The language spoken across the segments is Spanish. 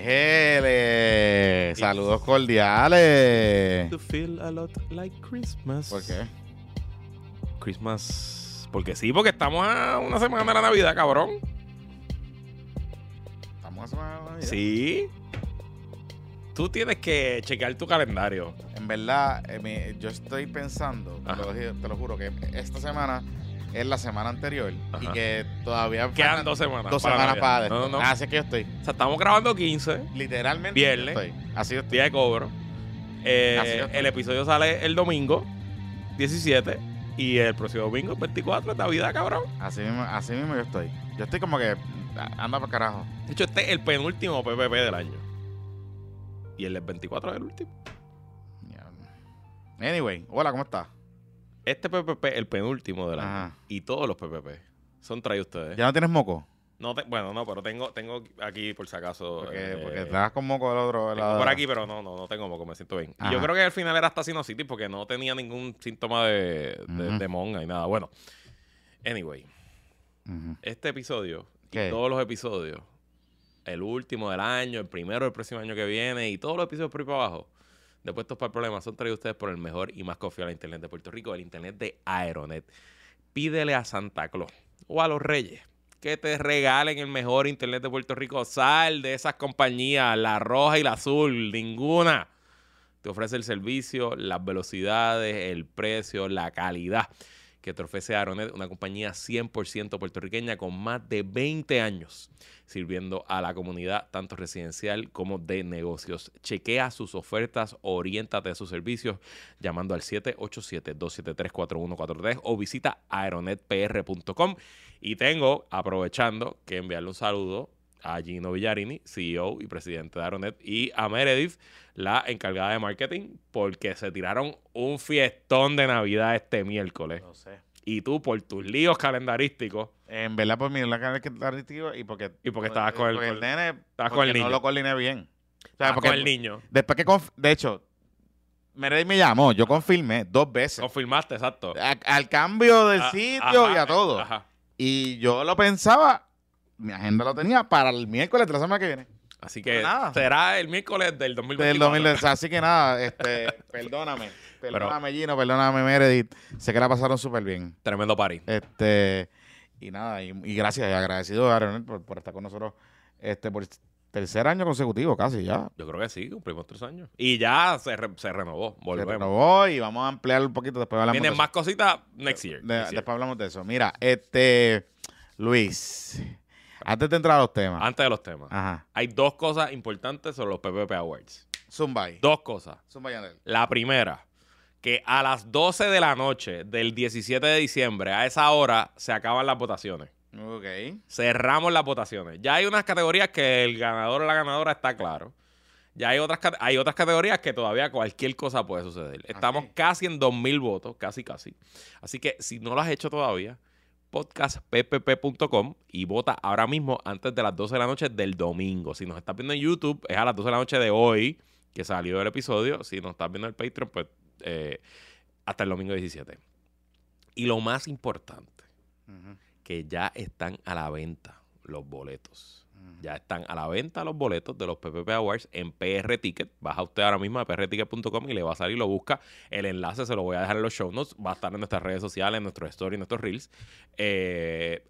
Ejele, saludos cordiales. To feel a lot like Christmas. ¿Por qué? Christmas. Porque sí, porque estamos a una semana de la Navidad, cabrón. Estamos a semana de Navidad. Sí. Tú tienes que checar tu calendario. En verdad, eh, mi- yo estoy pensando, te Ajá. lo, dije- te lo juro, que esta semana es la semana anterior y que todavía Quedan dos semanas. dos para semanas Navidad. para después. No, no, no. Así que yo estoy, O sea, estamos grabando 15, literalmente. Viernes. estoy. Así yo estoy. día de cobro. Eh, Así el episodio sale el domingo 17 y el próximo domingo 24 es Navidad, cabrón. Así mismo, así mismo yo estoy. Yo estoy como que anda para carajo. De hecho, este es el penúltimo PPP del año. Y el del 24 es el último. Anyway, hola, ¿cómo estás? Este PPP el penúltimo del año. Y todos los PPP son traídos ustedes. ¿Ya no tienes moco? No te- bueno, no, pero tengo, tengo aquí por si acaso. Porque, eh, porque estabas con moco del otro lado. por aquí, pero no, no, no tengo moco, me siento bien. Y yo creo que al final era hasta sinusitis porque no tenía ningún síntoma de, de, de monga y nada. Bueno, anyway, este episodio ¿Qué? y todos los episodios, el último del año, el primero del próximo año que viene y todos los episodios por ahí para abajo, de Puestos para el Problema, son traídos ustedes por el mejor y más confiable internet de Puerto Rico, el internet de Aeronet. Pídele a Santa Claus o a los Reyes que te regalen el mejor internet de Puerto Rico. Sal de esas compañías, la roja y la azul, ninguna. Te ofrece el servicio, las velocidades, el precio, la calidad que te ofrece Aeronet, una compañía 100% puertorriqueña con más de 20 años sirviendo a la comunidad, tanto residencial como de negocios. Chequea sus ofertas, oriéntate a sus servicios llamando al 787-273-4143 o visita aeronetpr.com. Y tengo, aprovechando, que enviarle un saludo a Gino Villarini, CEO y presidente de Aeronet, y a Meredith, la encargada de marketing, porque se tiraron un fiestón de Navidad este miércoles. No sé. Y tú, por tus líos calendarísticos, En verdad, por mi activo y porque. Y porque estabas con el- porque con- nene. estabas con el No niño. lo coordiné bien. O sea, porque con el niño. Después que. de hecho, Meredith me llamó. Yo confirmé dos veces. Confirmaste, exacto. A- al cambio del Ah, sitio ajá, y a todo. Ajá. Y yo lo pensaba. Mi agenda lo tenía para el miércoles de la semana que viene. Así que Pero nada. será el miércoles del 2024. Del 2010. Así que nada, este, perdóname. Perdóname, Gino. Perdóname, Meredith. Sé que la pasaron súper bien. Tremendo party. Este, y nada, y, y gracias, y agradecido a Aeronet por, por estar con nosotros este por tercer año consecutivo casi ya. Yo creo que sí, cumplimos tres años. Y ya se, re- se renovó. Se Volvemos. renovó y vamos a ampliar un poquito después hablamos Vienen de más cositas next year. De- next year. después hablamos de eso. Mira, este Luis, antes de entrar a los temas. Antes de los temas. Ajá. Hay dos cosas importantes sobre los PPP Awards. Zumbay. Dos cosas. Zumbay Yandel. La primera, que a las 12 de la noche del 17 de diciembre, a esa hora, se acaban las votaciones. Ok. Cerramos las votaciones. Ya hay unas categorías que el ganador o la ganadora está claro. Ya hay otras, hay otras categorías que todavía cualquier cosa puede suceder. Estamos casi en 2.000 votos, casi, casi. Así que si no lo has hecho todavía, podcastppp.com y vota ahora mismo antes de las 12 de la noche del domingo. Si nos estás viendo en YouTube, es a las 12 de la noche de hoy que salió el episodio. Si nos estás viendo en el Patreon, pues eh, hasta el domingo 17. Y lo más importante, que ya están a la venta los boletos. Ya están a la venta los boletos de los PPP Awards en PR Ticket. Baja usted ahora mismo a prticket.com y le va a salir, lo busca. El enlace se lo voy a dejar en los show notes. Va a estar en nuestras redes sociales, en nuestros stories, en nuestros reels. Eh,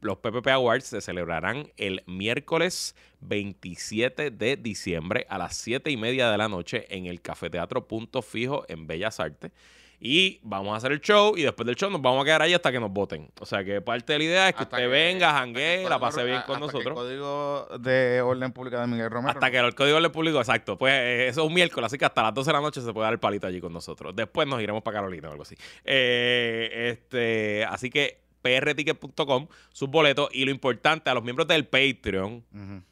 los PPP Awards se celebrarán el miércoles 27 de diciembre a las 7 y media de la noche en el Cafeteatro Punto Fijo en Bellas Artes. Y vamos a hacer el show y después del show nos vamos a quedar ahí hasta que nos voten. O sea que parte de la idea es que Hasta usted que- venga, hasta que el la pase bien hasta con que nosotros. El código de orden pública de Miguel Romero. Hasta que el código del público, exacto. Pues eh, eso es un miércoles, así que hasta las 12 de la noche se puede dar el palito allí con nosotros. Después nos iremos para Carolina o algo así. Eh, este, así que prticket.com, sus boletos. Y lo importante, a los miembros del Patreon,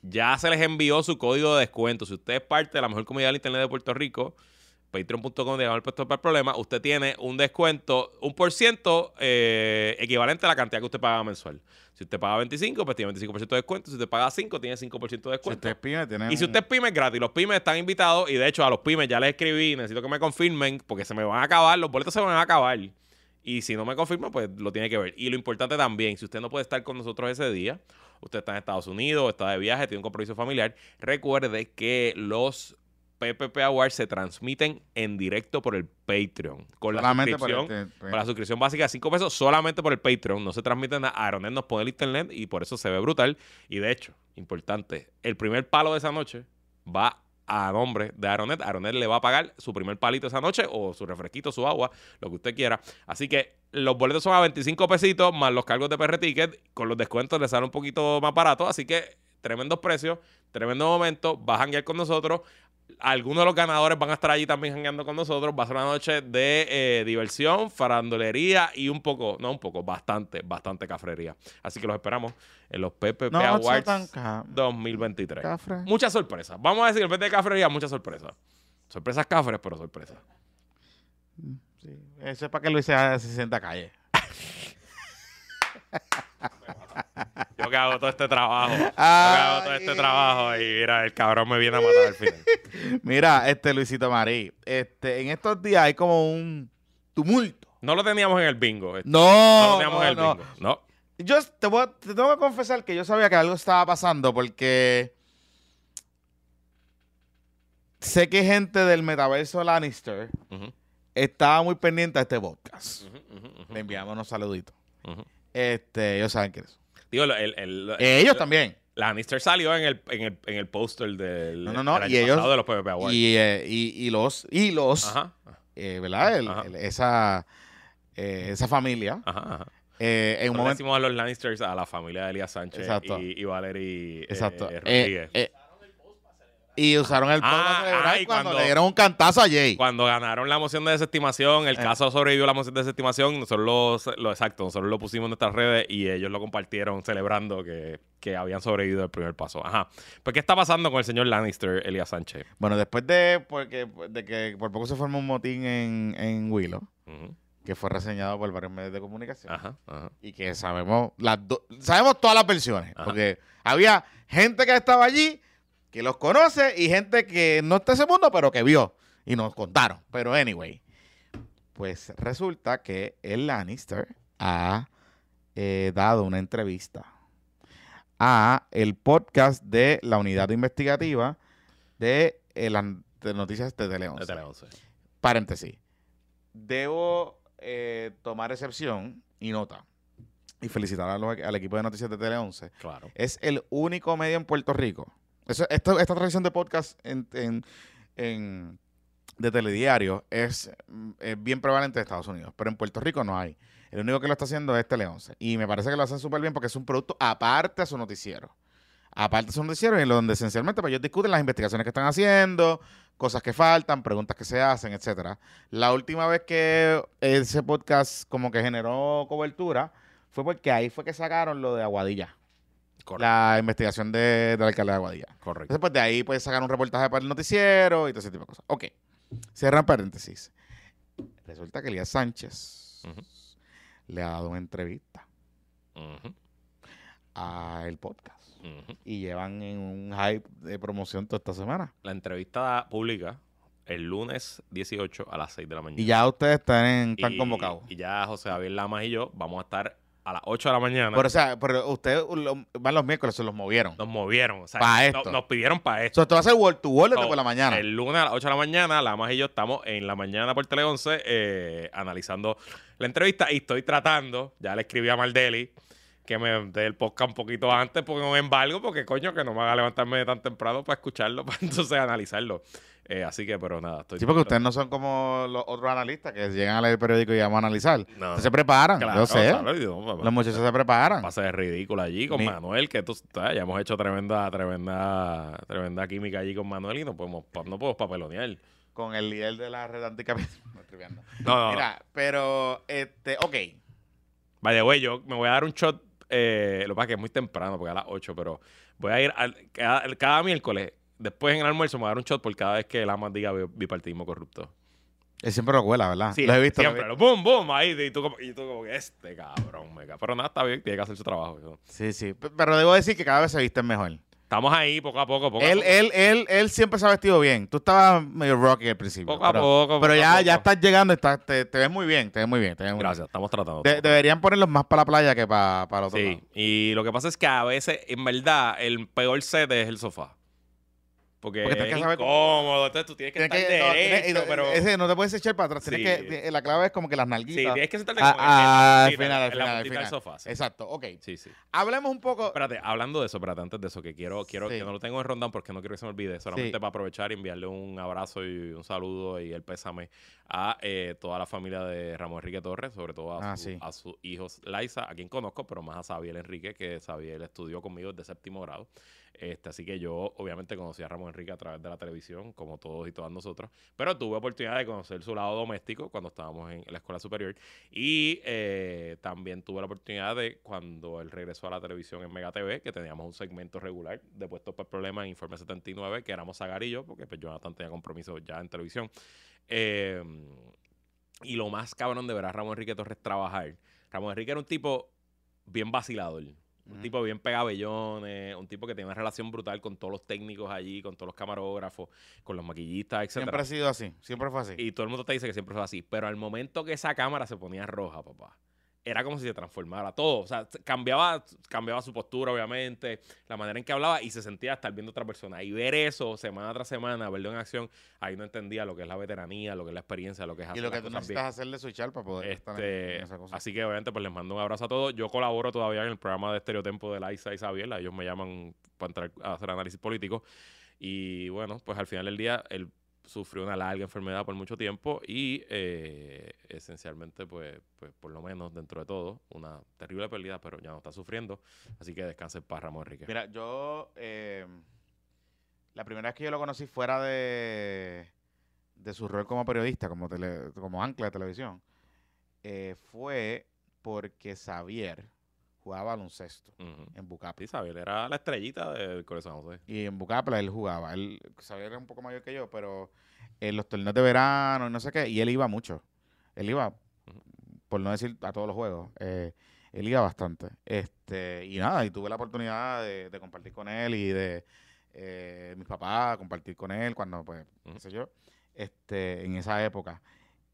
ya se les envió su código de descuento. Si usted es parte de la mejor comunidad del Internet de Puerto Rico, patreon.com de el puesto para el problema, usted tiene un descuento, un por ciento eh, equivalente a la cantidad que usted paga mensual. Si usted paga 25, pues tiene 25% de descuento. Si usted paga 5, tiene 5% de Si descuento. usted es pyme, tiene Y si usted es pyme, es gratis. Los pymes están invitados. Y de hecho, a los pymes ya les escribí. Necesito que me confirmen porque se me van a acabar. Los boletos se van a acabar. Y si no me confirman, pues lo tiene que ver. Y lo importante también, si usted no puede estar con nosotros ese día, usted está en Estados Unidos, está de viaje, tiene un compromiso familiar, recuerde que los PPP Awards se transmiten en directo por el Patreon. Con la Solamente por suscripción, este- con la suscripción básica de 5 pesos solamente por el Patreon. No se transmiten a Aeronet, nos pone el internet y por eso se ve brutal. Y de hecho, importante, el primer palo de esa noche va a nombre de Aeronet. Aeronet le va a pagar su primer palito esa noche o su refresquito, su agua, lo que usted quiera. Así que los boletos son a 25 pesitos más los cargos de PR Ticket. Con los descuentos le sale un poquito más barato. Así que tremendos precios, tremendo momento. Va a janguear con nosotros. Algunos de los ganadores van a estar allí también jangueando con nosotros. Va a ser una noche de eh, diversión, farandolería y un poco, no un poco, bastante, bastante cafrería. Así que los esperamos en los PPP No, Awards tan ca- 2023. cafre. Muchas sorpresas. Vamos a decir, en vez de cafrería, muchas sorpresas. Sorpresas cafres, pero sorpresas. Sí, Eso es para que Luis se, se sienta a calle. Yo que hago todo este trabajo. Yo que hago todo este trabajo y mira, el cabrón me viene a matar al final. Mira, este Luisito Marí, este, en estos días hay como un tumulto. No lo teníamos en el bingo. esto. No, No lo teníamos no, en el bingo. No. Yo te, voy a- te tengo que confesar que yo sabía que algo estaba pasando porque sé que gente del metaverso Lannister estaba muy pendiente a este podcast. ujú, Le enviamos unos saluditos. Este, ellos saben quién es. Digo, el, el, el- ellos también. Lannister salió en el, en el, en el póster del, No, no, no, y ellos- de los PvP Awards. Y, eh, y, y los, y los, Ajá, eh, ¿verdad? El- Ajá. el- esa, eh, esa familia, ajá, ajá. eh, en un momento... decimos a los Lannisters a la familia de Elías Sánchez Exacto. y, y Valerie eh, Exacto. Eh, Rodríguez. Y usaron el post Ah, para celebrar ah, y cuando, cuando- le dieron un cantazo a Jay. Cuando ganaron la moción de desestimación, el Eh. caso sobrevivió a la moción de desestimación, nosotros lo, lo exacto, nosotros lo pusimos en nuestras redes y ellos lo compartieron celebrando que, que habían sobrevivido el primer paso. Ajá. Pues, ¿qué está pasando con el señor Lannister, Elías Sánchez? Bueno, después de, porque, de que por poco se formó un motín en, en Willow, que fue reseñado por varios medios de comunicación, Ajá, ajá. y que sabemos las do- sabemos todas las versiones, Ajá. porque había gente que estaba allí, que los conoce, y gente que no está en ese mundo, pero que vio, y nos contaron. Pero anyway, pues resulta que el Lannister ha eh, dado una entrevista a el podcast de la unidad investigativa de, eh, las de noticias de Tele 11 De Tele 11. paréntesis. Debo eh, tomar excepción y nota y felicitar a los- al equipo de noticias de Tele 11. Claro. Es el único medio en Puerto Rico. Eso- esto- esta tradición de podcast en, en- en- de telediario es, mm, es bien prevalente en Estados Unidos, pero en Puerto Rico no hay. El único que lo está haciendo es Tele 11. Y me parece que lo hacen súper bien porque es un producto aparte a su noticiero. Aparte de su noticiero, en donde esencialmente pues, ellos discuten las investigaciones que están haciendo, cosas que faltan, preguntas que se hacen, etcétera. La última vez que ese podcast como que generó cobertura fue porque ahí fue que sacaron lo de Aguadilla, Correcto. la investigación de, del alcalde de Aguadilla. Correcto. Entonces, pues de ahí puedes sacar un reportaje para el noticiero y todo ese tipo de cosas. Ok, cierran paréntesis. Resulta que Elías Sánchez le ha dado una entrevista Ujú, a el podcast y llevan en un hype de promoción toda esta semana. La entrevista pública el lunes 18 a las 6 de la mañana. Y ya ustedes están, están Y- convocados. Y ya José Javier Lamas y yo vamos a estar a las 8 de la mañana. Pero, o sea, pero ustedes lo- van los miércoles, se los movieron. nos movieron. O sea, Pa' no- esto. nos pidieron para O esto. sea, esto va a ser word to So, por la mañana. El lunes a las 8 de la mañana, Lamas y yo estamos en la mañana por Tele 11 eh, analizando la entrevista y estoy tratando, ya le escribí a Maldeli que me dé el podcast un poquito antes porque no me embargo, porque coño que no me haga levantarme tan temprano para escucharlo, para entonces analizarlo. Eh, así que, pero nada, estoy... Sí, porque ustedes no son como los otros analistas que llegan a leer el periódico y vamos a analizar. No. Ustedes se preparan, Claro, yo sé. claro, no, Los muchachos se preparan. pase de ridículo allí con Manuel, que tú ya hemos hecho tremenda, tremenda, tremenda química allí con Manuel y no podemos, no podemos papelonear. Con el líder de la red anticapitalista. No. No, no, Mira, pero, este, ok. The way, yo me voy a dar un shot. Eh, lo que pasa es que es muy temprano, porque a las 8, pero voy a ir al- cada, cada miércoles. Después en el almuerzo me voy a dar un shot por cada vez que el ama diga bi- bipartidismo corrupto. Él siempre lo cuela, ¿verdad? Sí, lo he visto. Siempre, lo boom, boom, ahí. Y tú como, y tú como que este cabrón, me cago. Pero nada, está bien, tiene que hacer su trabajo. Sí, sí. Pero debo decir que cada vez se visten mejor. Estamos ahí poco a poco, poco a Él, poco. él, él, él siempre se ha vestido bien. Tú estabas medio rocky al principio. Poco a pero, poco, Pero poco ya, a ya poco. estás llegando, estás, te, te ves muy bien, te ves muy bien. Te ves muy Gracias, estamos tratando. De- deberían ponerlos más para la playa que para, para otro Sí, lado. y lo que pasa es que a veces, en verdad, el peor set es el sofá. Porque, Porque es cómo- incómodo, entonces tú tienes que Tienes estar que- no, tienes- derecho, pero... ese no te puedes echar para atrás. Sí. Tienes que, la clave es como que las Sí, nalguitas. tienes que sentarte Ah, como ah, en al final, al la final, al del final. sofá. Sí, Exacto, ok. sí. sí. Hablemos un poco. Espérate, hablando de eso, espérate, antes de eso, que quiero, quiero Sí. que no lo tengo en rondón porque no quiero que se me olvide, solamente Sí. para aprovechar y enviarle un abrazo y un saludo y el pésame a eh, toda la familia de Ramón Enrique Torres, sobre todo a, Ah, su- sí. sus hijos Liza, a quien conozco, pero más a Sabiel Enrique, que Sabiel estudió conmigo desde séptimo grado. Este, así que yo obviamente conocí a Ramón Enrique a través de la televisión, como todos y todas nosotros, pero tuve oportunidad de conocer su lado doméstico cuando estábamos en la escuela superior y eh, también tuve la oportunidad de cuando él regresó a la televisión en Mega TV, que teníamos un segmento regular de Puestos por Problemas en Informe 79, que éramos Zagar y yo, porque pues Jonathan tenía compromiso ya en televisión. Eh, y lo más cabrón de ver a Ramón Enrique Torres trabajar. Ramón Enrique era un tipo bien vacilador. Un tipo bien pegabellones, un tipo que tenía una relación brutal con todos los técnicos allí, con todos los camarógrafos, con los maquillistas, etc. Siempre ha sido así. Siempre fue así. Y todo el mundo te dice que siempre fue así. Pero al momento que esa cámara se ponía roja, papá, era como si se transformara todo. O sea, cambiaba, cambiaba su postura, obviamente, la manera en que hablaba y se sentía estar viendo a otra persona. Y ver eso semana tras semana, verlo en acción, ahí no entendía lo que es la veteranía, lo que es la experiencia, lo que es y hacer lo que tú necesitas hacerle switchar para poder estar en- Este, en esa cosa. así que obviamente pues les mando un abrazo a todos. Yo colaboro todavía en el programa de Estereotempo de Liza y Xavier. Ellos me llaman para entrar a hacer análisis político. Y bueno, pues al final del día él sufrió una larga enfermedad por mucho tiempo y eh, esencialmente pues, pues por lo menos dentro de todo una terrible pérdida, pero ya no está sufriendo. Así que descanse en Ramón Enrique. Mira, yo. eh, la primera vez que yo lo conocí fuera de, de su rol como periodista, como, tele- como ancla de televisión, eh, fue porque Xavier jugaba baloncesto Ujú. en Bucapla. Xavier era la estrellita del Colegio San José. Y en Bucapla él jugaba. Él, Xavier era un poco mayor que yo, pero en los torneos de verano y no sé qué, y él iba mucho. Él iba, por no decir a todos los juegos, eh, él iba bastante. Este, y nada, y tuve la oportunidad de, de compartir con él y de eh, mis papás compartir con él cuando, pues, Ujú. qué sé yo, este, en esa época.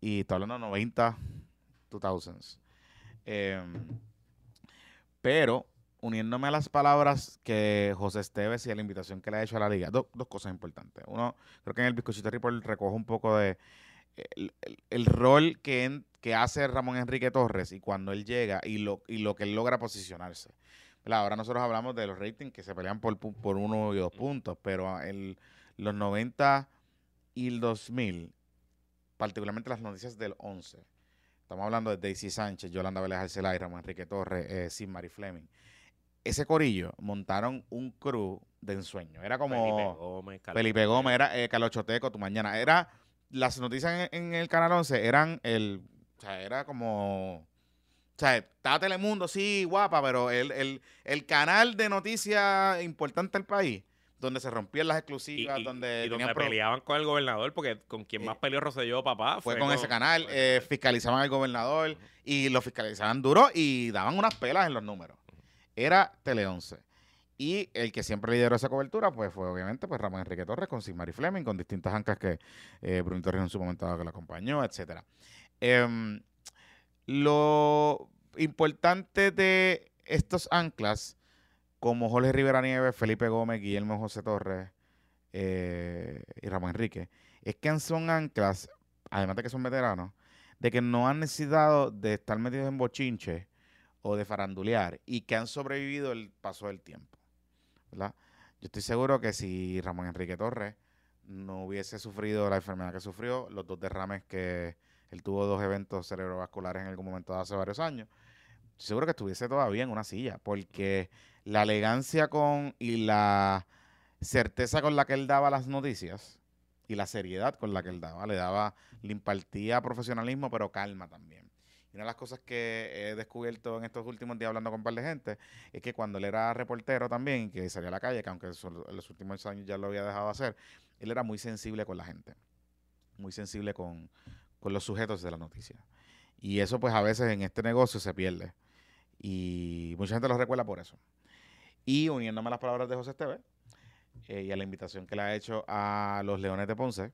Y estoy hablando de 90, 2000s. Em, pero uniéndome a las palabras que José Esteves y a la invitación que le ha hecho a la liga, do- dos cosas importantes. Uno, creo que en el Bizcochito Report recoge un poco de el, el- rol que, hace Ramón Enrique Torres y cuando él llega y lo, y lo que él logra posicionarse. Ahora nosotros hablamos de los ratings que se pelean por uno y dos puntos, pero en los 90 y el 2000, particularmente las noticias del 11, estamos hablando de Daisy Sánchez, Yolanda Vélez Arcelay, Ramón Enrique Torres, eh, Sid Mari Fleming. Ese corillo montaron un crew de ensueño. Era como... Felipe Gómez, Carlos Felipe Gómez, era eh, Carlos Choteco, tu mañana. Era, las noticias en, en el Canal 11 eran el, o sea, era como, o sea, estaba Telemundo, sí, guapa, pero el, el, el canal de noticias importante del país, donde se rompían las Y, exclusivas, y- donde, y donde peleaban con el gobernador, porque con quien Eh, más peleó Rosselló, papá, fue con ese canal, eh, fiscalizaban al gobernador y lo fiscalizaban duro y daban unas pelas en los números. Era Tele 11. Y el que siempre lideró esa cobertura, pues fue obviamente pues Ramón Enrique Torres con Sigmari Fleming, con distintas ancas que eh, Bruno Torres en su momento dado que lo acompañó, etcétera. Em, lo importante de estos anclas, como Jorge Rivera Nieves, Felipe Gómez, Guillermo José Torres eh, y Ramón Enrique, es que son anclas, además de que son veteranos, de que no han necesitado de estar metidos en bochinche o de farandulear y que han sobrevivido el paso del tiempo. Yo estoy seguro que si Ramón Enrique Torres no hubiese sufrido la enfermedad que sufrió, los dos derrames que él tuvo dos eventos cerebrovasculares en algún momento hace varios años, seguro que estuviese todavía en una silla, porque la elegancia con y la certeza con la que él daba las noticias y la seriedad con la que él daba, le daba, le impartía profesionalismo, pero calma también. Y una de las cosas que he descubierto en estos últimos días hablando con un par de gente es que cuando él era reportero también, que salía a la calle, que aunque en los últimos años ya lo había dejado de hacer, él era muy sensible con la gente, muy sensible con, con los sujetos de la noticia. Y eso pues a veces en este negocio se pierde. Y mucha gente lo recuerda por eso. Y uniéndome a las palabras de José Esteves, eh, y a la invitación que le ha hecho a los Leones de Ponce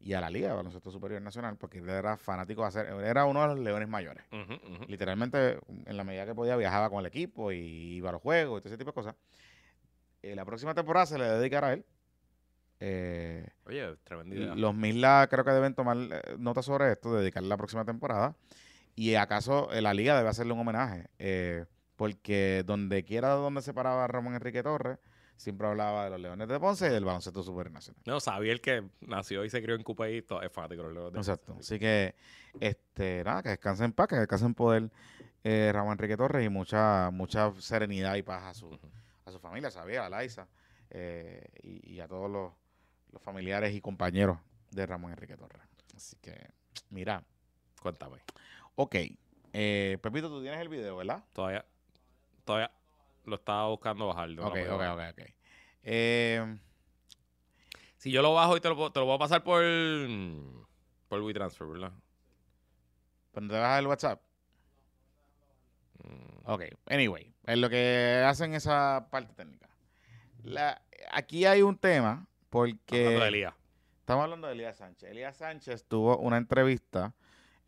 y a la Liga de Baloncesto Superior Nacional, porque él era fanático de hacer, era uno de los Leones mayores. Literalmente, en la medida que podía, viajaba con el equipo y iba a los juegos y todo ese tipo de cosas. Eh, la próxima temporada se le dedicará a él. Eh, Oye, tremenda idea. los Misla creo que deben tomar nota sobre esto, dedicarle la próxima temporada. Y acaso eh, la liga debe hacerle un homenaje. eh, porque donde quiera donde se paraba Ramón Enrique Torres, siempre hablaba de los Leones de Ponce y del baloncesto supernacional. No, sabía el que nació y se crió en Cupey y todo- es fanático de los Leones de Exacto. Ponce. Así que, este, nada, que descanse en paz, que descanse en poder eh, Ramón Enrique Torres y mucha, mucha serenidad y paz a su, a su familia, sabía, a Laisa eh, y, y a todos los, los familiares y compañeros de Ramón Enrique Torres. Así que, mira, Cuéntame. ok. Eh, Pepito, tú tienes el video, ¿verdad? Todavía, todavía lo estaba buscando bajar. no lo Ok, ok, ok, ok. Eh, Si yo lo bajo y te lo, te lo voy a pasar por, por WeTransfer, ¿verdad? ¿Pero te vas el WhatsApp? Mm, Ok, anyway, es lo que hacen esa parte técnica. La, aquí hay un tema porque... Hablando de Elías. Estamos hablando de Elías Sánchez. Elías Sánchez tuvo una entrevista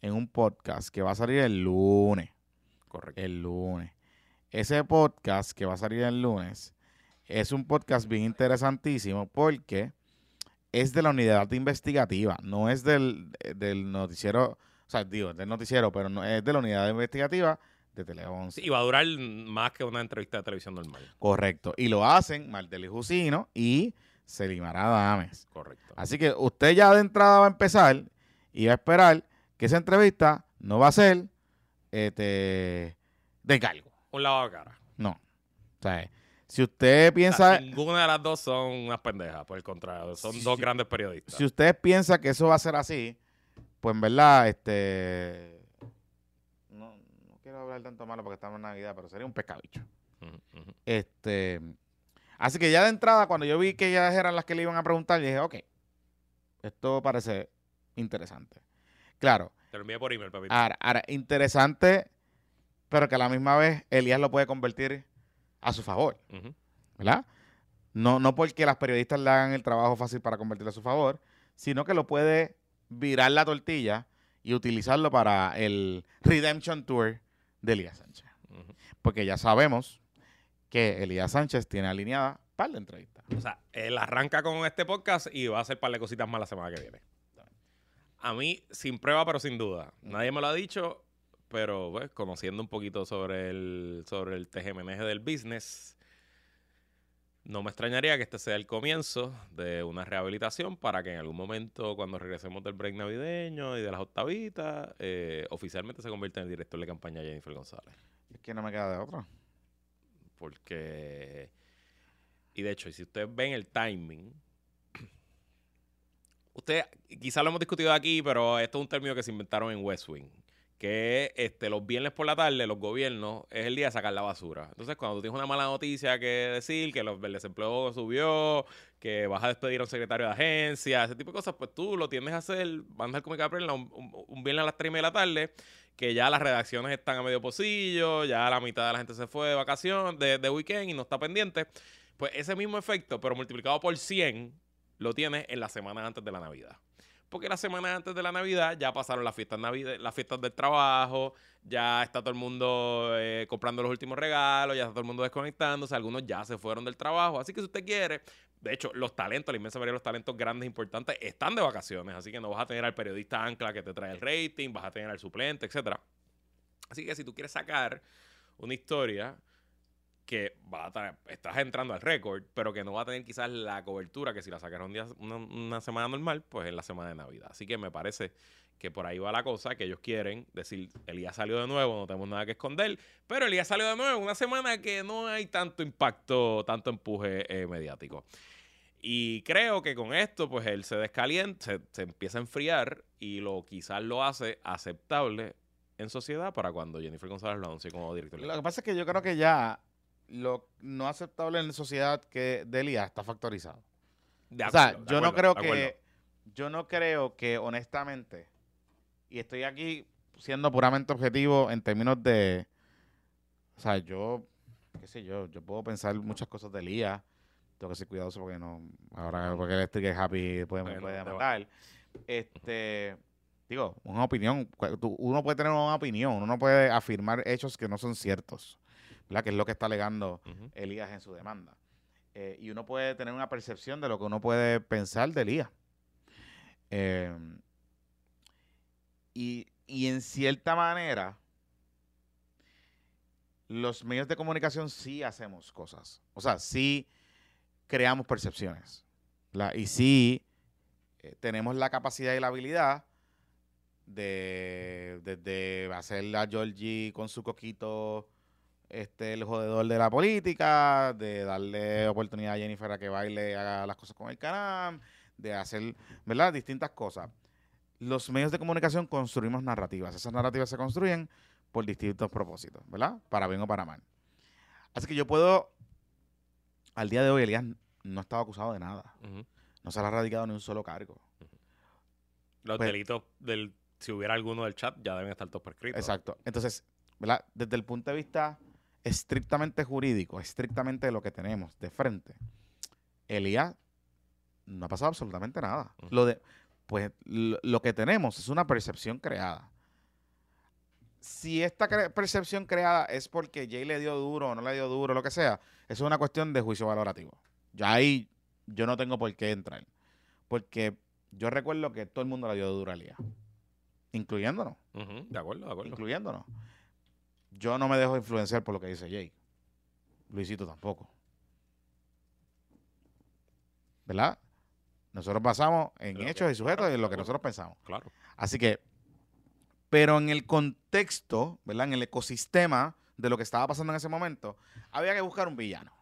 en un podcast que va a salir el lunes. Correcto. El lunes. Ese podcast que va a salir el lunes es un podcast bien interesantísimo porque es de la unidad investigativa, no es del, del noticiero, o sea, digo, del noticiero, pero no es de la unidad investigativa de Tele 11. Sí, y va a durar más que una entrevista de televisión normal. Correcto. Y lo hacen Marteli Jusino y Selimar Adames. Correcto. Así que usted ya de entrada va a empezar y va a esperar que esa entrevista no va a ser este, de cargo. Un lado de cara. No. O sea, si usted O piensa, sea, ninguna de las dos son unas pendejas, por el contrario. Son Si- dos grandes periodistas. si usted piensa que eso va a ser así, pues en verdad, este, no, no quiero hablar tanto malo porque estamos en Navidad, pero sería un pescabicho. Ujú. Este, así que ya de entrada, cuando yo vi que ellas eran las que le iban a preguntar, dije, ok, esto parece interesante. Claro, Te lo envié por email, papito. ahora, ahora, interesante, pero que a la misma vez Elías lo puede convertir a su favor. ¿verdad? No, no porque las periodistas le hagan el trabajo fácil para convertirlo a su favor, sino que lo puede virar la tortilla y utilizarlo para el Redemption Tour de Elías Sánchez. Porque ya sabemos que Elías Sánchez tiene alineada par de entrevistas. O sea, él arranca con este podcast y va a hacer par de cositas más la semana que viene. A mí, sin prueba, pero sin duda. Nadie me lo ha dicho, pero pues, conociendo un poquito sobre el, sobre el tejemaneje del business, no me extrañaría que este sea el comienzo de una rehabilitación para que en algún momento, cuando regresemos del break navideño y de las octavitas, eh, oficialmente se convierta en el director de campaña Jennifer González. Es que no me queda de otra. Porque. Y de hecho, si ustedes ven el timing. Usted, quizás lo hemos discutido aquí, pero esto es un término que se inventaron en West Wing. Que este, los viernes por la tarde, los gobiernos, es el día de sacar la basura. Entonces, cuando tú tienes una mala noticia que decir, que los, el desempleo subió, que vas a despedir a un secretario de agencia, ese tipo de cosas, pues tú lo tienes a hacer, mandar como que un, un, un viernes a las 3 y media de la tarde, que ya las redacciones están a medio pocillo, ya la mitad de la gente se fue de vacación, de, de weekend y no está pendiente. Pues ese mismo efecto, pero multiplicado por 100, lo tienes en la semana antes de la Navidad. Porque la semana antes de la Navidad ya pasaron las fiestas, navidad, las fiestas del trabajo, ya está todo el mundo eh, comprando los últimos regalos, ya está todo el mundo desconectándose, algunos ya se fueron del trabajo. Así que si usted quiere, de hecho, los talentos, la inmensa mayoría de los talentos grandes, importantes, están de vacaciones. Así que no vas a tener al periodista ancla que te trae el rating, vas a tener al suplente, etcétera. Así que si tú quieres sacar una historia que va a tra- estás entrando al récord, pero que no va a tener quizás la cobertura que si la sacaron día, una, una semana normal, pues en la semana de Navidad. Así que me parece que por ahí va la cosa, que ellos quieren decir, Elías salió de nuevo, no tenemos nada que esconder, pero Elías salió de nuevo una semana que no hay tanto impacto, tanto empuje eh, mediático. Y creo que con esto, pues él se descalienta, se, se empieza a enfriar y lo quizás lo hace aceptable en sociedad para cuando Jennifer González lo anuncie como director. Lo que pasa es que yo creo que ya lo no aceptable en la sociedad que de Elías está factorizado. De o sea, acuerdo, yo no creo que yo no creo que honestamente y estoy aquí siendo puramente objetivo en términos de o sea, yo qué sé yo, yo puedo pensar muchas cosas de Elías, tengo que ser cuidadoso porque no, ahora porque el es happy puede, Bueno, puede va. matar. Este, digo, una opinión, uno puede tener una opinión, uno no puede afirmar hechos que no son ciertos, ¿verdad? Que es lo que está alegando. Elías en su demanda. Eh, y uno puede tener una percepción de lo que uno puede pensar de Elías. Eh, y, y en cierta manera, los medios de comunicación sí hacemos cosas. O sea, sí creamos percepciones. ¿verdad? Y sí eh, tenemos la capacidad y la habilidad de, de, de hacer a Georgie con su coquito este el jodedor de la política, de darle oportunidad a Jennifer a que baile, haga las cosas con el canal, de hacer, ¿verdad? Distintas cosas. Los medios de comunicación construimos narrativas. Esas narrativas se construyen por distintos propósitos, ¿verdad? Para bien o para mal. Así que yo puedo, al día de hoy, Elías no estaba acusado de nada. No se le ha radicado ni un solo cargo. Los Pues- delitos del. Si hubiera alguno del chat, ya deben estar todos prescritos. Exacto. Entonces, ¿verdad? Desde el punto de vista estrictamente jurídico, estrictamente lo que tenemos de frente, Elías no ha pasado absolutamente nada. Lo de, pues lo, lo que tenemos es una percepción creada. Si esta cre- percepción creada es porque Jay le dio duro o no le dio duro, lo que sea, eso es una cuestión de juicio valorativo. Ya ahí yo no tengo por qué entrar. Porque yo recuerdo que todo el mundo le dio duro a Elías, incluyéndonos De acuerdo, de acuerdo. incluyéndonos. Yo no me dejo influenciar por lo que dice Jay. Luisito tampoco. ¿Verdad? Nosotros basamos en hechos y sujetos claro, y en lo que nosotros pensamos. Claro. Así que, pero en el contexto, ¿verdad? En el ecosistema de lo que estaba pasando en ese momento, había que buscar un villano.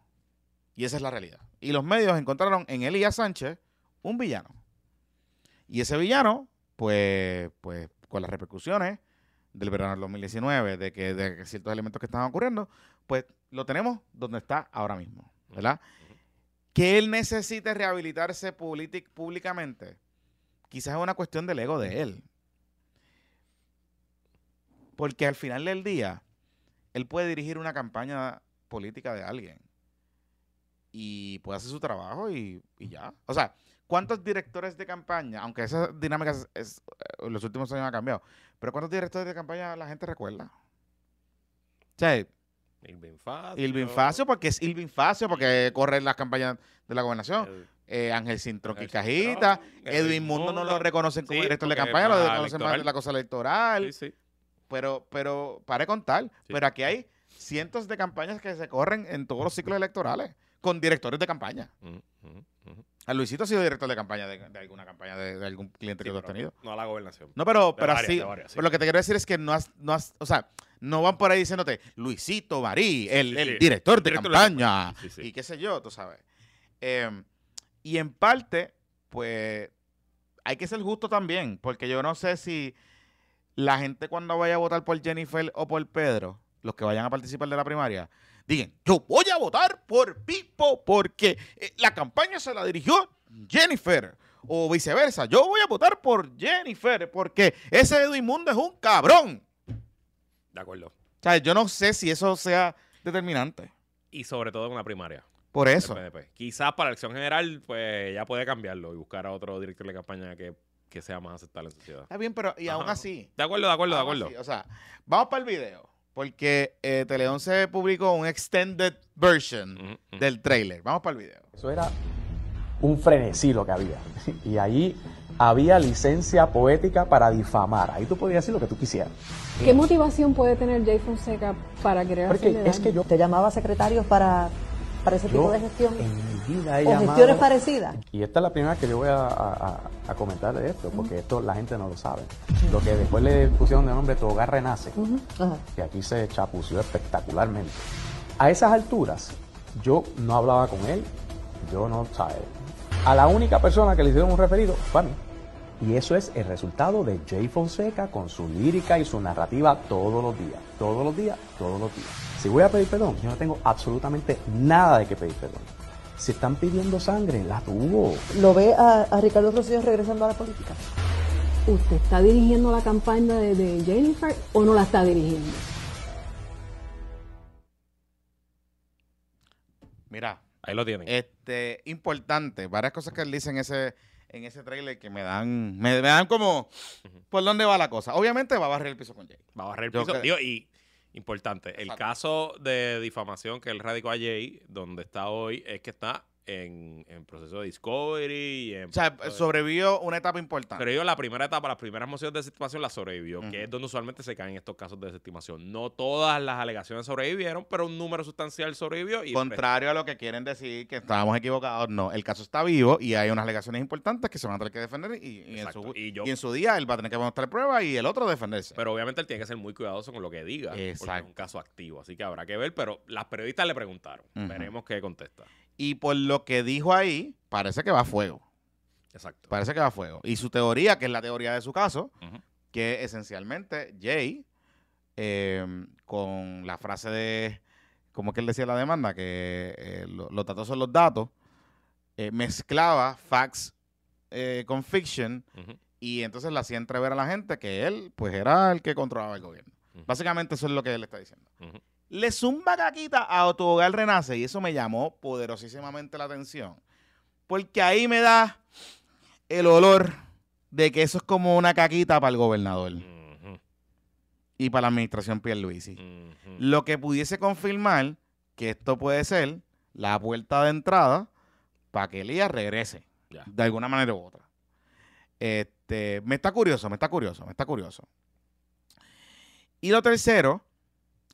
Y esa es la realidad. Y los medios encontraron en Elías Sánchez un villano. Y ese villano, pues, pues con las repercusiones del verano del 2019, de que, de ciertos elementos que estaban ocurriendo, pues lo tenemos donde está ahora mismo, ¿verdad? Que él necesite rehabilitarse públicamente, quizás es una cuestión del ego de él. Porque al final del día, él puede dirigir una campaña política de alguien y puede hacer su trabajo y, y ya. O sea, ¿cuántos directores de campaña, aunque esa dinámica es, es, eh, en los últimos años ha cambiado, pero cuántos directores de campaña la gente recuerda? O sea, Irving Facio. Ilvin Facio, porque es Ilvin Facio, porque corre las campañas de la gobernación. Eh, Ángel Sintroqui Ángel Cajita. Sintroqui, Edwin Mundo no lo reconocen como Sí, director de campaña, lo reconocen más de la cosa electoral. Sí, sí. Pero, pero, para contar, pero aquí hay cientos de campañas que se corren en todos los ciclos electorales con directores de campaña. Ujú. A Luisito ha sido director de campaña de, de alguna campaña de, de algún cliente Sí, que tú has tenido. No a la gobernación. No, pero, pero varias, así. varias, sí. Pero lo que te quiero decir es que no has, no has, o sea, no van por ahí diciéndote Luisito Marí, el, el director de Director campaña. Y qué sé yo, tú sabes. Eh, y en parte, pues, hay que ser justo también, porque yo no sé si la gente cuando vaya a votar por Jennifer o por Pedro, los que vayan a participar de la primaria, digan, yo voy a votar por Pipo porque eh, la campaña se la dirigió Jennifer. O viceversa, yo voy a votar por Jennifer porque ese Edwin Mundo es un cabrón. De acuerdo. O sea, yo no sé si eso sea determinante. Y sobre todo en una primaria. Por eso. Quizás para la elección general, pues ya puede cambiarlo y buscar a otro director de campaña que, que sea más aceptable en sociedad. Está bien, pero y aún así. De acuerdo, de acuerdo, de acuerdo. así, o sea, vamos para el video. Porque eh, Teleón se publicó un extended version del trailer. Vamos para el video. Eso era un frenesí lo que había. Y allí había licencia poética para difamar. Ahí tú podías decir lo que tú quisieras. ¿Qué motivación puede tener Jay Fonseca para querer Porque hacerle es daño? que yo, ¿Te llamaba secretarios para, para ese tipo de gestión? en mi vida he ¿O llamado- gestiones parecidas? Y esta es la primera que yo voy a, a- a comentar de esto, porque esto la gente no lo sabe. Lo que después le pusieron de nombre Togar Renace, Ujú, ajá. que aquí se chapució espectacularmente. A esas alturas, yo no hablaba con él, yo no, ¿sabes? A la única persona que le hicieron un referido fue a mí. Y eso es el resultado de Jay Fonseca con su lírica y su narrativa todos los días, todos los días, todos los días. Si voy a pedir perdón, yo no tengo absolutamente nada de que pedir perdón. Si están pidiendo sangre, la tuvo. ¿Lo ve a, a Ricardo Rosselló regresando a la política? ¿Usted está dirigiendo la campaña de, de Jennifer o no la está dirigiendo? Mira, Ahí lo tienen. Este, importante, varias cosas que él dice en ese, en ese trailer que me dan, me, me dan como por dónde va la cosa. Obviamente va a barrer el piso con Jay. Va a barrer el Yo piso. que- Digo, y importante, el caso de difamación que él radicó a Jay, donde está hoy, es que está en, en proceso de discovery en O sea, sobrevivió una etapa importante. Pero yo la primera etapa, las primeras mociones de desestimación las sobrevivió, que es donde usualmente se caen estos casos de desestimación. No todas las alegaciones sobrevivieron, pero un número sustancial sobrevivió. Y Contrario a lo que quieren decir que estábamos equivocados, no. El caso está vivo y hay unas alegaciones importantes que se van a tener que defender y, y en, su, Y yo- y en su día él va a tener que mostrar pruebas y el otro defenderse. Pero obviamente él tiene que ser muy cuidadoso con lo que diga, porque es un caso activo. Así que habrá que ver, pero las periodistas le preguntaron. Ujú. Veremos qué contesta. Y por lo que dijo ahí, parece que va a fuego. Exacto. Parece que va a fuego. Y su teoría, que es la teoría de su caso, que esencialmente Jay, eh, con la frase de, como que él decía la demanda, que eh, lo- los datos son los datos, eh, mezclaba facts eh, con fiction y entonces le hacía entrever a la gente que él, pues, era el que controlaba el gobierno. Básicamente eso es lo que él está diciendo. Le zumba caquita a Tu Hogar Renace y eso me llamó poderosísimamente la atención. Porque ahí me da el olor de que eso es como una caquita para el gobernador y para la administración Pierluisi. Ujú. Lo que pudiese confirmar que esto puede ser la puerta de entrada para que Elías regrese de alguna manera u otra. Este, me está curioso, me está curioso, me está curioso. Y lo tercero,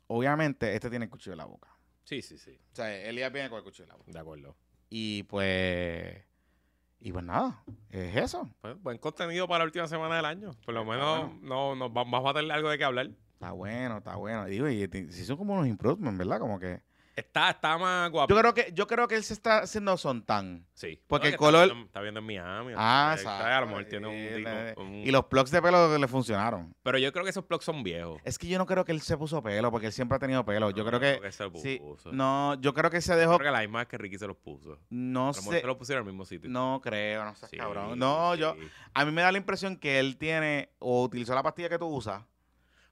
obviamente, este tiene el cuchillo en la boca. Sí, sí, sí. O sea, Elías viene con el cuchillo en la boca. De acuerdo. Y pues, y pues nada, es eso. Pues, buen contenido para la última semana del año. Por lo menos bueno. no, nos va- vamos a tener algo de qué hablar. Está bueno, está bueno. Digo, y ti- si son como unos improvements, ¿verdad? Como que. Está, está más guapo. Yo creo que, yo creo que él se está haciendo son tan. Sí. Porque No, el que color- Está viendo, está viendo en Miami. Ah, exacto. A lo mejor tiene un, Y los plugs de pelo le funcionaron. Pero yo creo que esos plugs son viejos. Es que yo no creo que él se puso pelo, porque él siempre ha tenido pelo. Yo No, creo que. se lo sí, puso. no, yo creo que se Yo dejó. creo que la misma que Ricky se los puso. No sé. se los pusieron al mismo sitio. No creo, no Sí, cabrón. No, sí. yo. A mí me da la impresión que él tiene. O utilizó la pastilla que tú usas.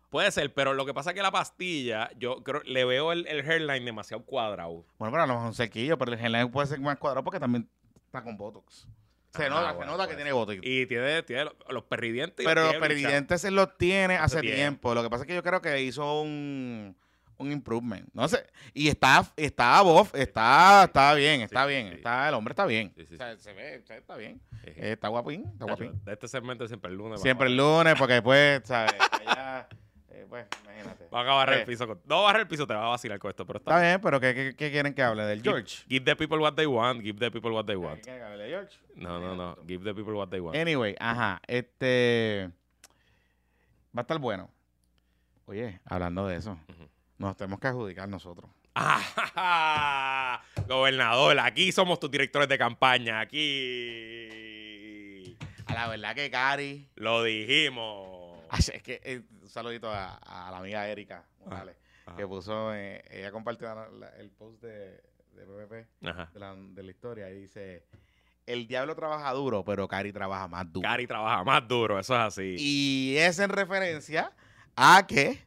Puede ser, pero lo que pasa es que la pastilla, yo creo, le veo el, el hairline demasiado cuadrado. Bueno, pero a lo mejor un cerquillo, pero el geline puede ser más cuadrado porque también está con Botox. Se Ah, nota, se que tiene Botox. Y tiene, tiene los, los perridientes. Pero los peridientes él los tiene hace, tiempo. Lo que pasa es que yo creo que hizo un, un improvement. No sé. Y está, está buff, está, está bien, está Sí, bien. sí. Está, el hombre está bien. Sí, O sea, se ve, está bien. Eh, está guapín, está guapín. De este segmento siempre el lunes. Siempre el lunes, porque después, ¿sabes? Allá, eh, imagínate. a- Van a barrer Eh, el piso. con- no barrer el piso, te va a vacilar con esto, pero está, Está bien, pero ¿qué, qué, qué quieren que hable? ¿Del George? Give the people what they want. Give the people what they ¿Qué want. quieren que hable de George? No, no, no. Give the people what they want. Anyway, ajá, este va a estar bueno. Oye, hablando de eso, nos tenemos que adjudicar nosotros. Ah, Gobernador, aquí somos tus directores de campaña. Aquí. A la verdad que Cari, Lo dijimos. Ay, es que eh, un saludito a, a la amiga Erika Morales, ajá. que puso, eh, ella compartió la- la- el post de, de PPP, de la, de la historia, y dice, el diablo trabaja duro, pero Cari trabaja más duro. Cari trabaja más duro, eso es así. Y es en referencia a que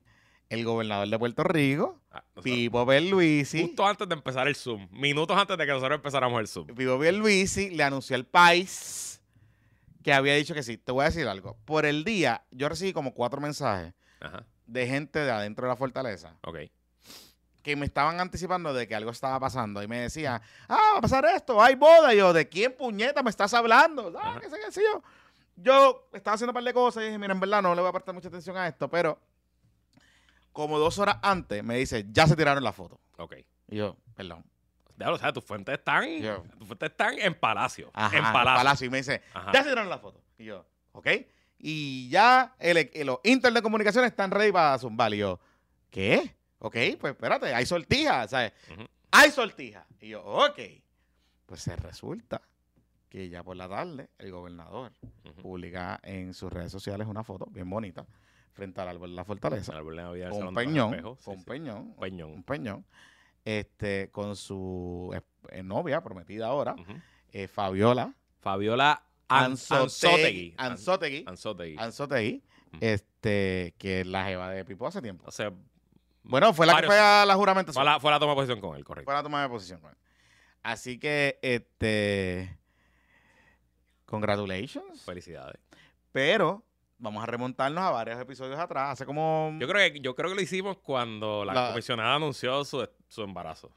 el gobernador de Puerto Rico, Ah, Pipo Pierluisi, Justo antes de empezar el Zoom, minutos antes de que nosotros empezáramos el Zoom. Pipo Pierluisi le anunció al país que había dicho que sí. Te voy a decir algo. Por el día, yo recibí como cuatro mensajes Ajá, de gente de adentro de la fortaleza ok. que me estaban anticipando de que algo estaba pasando y me decían, ah, va a pasar esto, hay boda. Y yo, ¿de quién puñeta me estás hablando? Ah, qué sé qué sé yo. Yo estaba haciendo un par de cosas y dije, mira, en verdad no le voy a prestar mucha atención a esto, pero como dos horas antes me dice, ya se tiraron la foto. Ok. Y yo, perdón. O sea, tus fuentes están, Yo. tus fuentes están en Palacio. Ajá, en Palacio. Y me dice, Ajá. ya se tiraron la foto. Y yo, ok. Y ya el, el- los Inter de comunicación están ready para zumbar. Y yo, ¿qué? Ok, pues espérate, hay sortija, ¿sabes? Hay sortija. Y yo, ok. Pues se resulta que ya por la tarde el gobernador publica en sus redes sociales una foto bien bonita frente al árbol de la fortaleza. El árbol de Navidad del Con un peñón. Sí, con un sí. peñón, Un peñón. un peñón, este, con su eh, novia, prometida ahora, eh, Fabiola Fabiola An- Anzotegui. Anzotegui. Anzotegui. Anzotegui. Este, que es la jeva de Pipo hace tiempo. O sea, Bueno, fue la varios- que fue a la juramentación. fue la, fue la toma de posición con él, correcto. Fue la toma de posición. con él. Así que, este. Congratulations. Felicidades. Pero vamos a remontarnos a varios episodios atrás. Hace como. Yo creo que, yo creo que lo hicimos cuando la, La- comisionada anunció su, su embarazo.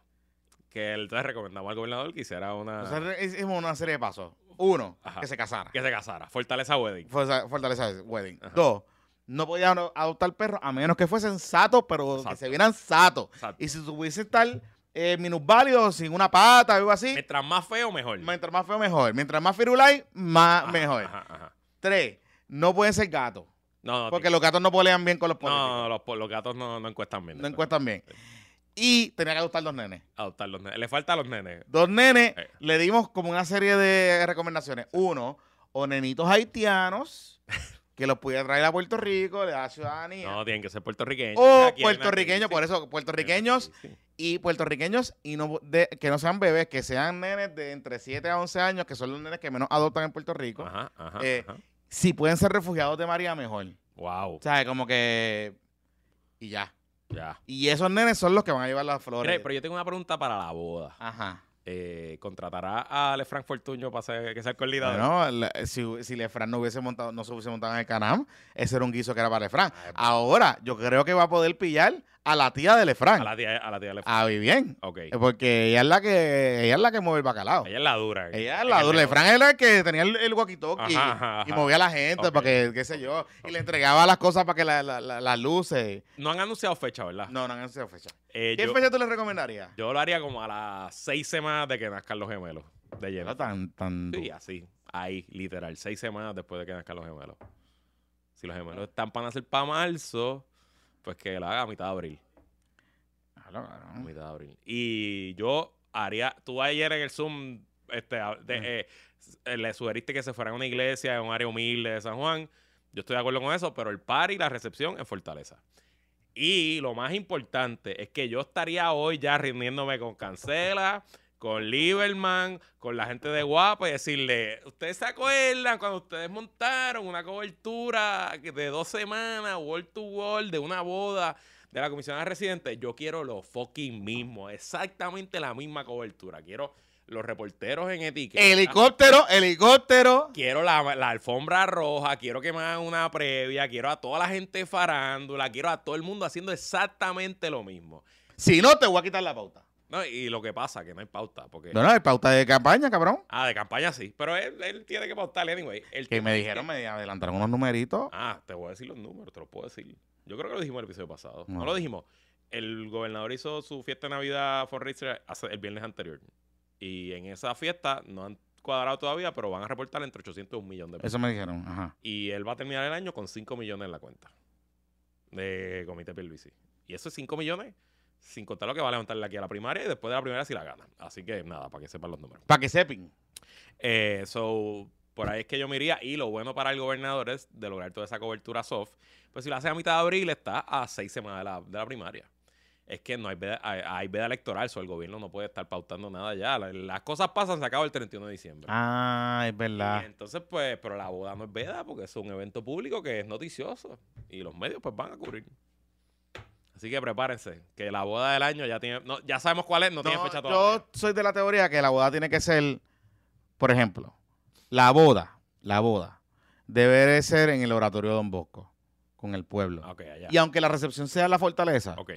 Que entonces recomendamos al gobernador que hiciera una... Nosotros hicimos una serie de pasos. Uno, Ajá. que se casara. que se casara. Fortaleza Wedding. Fortaleza Wedding. Ajá. Dos, no podían adoptar perros a menos que fuesen satos, pero que Satos. se vieran satos. Exacto. Y si tuviese estar eh, minusválidos, sin una pata, algo así, Mientras más feo, mejor. mientras más feo, mejor. Mientras más firulai, más Ajá, mejor. Ajá, ajá. Tres, no pueden ser gatos. No, no, Porque los gatos no pelean bien con los políticos. no, los, los gatos no, no encuestan bien. No encuestan bien. Y tenía que adoptar dos nenes. Adoptar los nenes. Le falta a los nenes. Dos nenes, Eh. le dimos como una serie de recomendaciones. Uno, o nenitos haitianos, que los pudiera traer a Puerto Rico, le da ciudadanía. No, tienen que ser puertorriqueños. o puertorriqueños, por eso, sí. puertorriqueños Sí. y puertorriqueños y no de- que no sean bebés, que sean nenes de entre 7 a 11 años, que son los nenes que menos adoptan en Puerto Rico. Ajá, ajá, Eh, ajá. Si pueden ser refugiados de María, mejor. Wow. O sea, como que... Y ya. Ya. Y esos nenes son los que van a llevar las flores. Pero yo tengo una pregunta para la boda. Ajá. Eh, ¿Contratará a Lefranc Fortuño para ser, que sea el coordinador? Bueno, la- si, si Lefran no hubiese montado, no se hubiese montado en el Canam, ese era un guiso que era para Lefran. Ay, pues. Ahora, yo creo que va a poder pillar a la tía de Lefran, A la tía, a la tía Lefranc. a Vivien. ok. Porque ella es la que ella es la que mueve el bacalao. Ella es la dura. Ella es la dura. negocio. Lefran era el que tenía el, el walkie-talkie y movía a la gente para que, qué sé yo, y le entregaba las cosas para que la- la- la- las luces. No han anunciado fecha, ¿verdad? No, no han sido fecha. Eh, ¿Qué yo, fecha tú le recomendarías? yo lo haría como a las seis semanas de que nazcan los gemelos. De lleno. No tan, tan Sí, así. Ahí, literal. Seis semanas después de que nazcan los gemelos. Si los gemelos están para nacer para marzo, pues que lo haga a mitad de abril. Claro, claro. A mitad de abril. Y yo haría. Tú ayer en el Zoom este, de- eh, s- le sugeriste que se fuera a una iglesia en un área humilde de San Juan. Yo estoy de acuerdo con eso, pero el par y la recepción en Fortaleza. Y lo más importante es que yo estaría hoy ya rindiéndome con Cancela, con Lieberman, con la gente de Guapa y decirle, ¿ustedes se acuerdan cuando ustedes montaron una cobertura de dos semanas, wall to wall, de una boda de la comisionada residente? Yo quiero lo fucking mismo, exactamente la misma cobertura. Quiero los reporteros en etiqueta. Helicóptero, helicóptero. Quiero la, la alfombra roja, quiero que me hagan una previa, quiero a toda la gente farándula, quiero a todo el mundo haciendo exactamente lo mismo. Si no, te voy a quitar la pauta. No, y lo que pasa, que no hay pauta, porque... No, no, hay pauta de campaña, cabrón. Ah, de campaña sí, pero él, él tiene que pautarle anyway. El Que me dijeron, me adelantaron unos numeritos. Ah, te voy a decir los números, te los puedo decir. Yo creo que lo dijimos en el episodio pasado. No, No. lo dijimos. El gobernador hizo su fiesta de Navidad fundraiser hace el viernes anterior. Y en esa fiesta no han cuadrado todavía, pero van a reportar entre 800 y un millón de pesos. Eso me dijeron, ajá. Y él va a terminar el año con 5 millones en la cuenta de Comité Pierluisi. Y eso es 5 millones sin contar lo que va a levantarle aquí a la primaria y después de la primaria si la gana. Así que nada, para que sepan los números. Para que sepan. Eh, so, por ahí es que yo me iría. Y lo bueno para el gobernador es de lograr toda esa cobertura soft. Pues si lo hace a mitad de abril, está a seis semanas de la, de la primaria. Es que no hay veda, hay, hay veda electoral, so el gobierno no puede estar pautando nada ya. La- las cosas pasan, se acaba el 31 de diciembre. Ah, es Y verdad. entonces, pues, pero la boda no es veda porque es un evento público que es noticioso. Y los medios, pues, van a cubrir. Así que prepárense, que la boda del año ya tiene, no, ya sabemos cuál es, no, tiene fecha todavía. yo soy de la teoría que la boda tiene que ser, por ejemplo, la boda, la boda, debe de ser en el oratorio de Don Bosco, con el pueblo. Ok, allá. Y aunque la recepción sea en la fortaleza, Ok,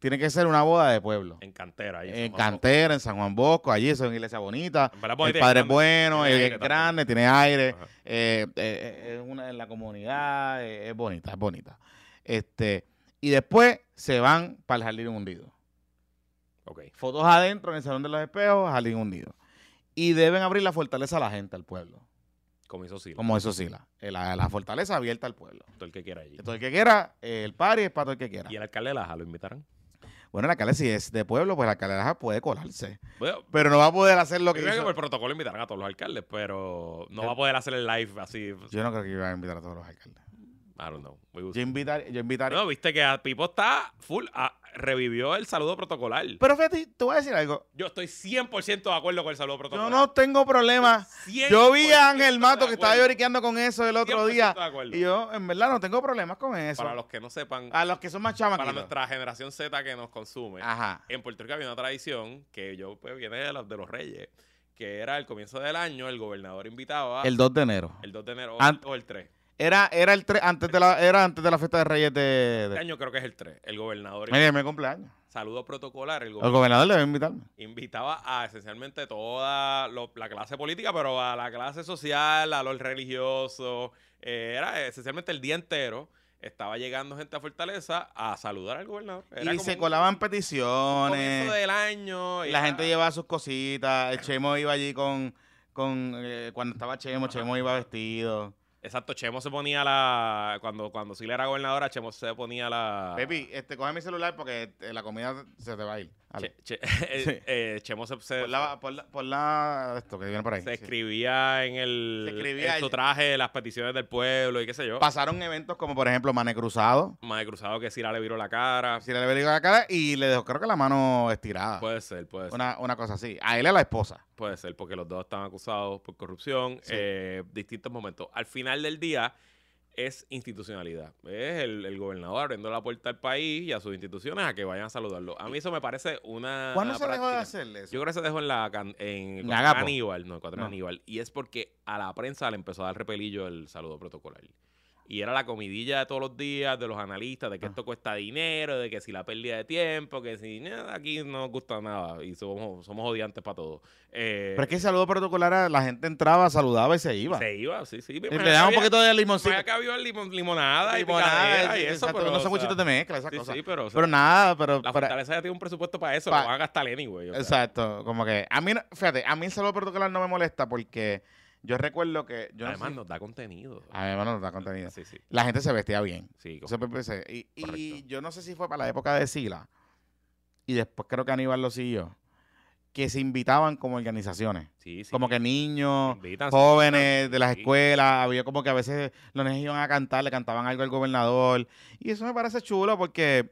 tiene que ser una boda de pueblo. en cantera. ahí, En Juan Cantera, en San Juan Bosco, allí es una iglesia bonita. En El padre es bueno, es también. grande, tiene aire, eh, eh, eh, es una en la comunidad, eh, es bonita, es bonita. Este, y después se van para el jardín hundido. Ok, Fotos adentro en el salón de los espejos, jardín hundido. Y deben abrir la fortaleza a la gente, al pueblo. como hizo sí. Como eso sí, la, eh, la, la fortaleza abierta al pueblo. Todo el que quiera allí. Todo el que quiera, eh, el party es para todo el que quiera. Y el alcalde de Laja lo invitarán. Bueno, el alcalde, si es de pueblo, pues el alcalde de Laja puede colarse. Bueno, Pero no va a poder hacer lo yo que creo que hizo. por protocolo invitarán a todos los alcaldes, pero no va a poder hacer el live así. Yo no creo que iba a invitar a todos los alcaldes. I don't know. Yo, invitar, yo invitaría. No, viste que a Pipo está full. a- revivió el saludo protocolar. Pero fíjate, te voy a decir algo. Yo estoy 100% de acuerdo con el saludo Yo protocolar. no tengo problema. Yo vi a 100% Ángel Mato que estaba lloriqueando con eso el otro 100% día. Y yo, en verdad, no tengo problemas con eso. Para los que no sepan, A los que son más para chamaquitos. nuestra generación Z que nos consume, Ajá. en Puerto Rico había una tradición que yo pues, viene de los, de los reyes, que era el comienzo del año, el gobernador invitaba El 2 de enero. el 2 de enero o- Ant- o el 3. Era, era el 3, antes de la, era antes de la fiesta de Reyes de. Este año creo que es el 3. El gobernador, Mira, mi cumpleaños. saludo protocolar, el El gobernador gobernador debe invitarme. invitaba a esencialmente toda lo- la clase política, pero a la clase social, a los religiosos. eh, era esencialmente el día entero. Estaba llegando gente a Fortaleza a saludar al gobernador. Era Y como se un colaban comienzo peticiones. del año. y La era- gente llevaba sus cositas. El Chemo iba allí con. con eh, cuando estaba Chemo, Chemo iba vestido. Exacto, Chemo se ponía la. Cuando, cuando Sila era gobernadora, Chemo se ponía la. Pepi, este, coge mi celular porque eh, la comida se te va a ir. Che- che- eh, Sí. eh, Chemo se, se- Por la, por la, por la- esto que viene por ahí. se sí. escribía en el Se escribía en su traje las peticiones del pueblo y qué sé yo. Pasaron eventos como por ejemplo Mane Cruzado. De cruzado que Sila le viró la cara. Si le le la cara y le dejó creo que la mano estirada. Puede ser, puede ser. Una, una cosa así. A él a la esposa. Puede ser, porque los dos están acusados por corrupción. Sí. eh, distintos momentos. Al final del día es institucionalidad. Es el, el gobernador abriendo la puerta al país y a sus instituciones a que vayan a saludarlo. A mí eso me parece una. ¿Cuándo se dejó de práctica. hacerle eso? Yo creo que se dejó en la can- en, En Agapo. Aníbal, no, cuando No. Aníbal. Y es porque a la prensa le empezó a dar repelillo el saludo protocolar. Y era la comidilla de todos los días de los analistas, de que Ah. esto cuesta dinero, de que si la pérdida de tiempo, que si "Nah, aquí no nos gusta nada y somos, somos odiantes para todo. Eh, Pero es que el saludo protocolar era, la gente entraba, saludaba y se iba. se iba, sí, sí. Y le daba un poquito de limoncito. Acá había limon- limonada, y Limonada, y sí, eso, exacto, pero... unos sanguchitos de mezcla, esas sí, cosas. sí, pero... o sea, Pero nada, pero... la pero- Fortaleza ya tiene un presupuesto para eso, Pa- lo van a gastar anyway. o sea. exacto, como que... A mí, fíjate, a mí el saludo protocolar no me molesta porque yo recuerdo que... Yo no Además sé- nos da contenido. A mí no nos da contenido. Sí, sí. La gente se vestía bien. Sí, parece- y, y yo no sé si fue para la época de Sila y después creo que Aníbal lo siguió, que se invitaban como organizaciones. sí, sí. Como que niños, Invitan, jóvenes de las escuelas, había como que a veces los niños iban a cantar, le cantaban algo al gobernador. Y eso me parece chulo porque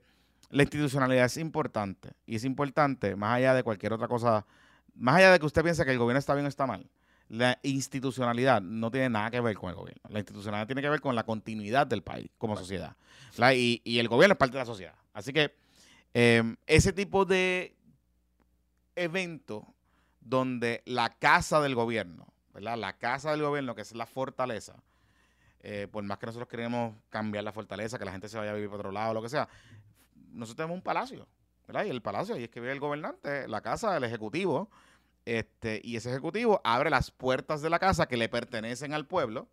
la institucionalidad es importante. Y es importante, más allá de cualquier otra cosa, más allá de que usted piense que el gobierno está bien o está mal, la institucionalidad no tiene nada que ver con el gobierno. La institucionalidad tiene que ver con la continuidad del país como sociedad. Y, y el gobierno es parte de la sociedad. Así que eh, ese tipo de evento donde la casa del gobierno, ¿verdad? La casa del gobierno, que es la fortaleza, eh, por más que nosotros queremos cambiar la fortaleza, que la gente se vaya a vivir para otro lado, lo que sea, nosotros tenemos un palacio, ¿verdad? Y el palacio, ahí es que vive el gobernante, la casa del ejecutivo, este, y ese ejecutivo abre las puertas de la casa que le pertenecen al pueblo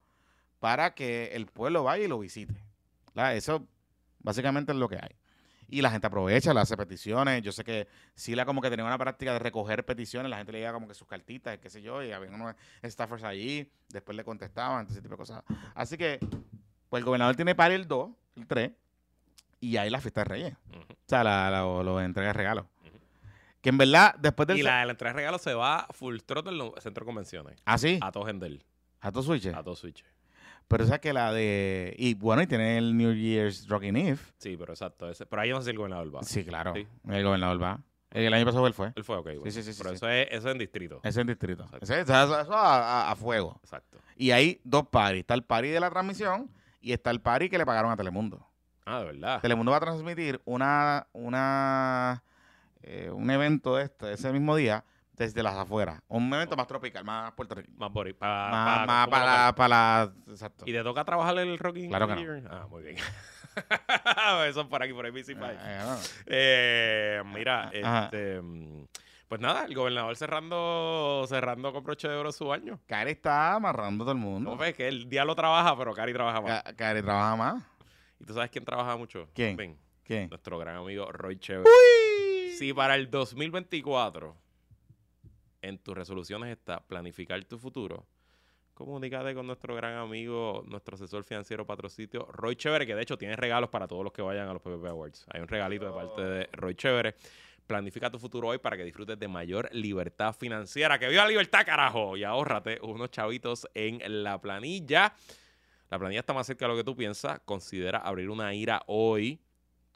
para que el pueblo vaya y lo visite. ¿verdad? Eso básicamente es lo que hay. Y la gente aprovecha, le hace peticiones. Yo sé que Sila como que tenía una práctica de recoger peticiones, la gente le llega como que sus cartitas, qué sé yo, y había unos staffers allí, después le contestaban, ese tipo de cosas. Así que, pues el gobernador tiene para el 2, el 3, y hay la fiesta de Reyes. O sea, la, la, los entrega de regalos. Que en verdad, después del... Y la, la entrega de regalos se va full throttle en el centro de convenciones. ¿Ah, sí? A todo Gendel, A tu switch. a todo Switch. Pero esa que la de... Y bueno, y tiene el New Year's Rocking Eve. Sí, pero exacto. Ese, pero ahí no sé si el gobernador va. Sí, claro. Sí. El gobernador va. El año pasado él fue. Él fue, ok. bueno. sí, sí, sí, Pero sí. eso, es, eso es en distrito. Ese es en distrito. Eso, eso a, a- a fuego. Exacto. Y hay dos paris. Está el pari de la transmisión y está el pari que le pagaron a Telemundo. Ah, de verdad. Telemundo va a transmitir una, una, eh, un evento de este, ese mismo día desde las afueras. Un evento más tropical, más puertorriqueño. Más bori- pa- Más, más para, para. Exacto. ¿Y te toca trabajar el Rocking Claro que no. Ah, muy bien. Eso es por aquí, por ABC Five. Eh, no. Eh, mira, Ajá. este, mm, pues nada, el gobernador cerrando cerrando con broche de oro su año. Cari está amarrando a todo el mundo. No ves que el diablo trabaja, pero Cari trabaja más. Ca- Cari trabaja más. ¿Y tú sabes quién trabaja mucho? ¿Quién? ¿Quién? nuestro gran amigo Roy Chévere. Si para el 2024 en tus resoluciones está planificar tu futuro, comunícate con nuestro gran amigo, nuestro asesor financiero patrocinio, Roy Chévere, que de hecho tiene regalos para todos los que vayan a los PPP Awards. Hay un regalito de parte de Roy Chévere. Planifica tu futuro hoy para que disfrutes de mayor libertad financiera. ¡Que viva la libertad, carajo! Y ahórrate unos chavitos en la planilla. La planilla está más cerca de lo que tú piensas. Considera abrir una IRA hoy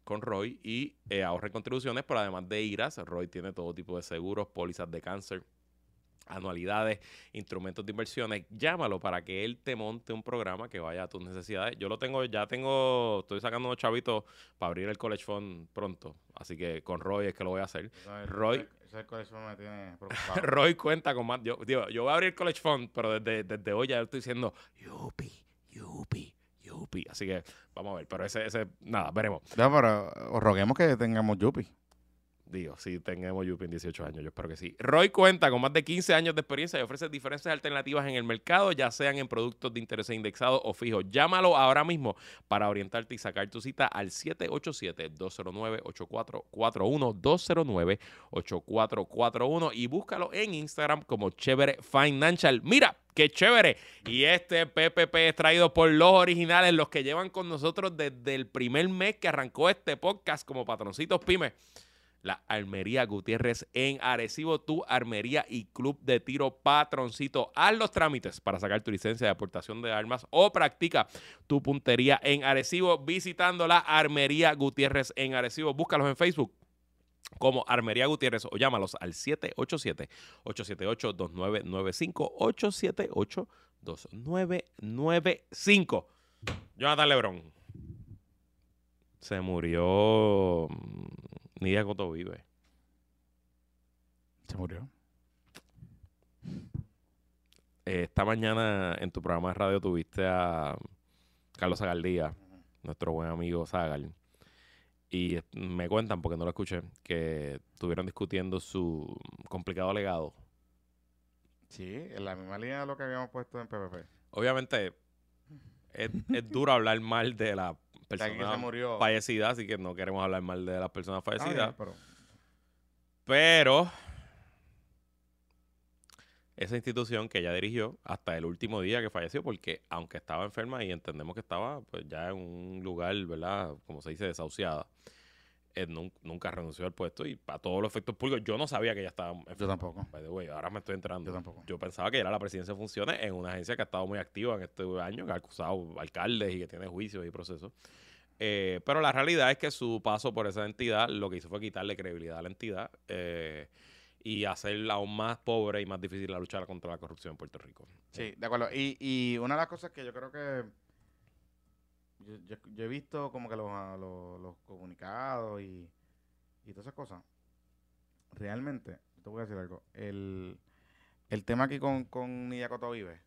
con Roy y eh, ahorren contribuciones, pero además de IRAS, Roy tiene todo tipo de seguros, pólizas de cáncer, anualidades, instrumentos de inversiones. Llámalo para que él te monte un programa que vaya a tus necesidades. Yo lo tengo, ya tengo, estoy sacando unos chavitos para abrir el College Fund pronto. Así que con Roy es que lo voy a hacer. Roy- Ese corazón me tiene preocupado. Roy cuenta con más. Yo, digo, yo voy a abrir el College Fund, pero desde, desde hoy ya estoy diciendo yupi, yupi, Así que vamos a ver. Pero ese, ese, nada, veremos. No, pero os roguemos que tengamos Yupi. Digo, si tenemos Yupi en 18 años, yo espero que sí. Roy cuenta con más de 15 años de experiencia y ofrece diferentes alternativas en el mercado, ya sean en productos de interés indexados o fijos. Llámalo ahora mismo para orientarte y sacar tu cita al 787-209-8441, 209-8441 y búscalo en Instagram como Chévere Financial. Mira, qué chévere. Y este PPP es traído por los originales, los que llevan con nosotros desde el primer mes que arrancó este podcast como patroncitos pymes la Armería Gutiérrez en Arecibo, tu armería y club de tiro patroncito. Haz los trámites para sacar tu licencia de aportación de armas o practica tu puntería en Arecibo visitando la Armería Gutiérrez en Arecibo. Búscalos en Facebook como Armería Gutiérrez o llámalos al 787-878-2995, 878-2995. Jonathan Lebrón. Se murió mm, Nidia Coto vive. Se murió. Eh, esta mañana en tu programa de radio tuviste a Carlos Zagaldía, nuestro buen amigo Zagal. Y me cuentan, porque no lo escuché, que estuvieron discutiendo su complicado legado. Sí, en la misma línea de lo que habíamos puesto en PPP. Obviamente, es, es duro hablar mal de la Se murió. fallecida, así que no queremos hablar mal de las personas Ah, fallecidas. pero Pero esa institución que ella dirigió hasta el último día que falleció, porque aunque estaba enferma y entendemos que estaba pues ya en un lugar, ¿verdad? Como se dice, desahuciada, eh, nun- nunca renunció al puesto y para todos los efectos públicos, yo no sabía que ella estaba enferma. yo tampoco. By the way, ahora me estoy enterando. Yo tampoco. Yo pensaba que era la presidencia de funciones en una agencia que ha estado muy activa en este año, que ha acusado alcaldes y que tiene juicios y procesos. Eh, pero la realidad es que su paso por esa entidad lo que hizo fue quitarle credibilidad a la entidad eh, y hacerla aún más pobre y más difícil la lucha contra la corrupción en Puerto Rico. Sí, de acuerdo. Y, y una de las cosas que yo creo que yo, yo- yo he visto como que los, ah, los, los comunicados y, y todas esas cosas. Realmente, te voy a decir algo. El, el tema aquí con, con Nidia Coto Vive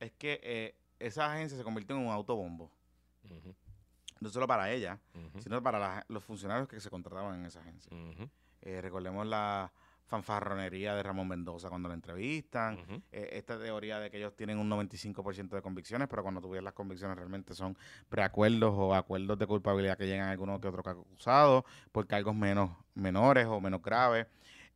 es que eh, esa agencia se convirtió en un autobombo. No solo para ella, sino para la- los funcionarios que se contrataban en esa agencia. Eh, recordemos la fanfarronería de Ramón Mendoza cuando lo entrevistan. eh, esta teoría de que ellos tienen un 95% de convicciones, pero cuando ves las convicciones realmente son preacuerdos o acuerdos de culpabilidad que llegan a alguno que otro acusado por cargos menos menores o menos graves.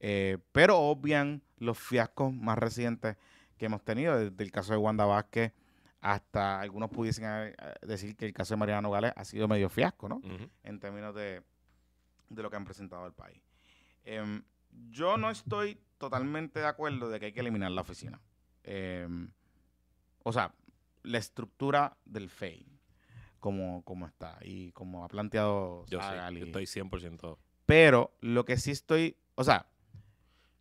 eh, pero obvian los fiascos más recientes que hemos tenido, desde el caso de Wanda Vázquez hasta algunos pudiesen eh, decir que el caso de Mariana Nogales ha sido medio fiasco, ¿no? En términos de, de lo que han presentado al país. Em, yo no estoy totalmente de acuerdo de que hay que eliminar la oficina. Em, o sea, la estructura del FEI, como, como está y como ha planteado Yo sí, yo estoy 100%. Pero lo que sí estoy, o sea,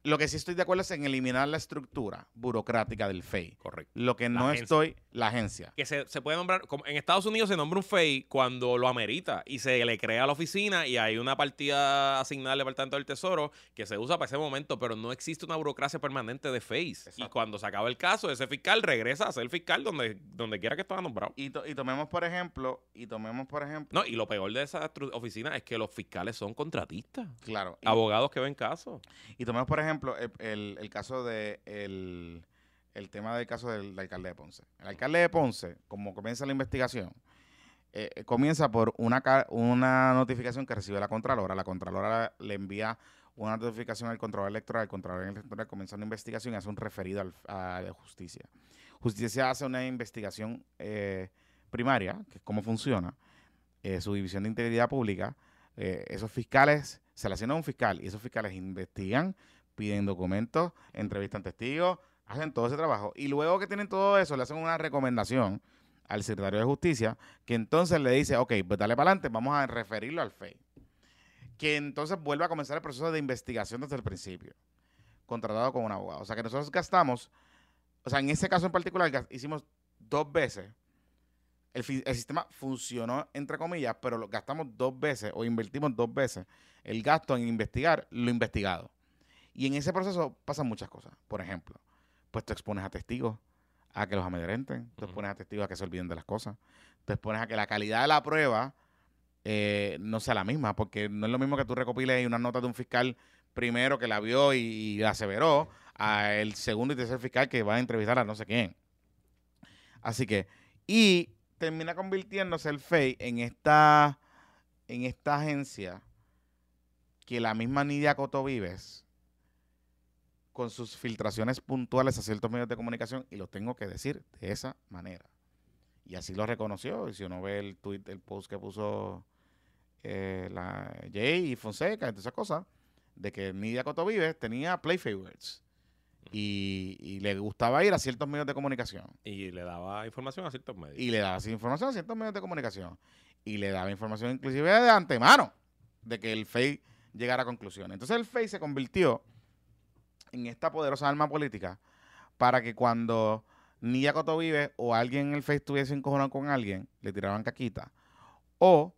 lo que sí estoy de acuerdo es en eliminar la estructura burocrática del FEI. Correcto. Lo que La no agencia. estoy, la agencia. Que se, se puede nombrar, como en Estados Unidos se nombra un FEI cuando lo amerita y se le crea la oficina y hay una partida asignada al Departamento del Tesoro que se usa para ese momento, pero no existe una burocracia permanente de FEIs. Y cuando se acaba el caso, ese fiscal regresa a ser fiscal donde, donde quiera que estaba nombrado. Y, to- y tomemos, por ejemplo, y tomemos, por ejemplo, No, y lo peor de esa oficina es que los fiscales son contratistas, claro, y- abogados que ven casos. Y tomemos, por ejemplo, el, el- caso de tema del caso del, alcalde de Ponce. El alcalde de Ponce, como comienza la investigación, eh, eh, comienza por una, una notificación que recibe la Contralora. La Contralora le envía una notificación al Contralor Electoral. El Contralor Electoral comienza una investigación y hace un referido al, a la justicia. Justicia hace una investigación eh, primaria, que es cómo funciona, su división de integridad pública. esos fiscales, se le asigna a un fiscal y esos fiscales investigan piden documentos, entrevistan testigos, hacen todo ese trabajo. Y luego que tienen todo eso, le hacen una recomendación al secretario de Justicia, que entonces le dice, ok, pues dale para adelante, vamos a referirlo al FEI. Que entonces vuelve a comenzar el proceso de investigación desde el principio, contratado con un abogado. O sea que nosotros gastamos, o sea, en ese caso en particular hicimos dos veces. El, el sistema funcionó, entre comillas, pero lo gastamos dos veces o invertimos dos veces el gasto en investigar lo investigado. Y en ese proceso pasan muchas cosas. Por ejemplo, pues tú expones a testigos a que los amedrenten, Ujú. expones a testigos a que se olviden de las cosas, tú expones a que la calidad de la prueba eh, no sea la misma, porque no es lo mismo que tú recopiles una nota de un fiscal primero que la vio y, y la aseveró, a el segundo y tercer fiscal que va a entrevistar a no sé quién. Así que, y termina convirtiéndose el FEI en esta, en esta agencia que la misma Nidia Coto Vives, con sus filtraciones puntuales a ciertos medios de comunicación, y lo tengo que decir de esa manera. Y así lo reconoció. Y si uno ve el tweet, el post que puso eh, la Jay y Fonseca y todas esas cosas, de que Nidia Coto Vives tenía play favorites. Y, y le gustaba ir a ciertos medios de comunicación. Y le daba información a ciertos medios. Y le daba información a ciertos medios de comunicación. Y le daba información inclusive de antemano de que el FEI llegara a conclusiones. Entonces el FEI se convirtió en esta poderosa arma política para que cuando Nidia Coto vive o alguien en el FEI estuviese encojonado con alguien, le tiraban caquita. O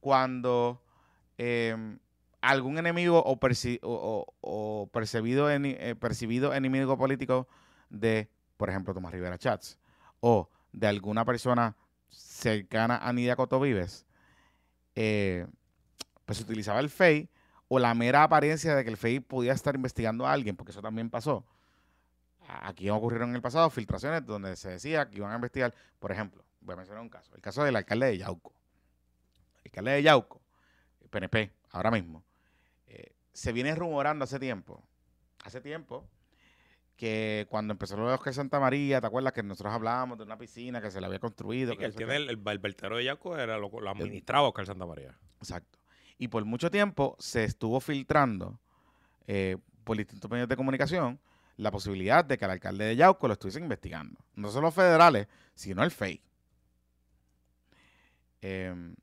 cuando eh, algún enemigo o, eh, percibido enemigo político de, por ejemplo, Tomás Rivera Chats, o de alguna persona cercana a Nidia Coto Vives, eh, pues utilizaba el FEI o la mera apariencia de que el FEI podía estar investigando a alguien, porque eso también pasó. Aquí ocurrieron en el pasado filtraciones donde se decía que iban a investigar, por ejemplo, voy a mencionar un caso, el caso del alcalde de Yauco. El alcalde de Yauco, PNP, ahora mismo, eh, se viene rumorando hace tiempo, hace tiempo, que cuando empezó lo de Oscar Santa María, ¿te acuerdas que nosotros hablábamos de una piscina que se le había construido? Sí, que que tiene el, el, el vertedero de Yaco, era lo, lo administraba Oscar Santa María. Exacto. Y por mucho tiempo se estuvo filtrando eh, por distintos medios de comunicación la posibilidad de que el alcalde de Yauco lo estuviesen investigando. No solo los federales, sino el FEI. Em,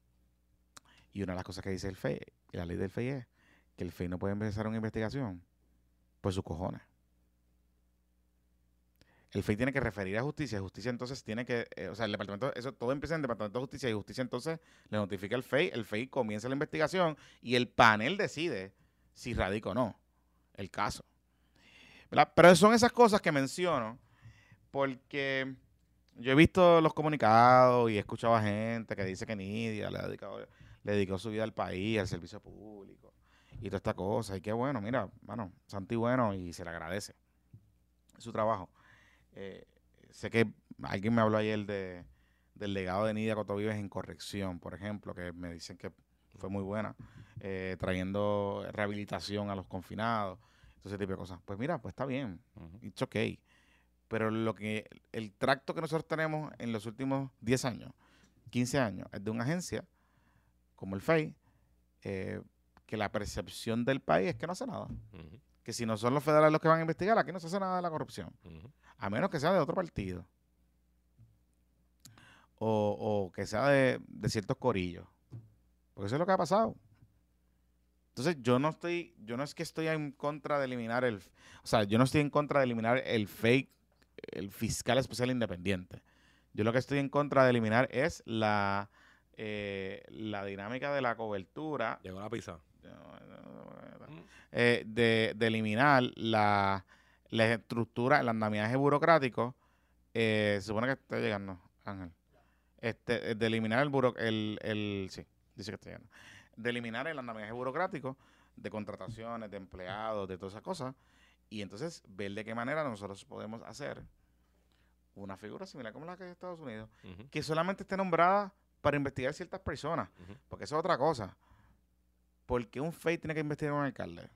y una de las cosas que dice el FEI, la ley del FEI es que el FEI no puede empezar una investigación por sus cojones. El FEI tiene que referir a justicia, justicia entonces tiene que, eh, o sea, el departamento, eso todo empieza en el departamento de justicia y justicia entonces le notifica al FEI, el FEI comienza la investigación y el panel decide si radica o no el caso. Pero son esas cosas que menciono porque yo he visto los comunicados y he escuchado a gente que dice que Nidia le, ha dedicado, le dedicó su vida al país, al servicio público y toda esta cosa. Y qué bueno, mira, mano, santi bueno y se le agradece su trabajo. Eh, sé que alguien me habló ayer de, del legado de Nidia Cotovives en corrección, por ejemplo, que me dicen que fue muy buena, eh, trayendo rehabilitación a los confinados, todo ese tipo de cosas. Pues mira, pues está bien, it's okay. Pero lo que el tracto que nosotros tenemos en los últimos 10 años, 15 años, es de una agencia como el FEI, eh, que la percepción del país es que no hace nada. Que si no son los federales los que van a investigar, aquí no se hace nada de la corrupción ujú. A menos que sea de otro partido. O, o que sea de, de ciertos corillos. Porque eso es lo que ha pasado. Entonces, yo no estoy, yo no es que estoy en contra de eliminar el, o sea, yo no estoy en contra de eliminar el fake, el fiscal especial independiente. Yo lo que estoy en contra de eliminar es la, eh, la dinámica de la cobertura Llegó la pizza. eh, de, de eliminar la, la estructura, el andamiaje burocrático, eh, se supone que está llegando, Ángel. Este, eh, de eliminar el buro, el, el, sí, dice que está llegando. De eliminar el andamiaje burocrático de contrataciones, de empleados, de todas esas cosas, y entonces ver de qué manera nosotros podemos hacer una figura similar como la que hay en Estados Unidos, que solamente esté nombrada para investigar ciertas personas, porque eso es otra cosa. ¿Por qué un FEI tiene que investigar a un alcalde?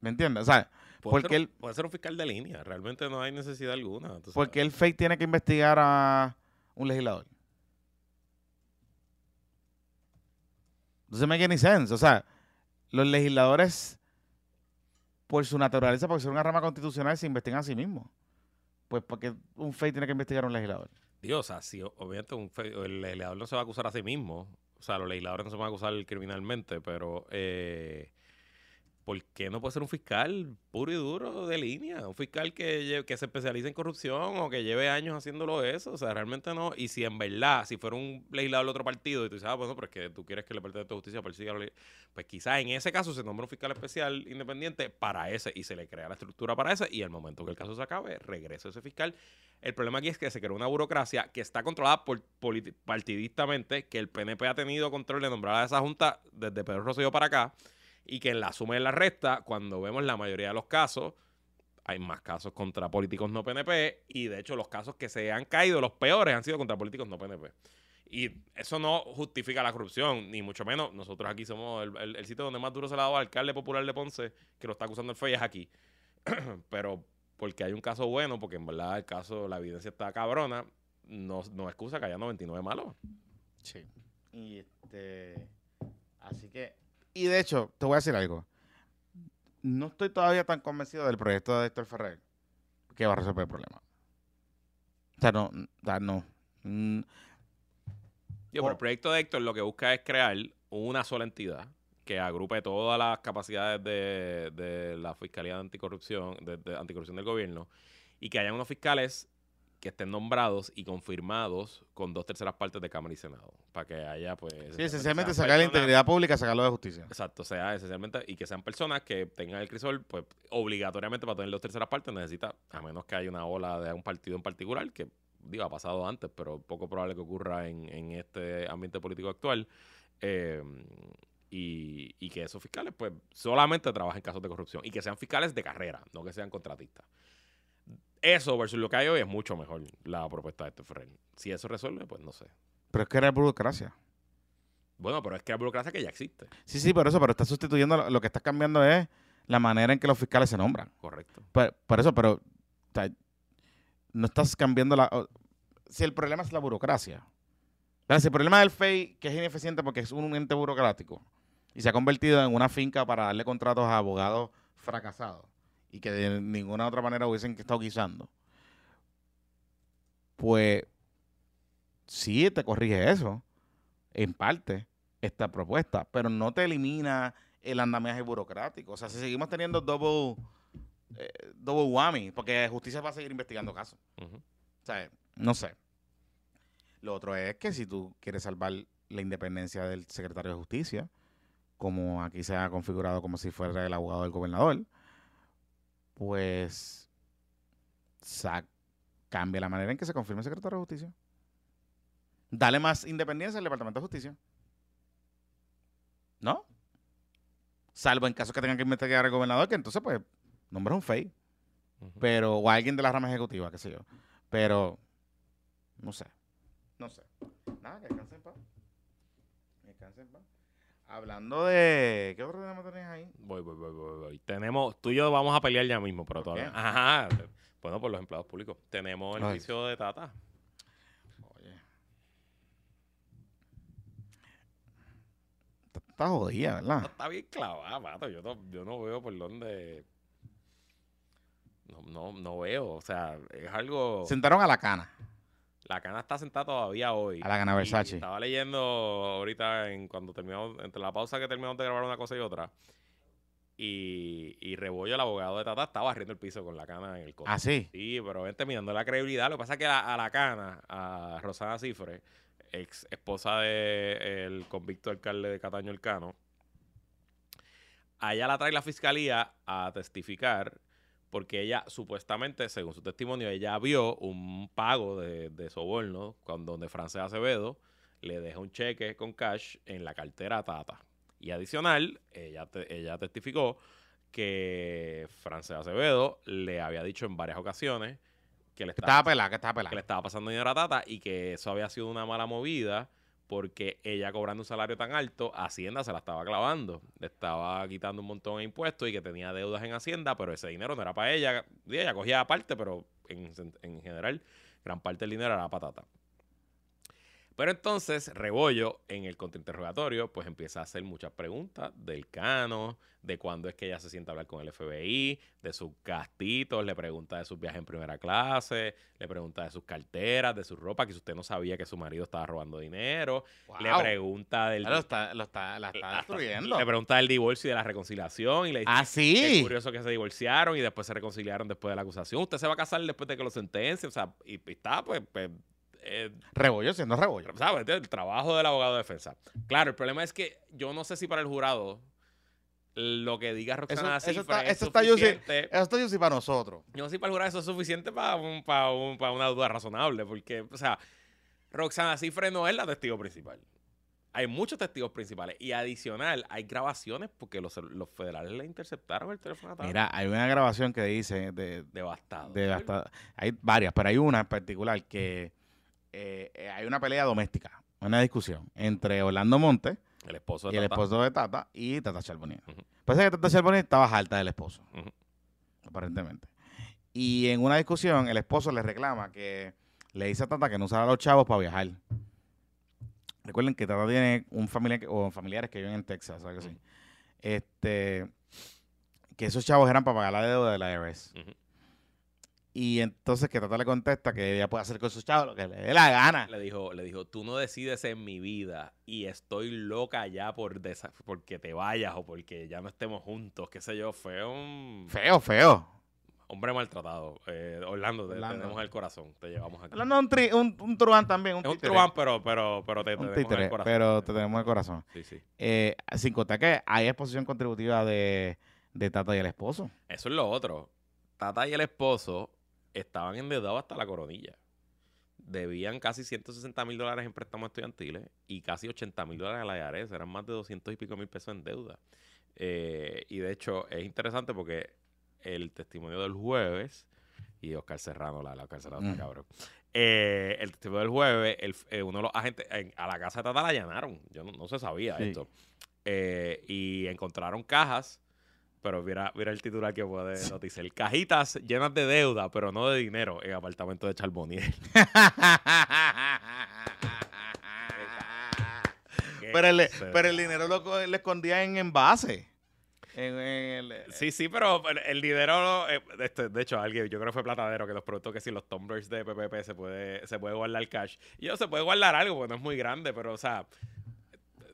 ¿Me entiendes? O sea, Puede, Porque ser, él- puede ser un fiscal de línea. Realmente no hay necesidad alguna. tú ¿por sabes. qué el FEI tiene que investigar a un legislador? No se me any sense. O sea, los legisladores, por su naturaleza, por ser una rama constitucional, se investigan a sí mismos. pues porque un FEI tiene que investigar a un legislador. Dios, o sea, si obviamente un fe- el legislador no se va a acusar a sí mismo. O sea, los legisladores no se van a acusar criminalmente, pero eh, ¿por qué no puede ser un fiscal puro y duro de línea? Un fiscal que, que se especialice en corrupción o que lleve años haciéndolo eso. O sea, realmente no. Y si en verdad, si fuera un legislador de otro partido y tú dices, ah, bueno, pero es que tú quieres que el Departamento de Justicia persiga a los leg-", pues quizás en ese caso se nombra un fiscal especial independiente para ese y se le crea la estructura para ese y al momento que el caso se acabe, regresa ese fiscal el problema aquí es que se creó una burocracia que está controlada por partidistamente, que el PNP ha tenido control de nombrar a esa junta desde Pedro Rosselló para acá, y que en la suma y en la resta, cuando vemos la mayoría de los casos, hay más casos contra políticos no PNP, y de hecho los casos que se han caído, los peores, han sido contra políticos no PNP. Y eso no justifica la corrupción, ni mucho menos. Nosotros aquí somos el, el- sitio donde más duro se le ha dado al alcalde popular de Ponce, que lo está acusando el FEI, es aquí. Pero porque hay un caso bueno, porque en verdad el caso, la evidencia está cabrona, no, no excusa que haya 99 malos. Sí. Y este. Así que. Y de hecho, te voy a decir algo. No estoy todavía tan convencido del proyecto de Héctor Ferrer que va a resolver el problema. O sea, no. O sea, no. Mm, Digo, pero el proyecto de Héctor lo que busca es crear una sola entidad que agrupe todas las capacidades de, de la Fiscalía de Anticorrupción, de, de Anticorrupción del gobierno, y que haya unos fiscales que estén nombrados y confirmados con dos terceras partes de Cámara y Senado, para que haya, pues... Sí, esencialmente sacar la integridad pública, sacarlo de justicia. Exacto, sea esencialmente, y que sean personas que tengan el crisol, pues obligatoriamente para tener dos terceras partes necesita, a menos que haya una ola de un partido en particular, que digo, ha pasado antes, pero poco probable que ocurra en, en este ambiente político actual, eh, y, y que esos fiscales, pues, solamente trabajen en casos de corrupción, y que sean fiscales de carrera, no que sean contratistas. Eso versus lo que hay hoy es mucho mejor la propuesta de este Ferrer. Si eso resuelve, pues no sé. Pero es que era burocracia. Bueno, pero es que la burocracia que ya existe, Sí, sí, por eso, pero está sustituyendo, lo, que estás cambiando es la manera en que los fiscales se nombran. correcto. Por, por eso, pero o sea, no estás cambiando la... o- si el problema es la burocracia. Si el problema del FEI, que es ineficiente porque es un ente burocrático y se ha convertido en una finca para darle contratos a abogados fracasados y que de ninguna otra manera hubiesen estado guisando, pues sí te corrige eso, en parte, esta propuesta, pero no te elimina el andamiaje burocrático. O sea, si seguimos teniendo double eh, double whammy, porque justicia va a seguir investigando casos. O sea, no sé. Lo otro es que si tú quieres salvar la independencia del secretario de justicia, como aquí se ha configurado como si fuera el abogado del gobernador, pues cambia la manera en que se confirma el secretario de justicia. Dale más independencia al Departamento de Justicia. ¿No? Salvo en caso que tengan que investigar al gobernador, que entonces pues nombra un Ujú. pero o alguien de la rama ejecutiva, qué sé yo. Pero no sé. No sé. Nada, que descansen en paz. Que descansen en paz. Hablando de ¿qué otro tema tenés ahí? Voy, voy, voy, voy, voy. Tenemos, tú y yo vamos a pelear ya mismo, pero ¿Por todavía. qué? Ajá. Bueno, por los empleados públicos. Tenemos el Ay. juicio de Tata. Oye. Está- jodida, No, ¿verdad? está bien clavada, mato. Yo no, yo no veo por dónde. No, no, no veo. O sea, es algo. Sentaron a la cana. La cana está sentada todavía hoy. A la cana Versace. Estaba leyendo ahorita en cuando terminamos, entre la pausa que terminamos de grabar una cosa y otra. Y, y Rebollo, el abogado de Tata, estaba barriendo el piso con la cana en el coche. Ah, sí. Sí, pero vente mirando la credibilidad. Lo que pasa es que a, a la cana, a Rosana Cifre, ex esposa del convicto alcalde de Cataño Elcano, allá la trae la fiscalía a testificar porque ella supuestamente, según su testimonio, ella vio un pago de, de soborno cuando donde Frances Acevedo le deja un cheque con cash en la cartera a Tata. Y adicional, ella, te- ella testificó que Frances Acevedo le había dicho en varias ocasiones que le estaba, estaba pelada, que estaba que le pelada. estaba pasando dinero a Tata y que eso había sido una mala movida porque ella cobrando un salario tan alto, Hacienda se la estaba clavando, le estaba quitando un montón de impuestos y que tenía deudas en Hacienda, pero ese dinero no era para ella, ella cogía aparte, pero en, en general gran parte del dinero era para Tata. Pero entonces, Rebollo, en el contrainterrogatorio, pues empieza a hacer muchas preguntas del cano, de cuándo es que ella se sienta a hablar con el FBI, de sus gastitos, le pregunta de sus viajes en primera clase, le pregunta de sus carteras, de su ropa, que si usted no sabía que su marido estaba robando dinero, le pregunta del... Lo está, lo está, la está hasta- destruyendo. Le pregunta del divorcio y de la reconciliación y le dice Ah, que sí. es curioso que se divorciaron y después se reconciliaron después de la acusación. Usted se va a casar después de que lo sentencien, o sea, y, y está, pues, pues, eh, Rebollo siendo rebollo. ¿sabes? El trabajo del abogado de defensa. Claro, el problema es que yo no sé si para el jurado lo que diga Roxana Eso- eso es eso está yo sí- suficiente. Yo sí para nosotros. Yo no sé si para el jurado eso es suficiente para, un, para, un- para una duda razonable, porque, o sea, Roxana Cifre no es la testigo principal. Hay muchos testigos principales. Y adicional, hay grabaciones porque los, los federales le interceptaron el teléfono a Tata. Mira, hay una grabación que dice de, Devastado. hay varias, pero hay una en particular que eh, eh, hay una pelea doméstica, una discusión entre Orlando Montes El esposo de y el Tata. esposo de Tata y Tata Charbonnier. Ujú. Parece que Tata Charbonnier estaba alta del esposo, aparentemente. Y en una discusión, el esposo le reclama que le dice a Tata que no usara los chavos para viajar. Recuerden que Tata tiene un familiar o familiares que viven en Texas, algo así. Este, que esos chavos eran para pagar la deuda de la IRS. Y entonces que Tata le contesta que ella puede hacer con sus chavos lo que le dé la gana. Le dijo, le dijo, tú no decides en mi vida y estoy loca ya por desa- porque te vayas o porque ya no estemos juntos, qué sé yo. Fue un Feo, feo. hombre maltratado. Eh, Orlando, te Orlando. tenemos el corazón, te llevamos aquí. Hablando de un, tri- un, un truán también, un Es un truán, pero, pero, pero te tenemos títere, el corazón. pero te tenemos en el corazón. Sí, sí. Eh, sin contar que hay exposición contributiva de, de Tata y el esposo. Eso es lo otro. Tata y el esposo estaban endeudados hasta la coronilla. Debían casi 160 mil dólares en préstamos estudiantiles y casi 80 mil dólares a la IARES. Eran más de 200 y pico mil pesos en deuda. Eh, y de hecho es interesante porque el testimonio del jueves, y Oscar Serrano, la, la Oscar Serrano está Mm. cabrón. Eh, el testimonio del jueves, el- eh, uno de los agentes en- a la casa de Tata la allanaron. Yo no, no se sabía Sí. esto. Y encontraron cajas pero mira, mira el titular que puede noticiar. Cajitas llenas de deuda, pero no de dinero, en apartamento de Charbonnier. pero, el, pero el dinero lo, escondía en envase. En, en el- Sí, sí, pero el, dinero, eh, este, de hecho, alguien, yo creo que fue Platadero que nos preguntó que si los tumblers de PPP se puede, se puede guardar cash. Y yo, se puede guardar algo, porque no es muy grande, pero, o sea,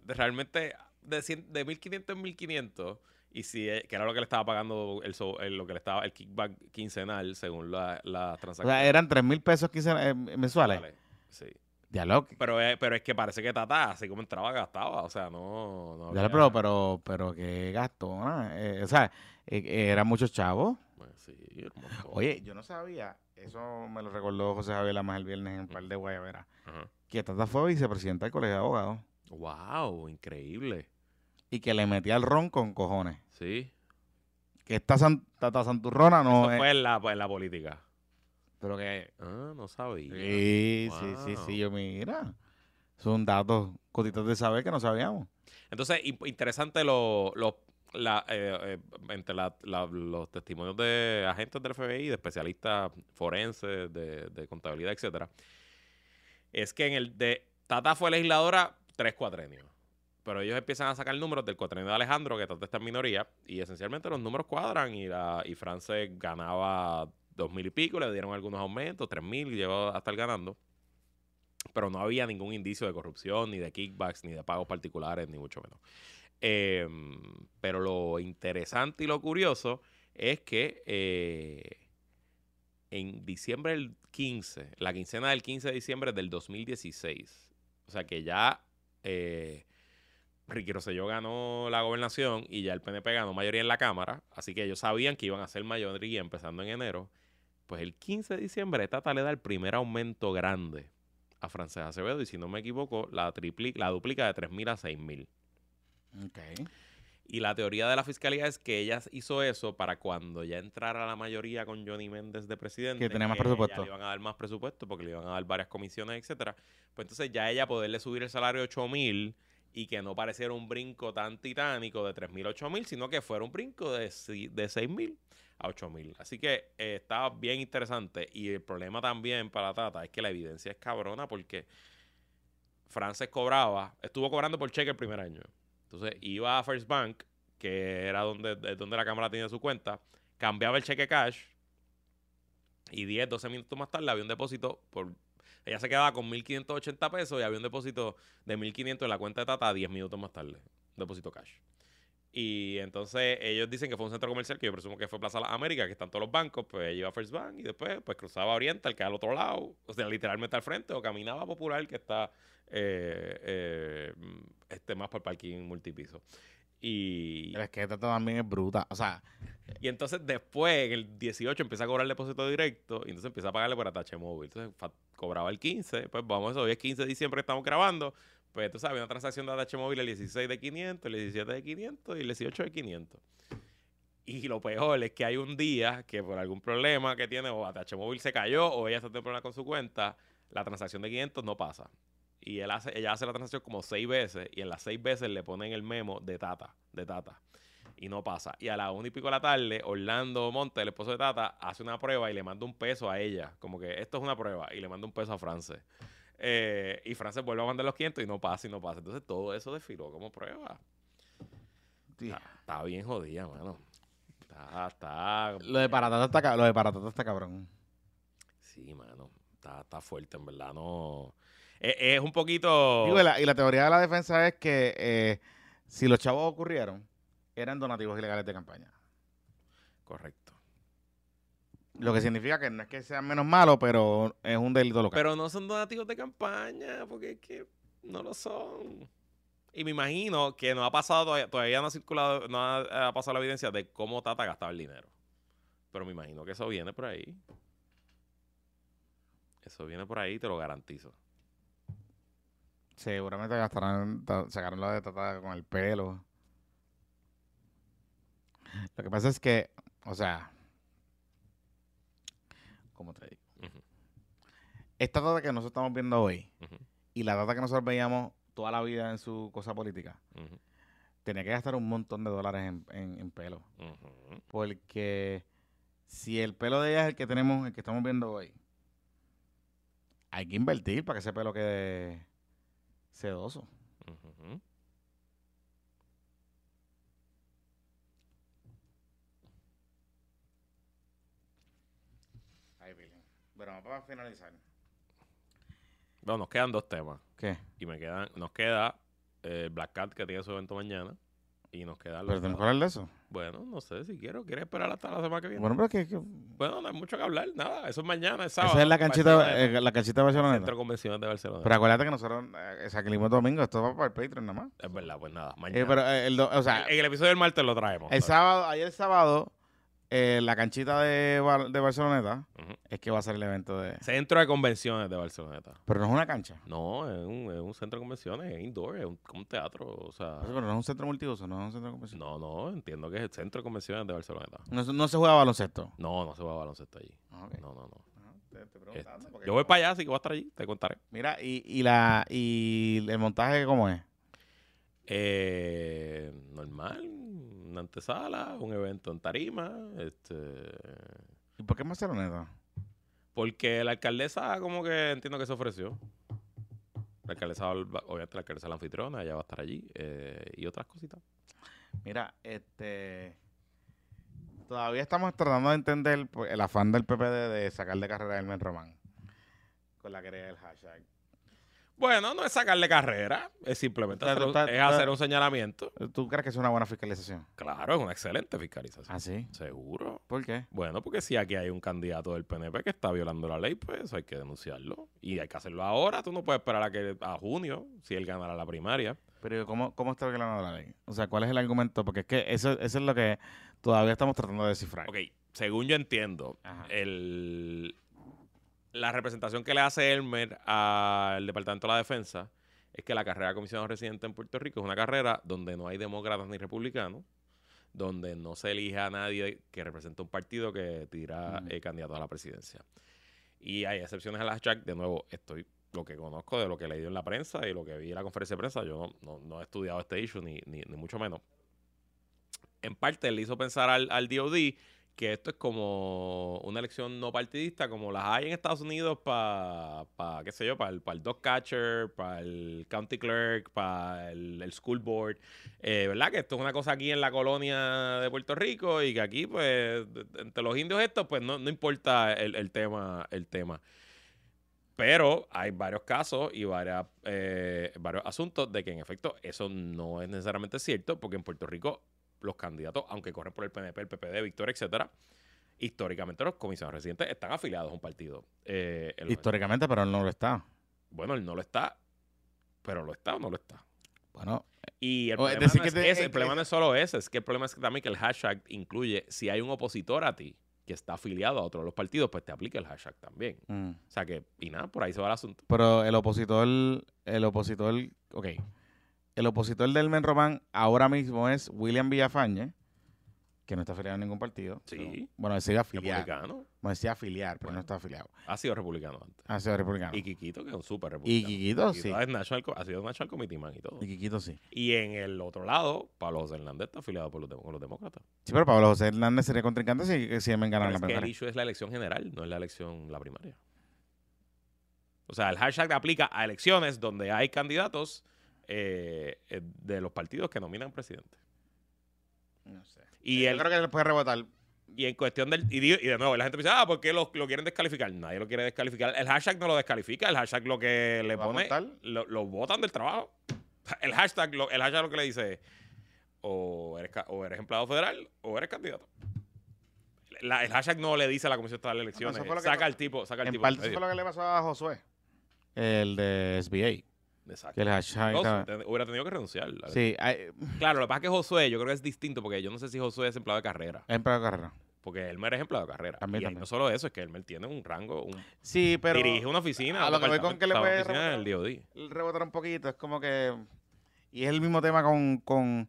realmente de, 100 de 1500 en 1500, y si, que era lo que le estaba pagando, el, el- lo que le estaba, el kickback quincenal, según la, la o sea, eran 3 mil pesos eh, mensuales. Vale, Sí. Diálogo. Pero es, pero es que parece que Tata, así como entraba, gastaba. O sea, no. no había- pero, pero, pero qué gastona. Eh, o sea, eh, eh, eran muchos chavos. Pues sí. Oye, yo no sabía, eso me lo recordó José Javier Lamas el viernes en par de guayaberas, Ajá. que Tata fue vicepresidenta del colegio de abogados Wow, increíble. Y que le metía el ron con cojones. Sí. Que esta San- Tata Santurrona no Eso es... fue en la, en la política. Pero que... Ah, no sabía. Sí, sí, sí, sí, yo mira. Son datos, cositas de saber que no sabíamos. Entonces, in- interesante lo, lo- la, eh, eh, entre la- la- los testimonios de agentes del FBI, de especialistas forenses, de, de contabilidad, etcétera, es que en el de Tata fue legisladora tres cuatrenios. Pero ellos empiezan a sacar números del cuatrenio de Alejandro, que Tata está en minoría, y esencialmente los números cuadran y, la, y France ganaba dos mil y pico, le dieron algunos aumentos, tres mil, llegó a estar ganando. Pero no había ningún indicio de corrupción, ni de kickbacks, ni de pagos particulares, ni mucho menos. Eh, pero lo interesante y lo curioso es que eh, en diciembre del 15, la quincena del 15 de diciembre del 2016, o sea que ya eh, Ricky Rosselló ganó la gobernación y ya el PNP ganó mayoría en la Cámara, así que ellos sabían que iban a ser mayoría empezando en enero. Pues el 15 de diciembre Tata le da el primer aumento grande a Frances Acevedo y si no me equivoco, la, la duplica de 3.000 a 6.000. Ok. Y la teoría de la fiscalía es que ella hizo eso para cuando ya entrara la mayoría con Johnny Méndez de presidente. Que tenía más ya presupuesto. le iban a dar más presupuesto porque le iban a dar varias comisiones, etcétera. Pues entonces ya ella poderle subir el salario a 8 mil y que no pareciera un brinco tan titánico de 3 mil a 8 mil, sino que fuera un brinco de, de 6 mil a 8 mil. Así que eh, estaba bien interesante. Y el problema también para Tata es que la evidencia es cabrona porque Frances cobraba, estuvo cobrando por cheque el primer año. Entonces iba a First Bank, que era donde, de donde la cámara tenía su cuenta, cambiaba el cheque cash y 10, 12 minutos más tarde había un depósito por... Ella se quedaba con 1.580 pesos y había un depósito de 1.500 en la cuenta de Tata 10 minutos más tarde. Un depósito cash. Y entonces ellos dicen que fue un centro comercial que yo presumo que fue Plaza Las Américas, que están todos los bancos, pues ella iba a First Bank y después pues cruzaba Oriental, que al otro lado, o sea, literalmente al frente, o caminaba Popular, que está eh, eh, este, más por el parking multipiso. Y, Es que esta también es bruta. O sea, y entonces después, en el 18, empieza a cobrar el depósito directo y entonces empieza a pagarle por atache móvil. Entonces cobraba el 15, pues vamos, hoy es 15 de diciembre que estamos grabando. Pues entonces había una transacción de atache móvil el 16 de 500, el 17 de 500 y el 18 de 500. Y lo peor es que hay un día que por algún problema que tiene, o ATH móvil se cayó, o ella está teniendo problemas con su cuenta, la transacción de 500 no pasa. Y él hace, ella hace la transacción como seis veces, y en las seis veces le ponen el memo de Tata, de Tata. Y no pasa. Y a la una y pico de la tarde, Orlando Monte, el esposo de Tata, hace una prueba y le manda un peso a ella. Como que esto es una prueba. Y le manda un peso a Frances. Eh, y Frances vuelve a mandar los 500 y no pasa y no pasa. Entonces todo eso desfiló como prueba. Está, está bien jodida, mano. Está, está. lo de Paratata está, lo de Paratata está cabrón. Sí, mano. Está, está fuerte, en verdad. No. Es, es un poquito. Digo, y, la, y la teoría de la defensa es que eh, si los chavos ocurrieron, eran donativos ilegales de campaña. Correcto. Lo que significa que no es que sean menos malos, pero es un delito local. Pero no son donativos de campaña, porque es que no lo son. Y me imagino que no ha pasado todavía, todavía no ha circulado, no ha, ha pasado la evidencia de cómo Tata gastaba el dinero. Pero me imagino que eso viene por ahí. Eso viene por ahí, te lo garantizo. Seguramente gastarán, ta- sacaron la de Tata con el pelo. Lo que pasa es que, o sea, ¿cómo te digo? Esta Tata que nosotros estamos viendo hoy y la Tata que nosotros veíamos toda la vida en su cosa política, tenía que gastar un montón de dólares en, en- en pelo. Porque si el pelo de ella es el que tenemos, el que estamos viendo hoy, hay que invertir para que ese pelo quede sedoso. Ujú. Ay, Virgen. Bueno, para finalizar. Bueno, nos quedan dos temas. ¿Qué? Y me quedan, nos queda eh, Black Cat que tiene su evento mañana. Y nos queda ¿Pero tenemos que hablar de eso? Bueno, no sé si quiero. ¿Quieres esperar hasta la semana que viene? Bueno, pero es que... que- Bueno, no hay mucho que hablar, nada. Eso es mañana, es sábado. esa es la canchita, eh, la canchita de Barcelona. Centro de Convenciones de Barcelona. Pero acuérdate que nosotros eh, salimos domingo, esto va para el Patreon nada más. es verdad, pues nada. Eh, Mañana. pero eh, el, do- o sea, en el episodio del martes lo traemos. el sábado, ayer sábado, eh, la canchita de, Bar- de Barceloneta Ujú. es que va a ser el evento de... Centro de Convenciones de Barcelona. Pero no es una cancha. No, es un, es un centro de convenciones, es indoor, es un, como un teatro. O sea, Pero no es un centro multiuso, no es un centro de convención. no, no, entiendo que es el centro de convenciones de Barcelona. No, se- no se juega baloncesto. No, no se va a baloncesto allí. Ah, ok. No, no, no. Ajá, te- te Este, porque- yo voy para allá, así que voy a estar allí, te contaré. Mira, y, y, la, y el montaje, ¿cómo es? Eh, normal, una antesala, un evento en tarima, este ¿Y por qué Barceloneta? porque la alcaldesa como que entiendo que se ofreció. La alcaldesa, va- obviamente la alcaldesa es la anfitriona, ella va a estar allí eh, y otras cositas. Mira, este... Todavía estamos tratando de entender el afán del PPD de sacar de carrera a Elmer Román. Con la querella del hashtag. Bueno, no es sacarle carrera, es simplemente O sea, hacer un- es hacer un señalamiento. ¿Tú crees que es una buena fiscalización? Claro, es una excelente fiscalización. ¿Ah, sí? Seguro. ¿Por qué? Bueno, porque si aquí hay un candidato del PNP que está violando la ley, pues hay que denunciarlo. Y hay que hacerlo ahora. Tú no puedes esperar a que a junio, si él ganara la primaria. Pero ¿cómo, cómo está violando la ley? O sea, ¿cuál es el argumento? Porque es que eso, eso es lo que todavía estamos tratando de descifrar. Ok, según yo entiendo, Ajá. el, la representación que le hace Elmer al Departamento de la Defensa es que la carrera de comisionado residente en Puerto Rico es una carrera donde no hay demócratas ni republicanos, donde no se elige a nadie que represente un partido que tira eh, candidato a la presidencia. Y hay excepciones al hashtag. De nuevo, estoy lo que conozco de lo que he leído en la prensa y lo que vi en la conferencia de prensa. Yo no, no- no he estudiado este issue, ni, ni, ni mucho menos. En parte, le hizo pensar al, al DOD que esto es como una elección no partidista, como las hay en Estados Unidos para, pa, qué sé yo, para el, pa el dog catcher, para el county clerk, para el, school board, eh, ¿verdad? Que esto es una cosa aquí en la colonia de Puerto Rico y que aquí, pues, entre los indios estos, pues no, no importa el, el tema, el tema. Pero hay varios casos y varias, eh, varios asuntos de que en efecto eso no es necesariamente cierto, porque en Puerto Rico los candidatos, aunque corren por el PNP, el PPD, Victoria, etcétera, históricamente los comisionados residentes están afiliados a un partido. Eh, Históricamente, pero él no lo está. bueno, él no lo está, pero lo está o no lo está. Bueno, Y el O, es problema, no que es te- ese, eh, el problema que- no es solo ese, es que el problema es que también que el hashtag incluye si hay un opositor a ti que está afiliado a otro de los partidos, pues te aplica el hashtag también. mm. O sea que, y nada, por ahí se va el asunto. pero el opositor, el opositor, ok. El opositor del Men Román ahora mismo es William Villafañe, que no está afiliado a ningún partido. Sí. Bueno, decía afiliar. Republicano. Bueno, decía afiliar, pero no está afiliado. Ha sido republicano antes. Ha sido republicano. Y Kikito, que es un súper republicano. Sí. es national co- ha sido National Committee Man y todo. Y Quiquito sí. Y en el otro lado, Pablo José Hernández está afiliado por los demócratas. Sí, pero Pablo José Hernández sería contrincante si, si me Pero ganan la es que el primaria. issue es la elección general, no es la elección, la primaria. O sea, el hashtag aplica a elecciones donde hay candidatos eh, eh, de los partidos que nominan presidente. No sé. Y, Yo el, creo que le puede rebotar. y en cuestión del... Y, de nuevo, la gente dice, ah, ¿por qué lo, lo quieren descalificar? Nadie lo quiere descalificar. El hashtag no lo descalifica, el hashtag lo que le ¿Lo va a pone... Lo, lo botan del trabajo. El hashtag, lo, el hashtag lo que le dice, o eres, o eres empleado federal o eres candidato. La- el hashtag no le dice a la Comisión Estatal de Elecciones, saca al tipo, saca al En tipo. parte eso fue lo que le pasó a Josué. El de SBA. Exacto. Que el hashtag Josué estaba- ten- hubiera tenido que renunciar. la Sí, hay- Claro, lo que pasa es que Josué, yo creo que es distinto porque yo no sé si Josué es empleado de carrera. es para carrera. Porque Elmer es empleado de carrera. También, y también. no solo eso, es que Elmer tiene un rango, un, Sí, pero dirige una oficina. a un lo que voy con que le departamento, puede una oficina del DOD. rebotar un poquito. Es como que... Y es el mismo tema con, con,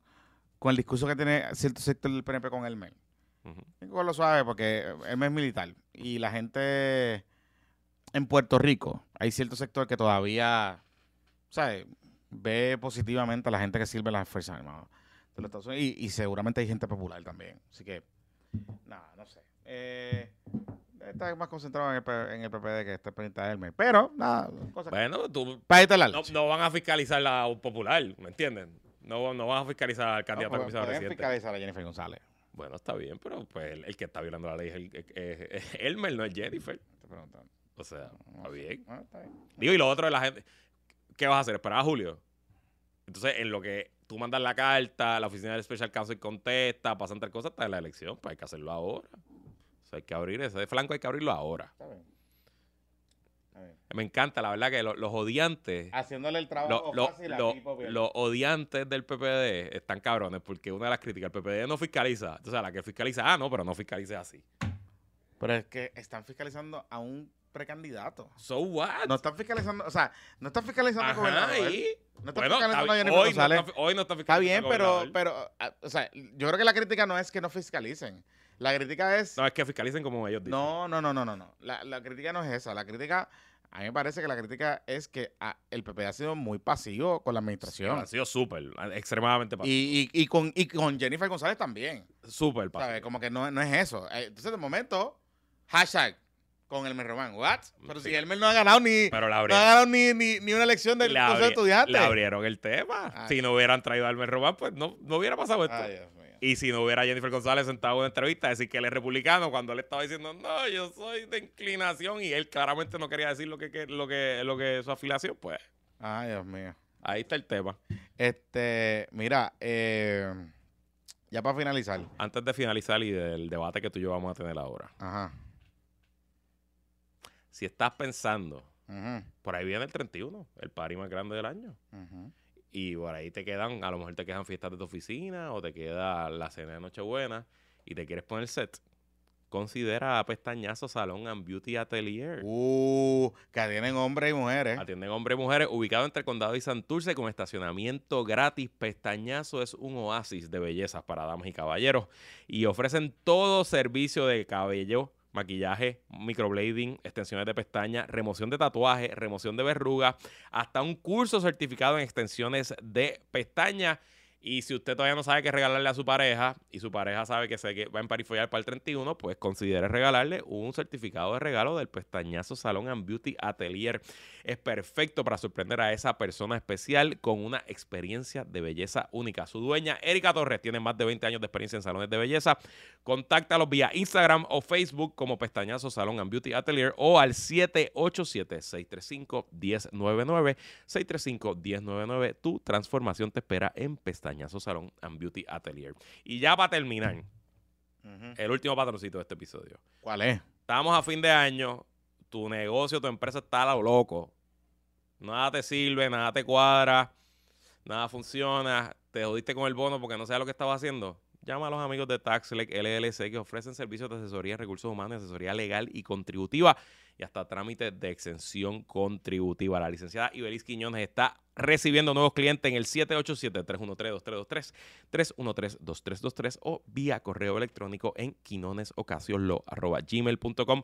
con el discurso que tiene cierto sector del PNP con Elmer. Ujú. Que cogerlo suave porque Elmer es militar. Y la gente en Puerto Rico, hay cierto sector que todavía, ¿sabes? Ve positivamente a la gente que sirve en las Fuerzas Armadas de los Estados Unidos. Y, y seguramente hay gente popular también. Así que, nada, no sé. Eh, está más concentrado en el, en el PPD que está pendiente de Elmer. Pero, nada, cosas Bueno, tú, para la no, leche. no van a fiscalizar la popular, ¿me entienden? No, no van a fiscalizar al No, candidato a pueden- comisionado pueden residente. fiscalizar a Jennifer González. Bueno, está bien, pero pues el, el que está violando la ley es, el, es- es- es Elmer, no es Jennifer. Te. O sea, No está bien. Ah, está bien. Digo, y lo otro de la gente, ¿qué vas a hacer? ¿Esperar a Julio? Entonces, en lo que tú mandas la carta, la oficina del Special Counsel contesta, pasan tres cosas, está en la elección, pues hay que hacerlo ahora. O sea, hay que abrir ese flanco, hay que abrirlo ahora. Está bien. Está bien. Me encanta, la verdad, que lo- los odiantes, Haciéndole el lo- trabajo lo- fácil a lo- tipo bien. los odiantes del PPD están cabrones, porque una de las críticas, el PPD no fiscaliza. Entonces, a la que fiscaliza, ah, no, pero no fiscalice así. Pero es que están fiscalizando a un precandidato. So what? No están fiscalizando, o sea, no están fiscalizando a Ajá, gobernador. y- No están Bueno, está fiscalizando a bien. Jennifer hoy, no González. está, hoy no está Está fiscalizando bien, al pero, pero, ah, o sea, yo creo que la crítica no es que no fiscalicen. La crítica es... No, es que fiscalicen como ellos dicen. No, no, no, no, no, no. La, la crítica no es esa. La crítica, a mí me parece que la crítica es que ah, el PP ha sido muy pasivo con la administración. Ha sido súper, extremadamente pasivo. Y, y, y con, y con Jennifer González también. Súper pasivo. ¿Sabes? Como que no, no es eso. Eh, Entonces, de momento, hashtag con Elmer Román. ¿What? Pero Sí. si Elmer no ha ganado ni, Pero la no ha ganado ni, ni, ni una elección del Consejo de Estudiantes. le abrieron el tema. Ay. Si no hubieran traído a Almer Román, pues no, no hubiera pasado esto. Ay, Dios mío. Y si no hubiera Jennifer González sentado en una entrevista a decir que él es republicano cuando él estaba diciendo, no, yo soy de inclinación y él claramente no quería decir lo que, que- lo que, lo que es su afiliación, pues Ay, Dios mío. ahí está el tema. Este, mira, eh, ya para finalizar. Antes de finalizar y del debate que tú y yo vamos a tener ahora, Ajá. Si estás pensando, por ahí viene el 31, el party más grande del año. Y por ahí te quedan, a lo mejor te quedan fiestas de tu oficina o te queda la cena de Nochebuena y te quieres poner set. Considera Pestañazo Salón and Beauty Atelier. Uh, que tienen hombres y mujeres. Atienden hombres y mujeres, ubicado entre el condado y Santurce con estacionamiento gratis. Pestañazo es un oasis de bellezas para damas y caballeros y ofrecen todo servicio de cabello, maquillaje, microblading, extensiones de pestañas, remoción de tatuajes, remoción de verrugas, hasta un curso certificado en extensiones de pestañas. Y si usted todavía no sabe qué regalarle a su pareja y su pareja sabe que se va a emparifollar para el 31, pues considere regalarle un certificado de regalo del Pestañazo Salón and Beauty Atelier. Es perfecto para sorprender a esa persona especial con una experiencia de belleza única. Su dueña, Erika Torres, tiene más de 20 años de experiencia en salones de belleza. Contáctalos vía Instagram o Facebook como Pestañazo Salón and Beauty Atelier o al 787-635-1099. 635-1099. Tu transformación te espera en Pestañazo Salón and Beauty Atelier. Y ya para terminar, el último patroncito de este episodio. ¿Cuál es? Estamos a fin de año, tu negocio, tu empresa está a lo loco. Nada te sirve, nada te cuadra, nada funciona, te jodiste con el bono porque no sabes lo que estabas haciendo. Llama a los amigos de TaxLec LLC que ofrecen servicios de asesoría, recursos humanos, asesoría legal y contributiva y hasta trámite de exención contributiva. La licenciada Ibelis Quiñones está recibiendo nuevos clientes en el 787-313-2323, 313-2323 o vía correo electrónico en quinonesocasioslo.gmail.com.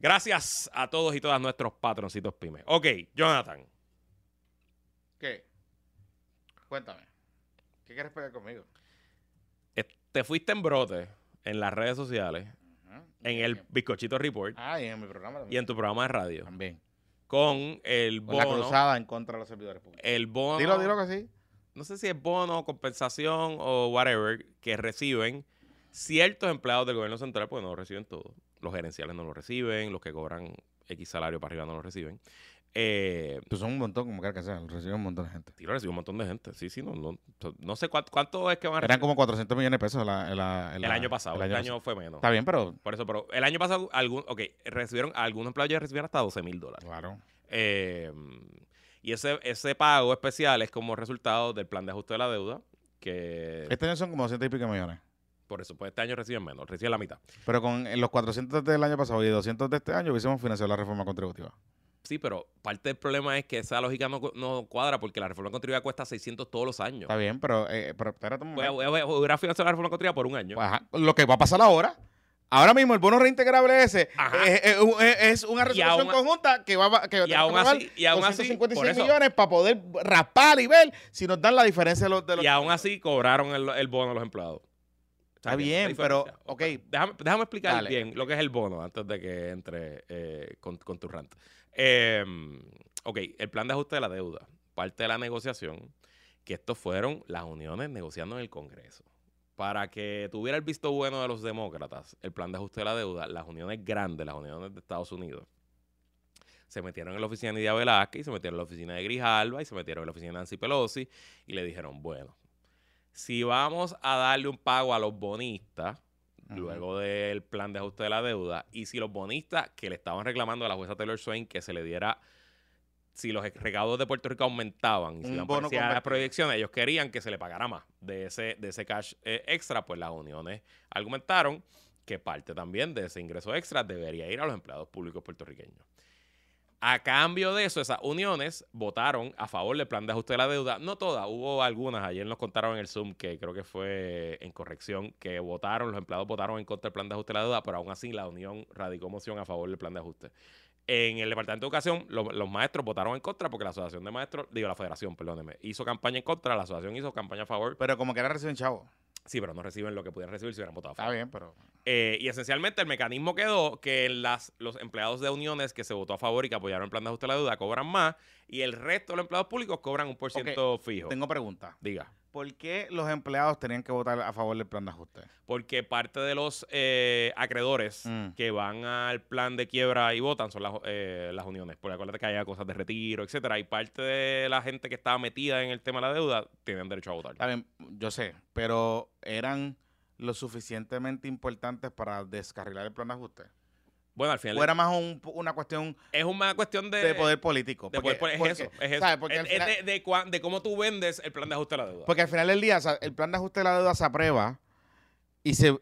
Gracias a todos y todas nuestros patroncitos pymes. Ok, Jonathan. ¿Qué? Cuéntame. ¿Qué quieres pelear conmigo? eh, Te fuiste en brote en las redes sociales. En el Bizcochito Report Ah, y en mi programa y también. en tu programa de radio También. con el Con la bono. cruzada en contra de los servidores públicos. El bono. Dilo, dilo que sí. no sé si es bono, compensación o whatever, que reciben ciertos empleados del gobierno central, porque no lo reciben todos. Los gerenciales no lo reciben, los que cobran X salario para arriba no lo reciben. Eh, Pues son un montón, como quiera que sea. Lo recibe un montón de gente. sí lo recibe un montón de gente. Sí, sí, no, no, no sé cuánto, cuánto es que van a Eran recibir. como 400 millones de pesos la- la- el año pasado. el este pasado. año fue menos. Está bien, pero... Por eso, pero el año pasado, algún, ok, recibieron, algunos empleados ya recibieron hasta 12 mil dólares. Claro. Eh, y ese, ese pago especial es como resultado del plan de ajuste de la deuda, que Este año son como 200 y pico millones. por eso pues este año reciben menos, reciben la mitad. Pero con los 400 del año pasado y 200 de este año hubiésemos financiado la reforma contributiva. Sí, pero parte del problema es que esa lógica no, no cuadra porque la reforma contributiva cuesta 600 todos los años. Está bien, pero, eh, pero espérate un Voy a, momento. voy a- voy a- financiado la reforma contributiva por un año. Pues, ajá, lo que va a pasar ahora. Ahora mismo el bono reintegrable ese Ajá. es, es- es- una resolución aún conjunta que va a que y aún así- y aún así, 256 por eso- millones para poder raspar y ver si nos dan la diferencia de los de los y aún así cobraron el, el bono a los empleados. Está bien, pero, ok. Déjame, déjame explicar Dale. bien lo que es el bono antes de que entre eh, con, con tu rant. Eh, ok, el plan de ajuste de la deuda. Parte de la negociación, que estos fueron las uniones negociando en el Congreso. Para que tuviera el visto bueno de los demócratas, el plan de ajuste de la deuda, las uniones grandes, las uniones de Estados Unidos, se metieron en la oficina de Nidia Velázquez y se metieron en la oficina de Grijalva y se metieron en la oficina de Nancy Pelosi y le dijeron, bueno, si vamos a darle un pago a los bonistas, Luego del plan de ajuste de la deuda, y si los bonistas que le estaban reclamando a la jueza Taylor Swain que se le diera, si los recaudos de Puerto Rico aumentaban y si iban las proyecciones, ellos querían que se le pagara más de ese, de ese cash eh, extra, pues las uniones argumentaron que parte también de ese ingreso extra debería ir a los empleados públicos puertorriqueños. A cambio de eso, esas uniones votaron a favor del plan de ajuste de la deuda. No todas, hubo algunas. Ayer nos contaron en el Zoom que creo que fue en corrección que votaron, los empleados votaron en contra del plan de ajuste de la deuda, pero aún así la unión radicó moción a favor del plan de ajuste. En el Departamento de Educación, lo- los maestros votaron en contra porque la Asociación de Maestros, digo, la Federación, perdóneme, hizo campaña en contra, la Asociación hizo campaña a favor. Pero como que era reciben chavo. Sí, pero no reciben lo que pudieran recibir si hubieran votado a favor. Está bien, pero... Eh, y esencialmente el mecanismo quedó que las, los empleados de uniones que se votó a favor y que apoyaron el plan de ajuste de la deuda cobran más y el resto de los empleados públicos cobran un por ciento fijo. Tengo pregunta. Diga. ¿Por qué los empleados tenían que votar a favor del plan de ajuste? Porque parte de los eh, acreedores Mm. que van al plan de quiebra y votan son las, eh, las uniones. Porque acuérdate que haya cosas de retiro, etcétera. Y parte de la gente que estaba metida en el tema de la deuda tienen derecho a votar. Está bien, yo sé, pero eran lo suficientemente importantes para descarrilar el plan de ajuste. Bueno, al final O era más un- una cuestión es una cuestión de, de poder político. de Porque, poder- es porque, eso, es eso. ¿sabes? Porque Es- al es final- de, de de cómo tú vendes el plan de ajuste de la deuda. Porque al final del día, o sea, el plan de ajuste de la deuda se aprueba y se,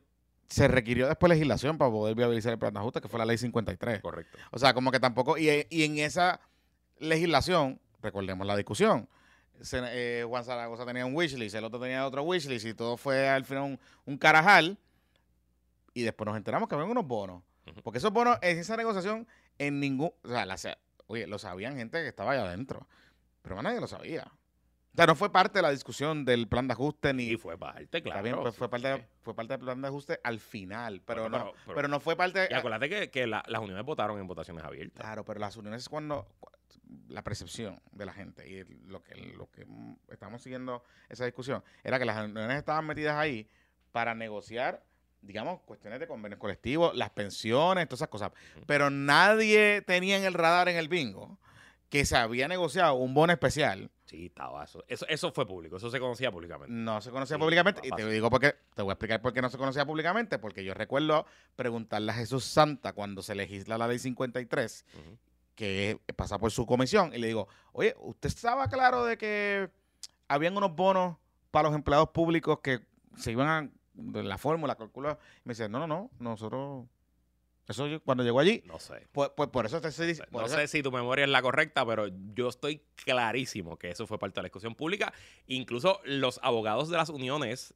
se requirió después legislación para poder viabilizar el plan de ajuste, que fue la ley 53. Correcto. O sea, como que tampoco. Y, y en esa legislación, recordemos la discusión. Se- eh, Juan Zaragoza tenía un wishlist, el otro tenía otro wishlist y todo fue al final un, un carajal. Y después nos enteramos que había unos bonos. Porque esos bonos, en esa negociación, en ningún. O sea, la, oye, lo sabían gente que estaba allá adentro. Pero más nadie lo sabía. O sea, no fue parte de la discusión del plan de ajuste ni... Y fue parte, claro. bien, pues fue, parte sí, de- fue parte del plan de ajuste al final, pero, Bueno, no, pero- pero, pero- no fue parte... Y acuérdate que, que la- las uniones votaron en votaciones abiertas. Claro, pero las uniones es cuando cu- la percepción de la gente y lo que lo que estamos siguiendo esa discusión era que las uniones estaban metidas ahí para negociar, digamos, cuestiones de convenios colectivos, las pensiones, todas esas cosas. Pero nadie tenía en el radar en el bingo que se había negociado un bono especial. Sí, estaba eso. Eso, eso fue público, eso se conocía públicamente. No se conocía Sí, públicamente. Y te digo porque, te voy a explicar por qué no se conocía públicamente. Porque yo recuerdo preguntarle a Jesús Santa cuando se legisla la ley 53 Ujú. Que pasa por su comisión y le digo, oye, ¿usted estaba claro de que habían unos bonos para los empleados públicos que se iban a, la fórmula, calcular? Y me dice, no, no, no, nosotros, eso yo- cuando llegó allí, No sé. pues, pues por eso te estoy diciendo, No sé si tu memoria es la correcta, pero yo estoy clarísimo que eso fue parte de la discusión pública. Incluso los abogados de las uniones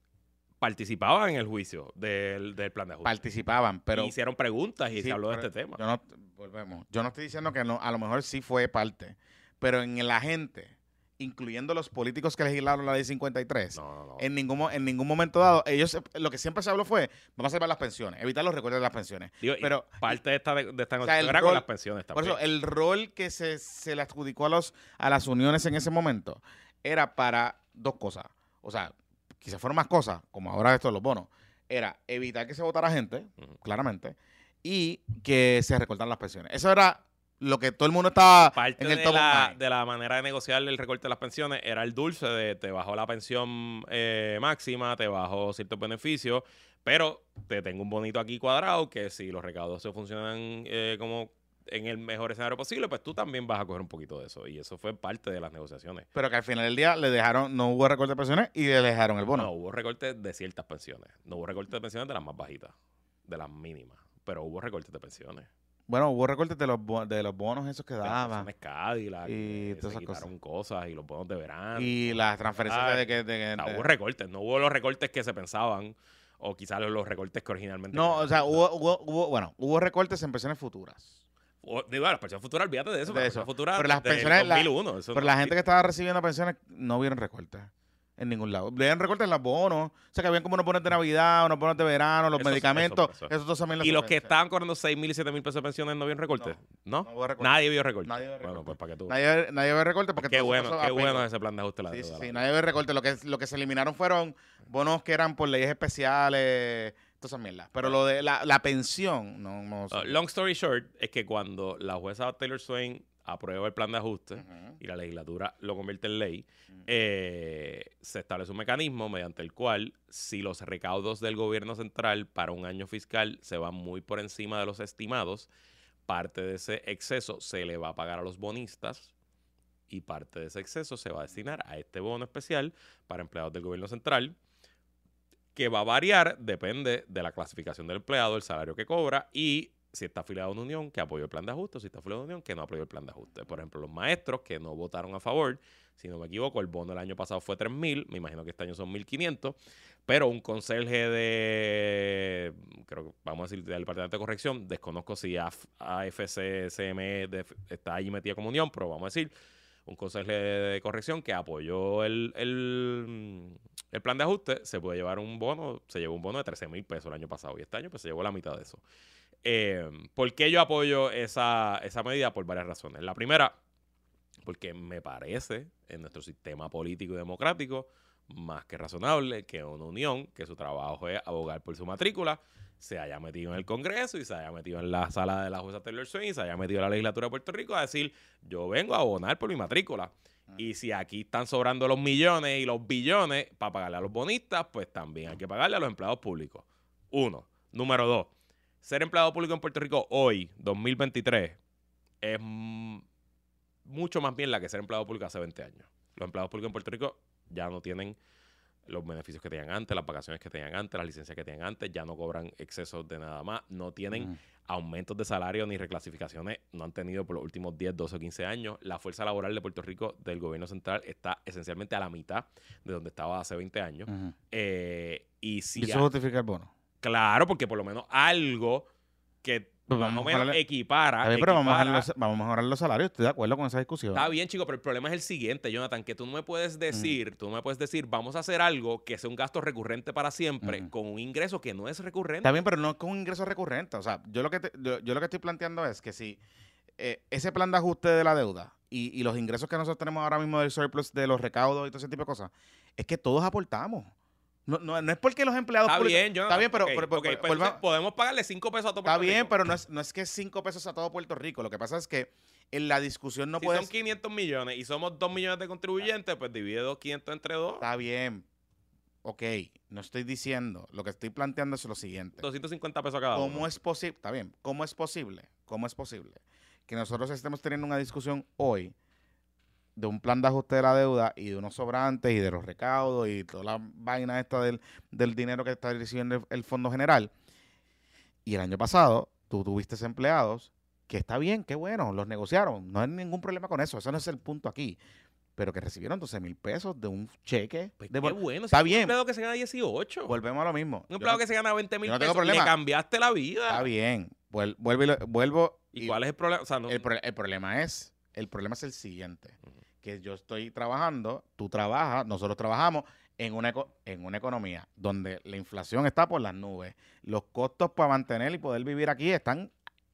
participaban en el juicio del, del plan de ajuste. participaban, pero... y hicieron preguntas y Sí, se habló de este tema. Yo no, volvemos, yo no estoy diciendo que no, a lo mejor sí fue parte, pero en la gente, incluyendo los políticos que legislaron la ley 53, No, no, no. En ningún, en ningún momento dado, ellos lo que siempre se habló fue, vamos a salvar las pensiones, evitar los recortes de las pensiones. Digo, pero- parte de esta, de esta O sea, negociación el era con las pensiones Por también. eso, el rol que se, se le adjudicó a, los, a las uniones en ese momento era para dos cosas. O sea, quizás fueron más cosas, como ahora esto de los bonos. Era evitar que se votara gente, claramente, y que se recortaran las pensiones. Eso era lo que todo el mundo estaba Parte en el de top la, de la manera de negociar el recorte de las pensiones era el dulce de te bajó la pensión eh, máxima, te bajó ciertos beneficios, pero te tengo un bonito aquí cuadrado que si los recaudos se funcionan eh, como en el mejor escenario posible, pues tú también vas a coger un poquito de eso. Y eso fue parte de las negociaciones. Pero que al final del día le dejaron, no hubo recorte de pensiones y le dejaron el bono. No, hubo recortes de ciertas pensiones. No hubo recortes de pensiones de las más bajitas, de las mínimas. Pero hubo recortes de pensiones. Bueno, hubo recortes de los, de los bonos esos que daban. Cadillac, Y eh, todas se esas cosas. quitaron cosas. y los bonos de verano. Y las transferencias Ah, de que... de que- O sea, de- hubo recortes, no hubo los recortes que se pensaban o quizás los recortes que originalmente. no, o sea, hubo, hubo, hubo- bueno, hubo recortes en pensiones futuras. O- digo, las pensiones futuras, olvídate de eso. De eso. futuras Pero las pensiones, la- 2001, eso Pero no la gente que estaba recibiendo pensiones no vieron recortes en ningún lado. Vieron recortes en los bonos. O sea, que habían como unos bonos de Navidad, unos bonos de verano, los Eso- medicamentos. eso- Eso, eso. también Y los que estaban cobrando 6 mil y 7 mil pesos de pensiones no vieron recortes. ¿No? Nadie vio recortes. Nadie vio Bueno, recortes. pues para que tú. Nadie, nadie ve recortes porque qué bueno, qué bueno ese plan de ajuste la Sí, sí, sí, la nadie ve recortes. Lo que, lo que se eliminaron fueron bonos que eran por leyes especiales, todas esas mierdas. Pero lo de la, la pensión, no, no Uh, long story short, es que cuando la jueza Taylor Swain aprueba el plan de ajuste y la legislatura lo convierte en ley, eh, se establece un mecanismo mediante el cual si los recaudos del gobierno central para un año fiscal se van muy por encima de los estimados, parte de ese exceso se le va a pagar a los bonistas y parte de ese exceso se va a destinar a este bono especial para empleados del gobierno central que va a variar, depende de la clasificación del empleado, el salario que cobra y si está afiliado a una unión que apoyó el plan de ajuste, si está afiliado a una unión que no apoyó el plan de ajuste. Por ejemplo, los maestros que no votaron a favor, si no me equivoco, el bono del año pasado fue 3.000, me imagino que este año son 1.500, pero un conserje de, creo que vamos a decir, del Departamento de Corrección, desconozco si AF AFC, CME de- está allí metida como unión, pero vamos a decir, un conserje de corrección que apoyó el, el, el plan de ajuste, se puede llevar un bono, se llevó un bono de 13 mil pesos el año pasado y este año pues se llevó la mitad de eso. Eh, ¿Por qué yo apoyo esa, esa medida? Por varias razones. La primera, porque me parece en nuestro sistema político y democrático más que razonable que una unión, que su trabajo es abogar por su matrícula, se haya metido en el Congreso y se haya metido en la sala de la jueza Taylor Swain, se haya metido en la legislatura de Puerto Rico a decir, yo vengo a abonar por mi matrícula. Y si aquí están sobrando los millones y los billones para pagarle a los bonistas, pues también hay que pagarle a los empleados públicos. Uno. Número dos. Ser empleado público en Puerto Rico hoy, 2023, es mucho más bien la que ser empleado público hace 20 años. Los empleados públicos en Puerto Rico ya no tienen los beneficios que tenían antes, las vacaciones que tenían antes, las licencias que tenían antes, ya no cobran excesos de nada más, no tienen aumentos de salario ni reclasificaciones, no han tenido por los últimos 10, 12 o 15 años. La fuerza laboral de Puerto Rico del gobierno central está esencialmente a la mitad de donde estaba hace 20 años. Eh, y si Y eso justifica el bono. Claro, porque por lo menos algo que Pues más vamos o a menos mejorar- equipara. Bien, pero vamos a, los, vamos a mejorar los salarios. Estoy de acuerdo con esa discusión. Está bien, chico, pero el problema es el siguiente, Jonathan, que tú no me puedes decir, tú no me puedes decir, vamos a hacer algo que sea un gasto recurrente para siempre Ujú. con un ingreso que no es recurrente. Está bien, pero no con un ingreso recurrente. O sea, yo lo que, te- yo, yo lo que estoy planteando es que si eh, ese plan de ajuste de la deuda y, y los ingresos que nosotros tenemos ahora mismo del surplus, de los recaudos y todo ese tipo de cosas, es que todos aportamos. No, no, no es porque los empleados Está públicos- bien, Jonathan. Está bien, pero, pues podemos pagarle 5 pesos a todo está Puerto bien, Rico. pero no es, no es que cinco pesos a todo Puerto Rico. Lo que pasa es que en la discusión no si puedes... son 500 millones y somos 2 millones de contribuyentes, pues divide los 500 entre 2. Está bien. Ok, no estoy diciendo. Lo que estoy planteando es lo siguiente. 250 pesos cada ¿Cómo uno. es posible? Está bien. ¿Cómo es posible? ¿Cómo es posible que nosotros estemos teniendo una discusión hoy de un plan de ajuste de la deuda y de unos sobrantes y de los recaudos y toda la vaina esta del, del dinero que está recibiendo el, el Fondo General? Y el año pasado tú tuviste empleados que está bien, qué bueno, los negociaron. No hay ningún problema con eso. Ese no es el punto aquí. Pero que recibieron 12 mil pesos de un cheque. Pues de qué bueno. Está si bien. Un empleado que se gana 18. Volvemos a lo mismo. un empleado no- que se gana 20 mil no pesos. problema. Le cambiaste la vida. Está bien. Vuel- Vuelvo, y lo- vuelvo ¿Y cuál es el problema? O sea, no, El, pro- el problema es, el problema es el siguiente, que yo estoy trabajando, tú trabajas, nosotros trabajamos en una, en una economía donde la inflación está por las nubes, los costos para mantener y poder vivir aquí están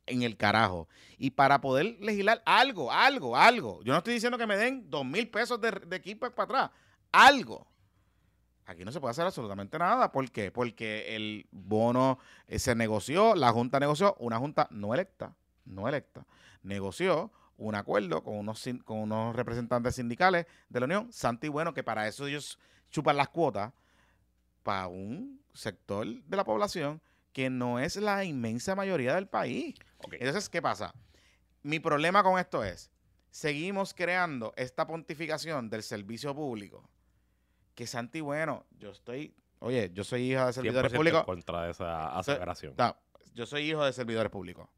en el carajo. Y para poder legislar algo, algo, algo, yo no estoy diciendo que me den dos mil pesos de, de para atrás, algo. Aquí no se puede hacer absolutamente nada. ¿Por qué? Porque el bono eh, se negoció, la Junta negoció, una Junta no electa, no electa, negoció un acuerdo con unos, con unos representantes sindicales de la Unión, Santi Bueno, que para eso ellos chupan las cuotas para un sector de la población que no es la inmensa mayoría del país. Entonces, ¿qué pasa? Mi problema con esto es, seguimos creando esta pontificación del servicio público, que Santi Bueno, yo estoy, oye, yo soy hija de servidores 100% en públicos, contra esa aseveración. no, yo soy hijo de servidores públicos.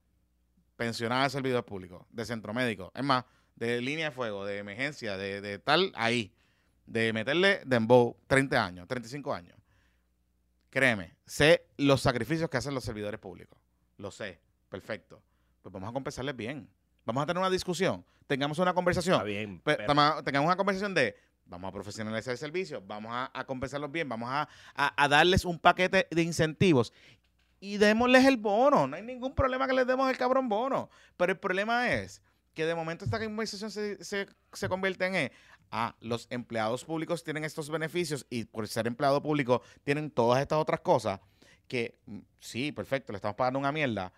Pensionada de servidores públicos, de centro médico. Es más, de línea de fuego, de emergencia, de, de tal ahí. De meterle dembow 30 años, 35 años. Créeme, sé los sacrificios que hacen los servidores públicos. Lo sé, perfecto. Pues vamos a compensarles bien. Vamos a tener una discusión. Tengamos una conversación. Está bien. Pero- tengamos una conversación de vamos a profesionalizar el servicio, vamos a, a compensarlos bien, vamos a, a- a darles un paquete de incentivos y démosles el bono. No hay ningún problema que les demos el cabrón bono. Pero el problema es que de momento esta conversación se, se, se convierte en eh, ah, los empleados públicos tienen estos beneficios y por ser empleado público tienen todas estas otras cosas que mm, sí, perfecto, le estamos pagando una mierda.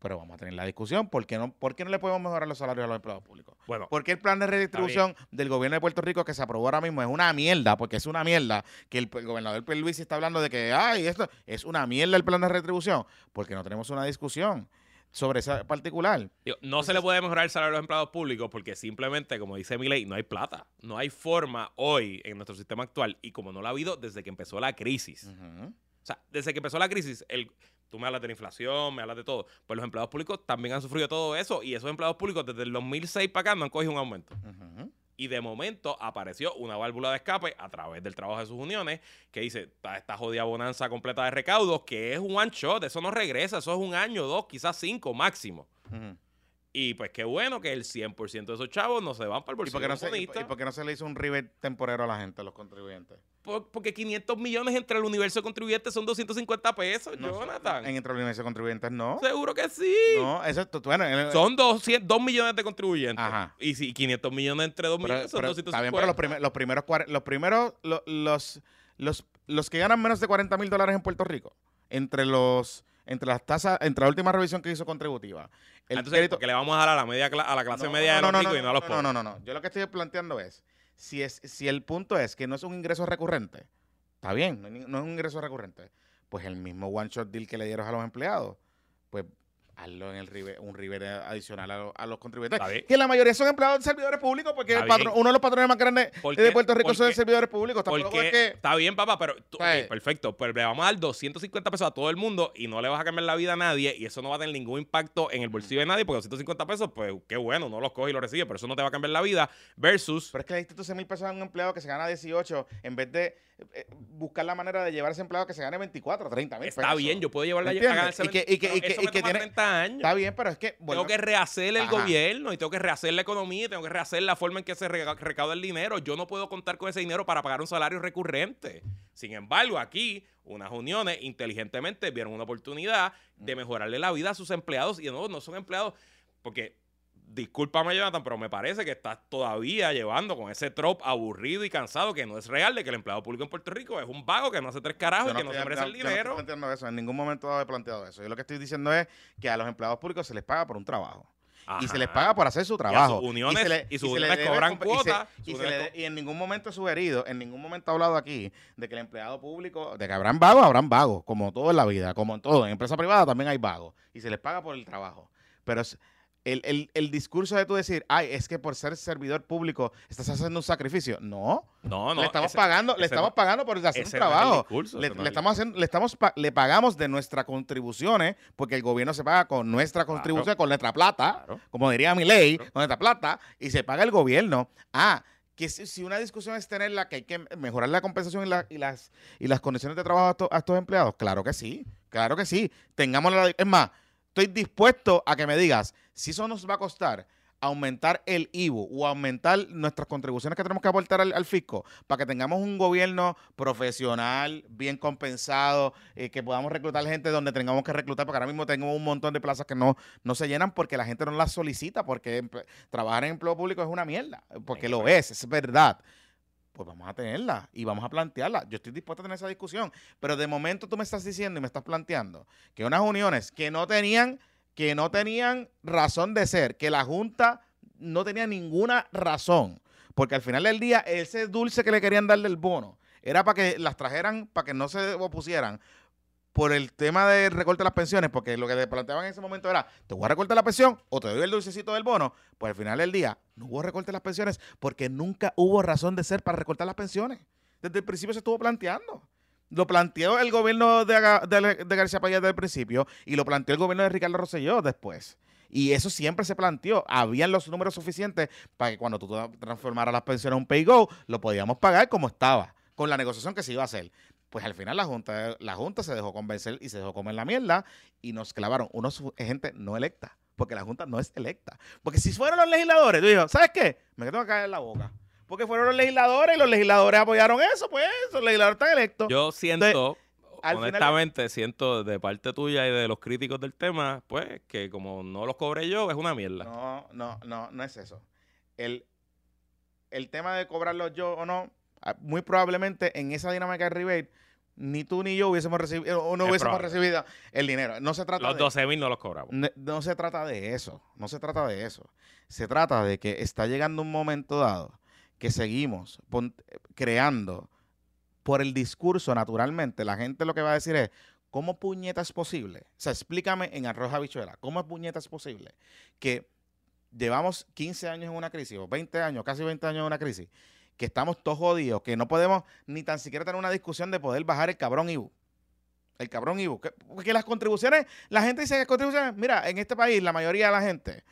Pero vamos a tener la discusión. ¿Por qué no, por qué no le podemos mejorar los salarios a los empleados públicos? bueno, Porque el plan de redistribución del gobierno de Puerto Rico que se aprobó ahora mismo es una mierda, porque es una mierda que el, el gobernador Luis está hablando de que, ay, esto es una mierda el plan de redistribución, porque no tenemos una discusión sobre ese particular. digo, no se le puede mejorar el salario a los empleados públicos porque simplemente, como dice mi ley, no hay plata. No hay forma hoy en nuestro sistema actual y como no la ha habido desde que empezó la crisis. O sea, desde que empezó la crisis, el, tú me hablas de la inflación, me hablas de todo. Pues los empleados públicos también han sufrido todo eso y esos empleados públicos desde el 2006 para acá no han cogido un aumento. Y de momento apareció una válvula de escape a través del trabajo de sus uniones que dice, está esta jodida bonanza completa de recaudos, que es un one shot, eso no regresa, eso es un año, dos, quizás cinco máximo. Y pues qué bueno que el 100% de esos chavos no se van para el ¿Y bolsillo por, qué no de los se, y, y por qué no se le hizo un rivet temporero a la gente, a los contribuyentes? Por- porque 500 millones entre el universo de contribuyentes son 250 pesos, No, Jonathan. En entre los contribuyentes no. Seguro que sí. No, eso es, bueno, en- Son 200, 2 millones de contribuyentes. Ajá. Y si 500 millones entre 2 pero- millones son pero 250. está bien, pero los, primer- los primeros, los primeros, lo- los, los, los que ganan menos de 40 mil dólares en Puerto Rico, entre los, entre las tasas, entre la última revisión que hizo contributiva, el Ah, Entonces, crédito- porque le vamos a dar a la, media, a la clase No, media de no, los no, ricos y no a los no, pobres. No, no, no. Yo lo que estoy planteando es, si es, si el punto es que no es un ingreso recurrente, está bien, no, es un ingreso recurrente, pues el mismo one shot deal que le dieron a los empleados, pues hazlo en el ribe- un river adicional a, lo- a los contribuyentes. Que la mayoría son empleados de servidores públicos, porque el bien. uno de los patrones más grandes ¿Por de? Puerto Rico ¿Por son qué? servidores públicos. Es que... está bien, papá, pero tú- perfecto. Pues le vamos a dar 250 pesos a todo el mundo y no le vas a cambiar la vida a nadie y eso no va a tener ningún impacto en el bolsillo de nadie porque 250 pesos, pues qué bueno, no los coge y los recibe, pero eso no te va a cambiar la vida versus Pero es que le diste 12 mil pesos a un empleado que se gana 18 en vez de buscar la manera de llevar a ese empleado que se gane 24 o 30 mil pesos. está bien, yo puedo llevarla a ganarse Y que- y que- y que- eso y me que toma tiene- 30 cada año. Está bien, pero es que... tengo que rehacer el Ajá. gobierno y tengo que rehacer la economía y tengo que rehacer la forma en que se recauda el dinero. Yo no puedo contar con ese dinero para pagar un salario recurrente. Sin embargo, aquí unas uniones inteligentemente vieron una oportunidad de mejorarle la vida a sus empleados y no, no son empleados porque... Discúlpame, Jonathan, pero me parece que estás todavía llevando con ese trope aburrido y cansado que no es real de que el empleado público en Puerto Rico es un vago que no hace tres carajos y que no se merece el yo no estoy dinero. planteando eso. En ningún momento he planteado eso. Yo lo que estoy diciendo es que a los empleados públicos se les paga por un trabajo. Y se les paga por hacer su trabajo. sus uniones- se le- y sus se le uniones cobran y se- cuota, Y, sus se le uniones de- y en ningún momento he sugerido, en ningún momento he hablado aquí de que el empleado público, de que habrán vagos, habrán vagos, como todo en la vida, como en todo. En empresa privada también hay vagos. Y se les paga por el trabajo. Pero es- el, el- el discurso de tú decir, ay, es que por ser servidor público estás haciendo un sacrificio. No. No, no. le estamos ese- pagando, le estamos no- pagando por hacer un no es trabajo. discurso, le, no estamos haciendo, le estamos pa- le pagamos de nuestras contribuciones, porque el gobierno se paga con nuestra contribución, con nuestra plata, Claro. como diría mi ley, Claro. con nuestra plata, y se paga el gobierno. Ah, que si, si una discusión es tenerla, que hay que mejorar la compensación y, la- y las, y las condiciones de trabajo a, estos- a estos empleados, claro que sí, claro que sí. Tengamos la, es más, estoy dispuesto a que me digas si eso nos va a costar aumentar el IVU o aumentar nuestras contribuciones que tenemos que aportar al, al fisco para que tengamos un gobierno profesional, bien compensado, eh, que podamos reclutar gente donde tengamos que reclutar, porque ahora mismo tengo un montón de plazas que no, no se llenan porque la gente no las solicita, porque trabajar en empleo público es una mierda, porque lo es, es verdad. Pues vamos a tenerla y vamos a plantearla. Yo estoy dispuesto a tener esa discusión, pero de momento tú me estás diciendo y me estás planteando que unas uniones que no tenían que no tenían razón de ser, que la Junta no tenía ninguna razón, porque al final del día ese dulce que le querían dar del bono era para que las trajeran, para que no se opusieran por el tema de recorte de las pensiones, porque lo que le planteaban en ese momento era, te voy a recortar la pensión o te doy el dulcecito del bono, pues al final del día no hubo recorte de las pensiones porque nunca hubo razón de ser para recortar las pensiones. Desde el principio se estuvo planteando. Lo planteó el gobierno de, de- de García Paya desde el principio y lo planteó el gobierno de Ricardo Rosselló después. Y eso siempre se planteó. Habían los números suficientes para que cuando tú transformaras las pensiones en un pay go, lo podíamos pagar como estaba, con la negociación que se iba a hacer. Pues al final la Junta, la junta se dejó convencer y se dejó comer la mierda y nos clavaron unos gente no electa. Porque la Junta no es electa. Porque si fueron los legisladores, tú dices, ¿sabes qué? Me tengo que caer en la boca. Porque fueron los legisladores y los legisladores apoyaron eso, pues los legisladores están electos. Yo siento, final- honestamente, siento de parte tuya y de los críticos del tema, pues que como no los cobré yo, es una mierda. No, no, no, no es eso. El, el tema de cobrarlo yo o no, muy probablemente en esa dinámica de rebate, ni tú ni yo hubiésemos recibido, o no Es hubiésemos probable. recibido el dinero. No se trata Los de 12 mil no los cobramos. no, no se trata de eso, no se trata de eso. Se trata de que está llegando un momento dado que seguimos pon- creando por el discurso naturalmente. La gente lo que va a decir es, ¿cómo puñeta es posible? O sea, explícame en arroz habichuela, ¿cómo puñeta es posible que llevamos 15 años en una crisis, o 20 años, casi 20 años en una crisis, que estamos todos jodidos, que no podemos ni tan siquiera tener una discusión de poder bajar el cabrón IBU? El cabrón IBU. Que- Porque las contribuciones, la gente dice que contribuciones, mira, en este país la mayoría de la gente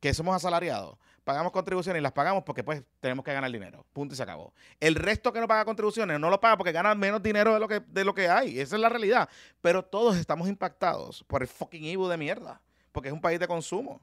que somos asalariados, pagamos contribuciones y las pagamos porque pues tenemos que ganar dinero. Punto y se acabó. El resto que no paga contribuciones no lo paga porque gana menos dinero de lo que, de lo que hay. Esa es la realidad. Pero todos estamos impactados por el fucking IBU de mierda. Porque es un país de consumo.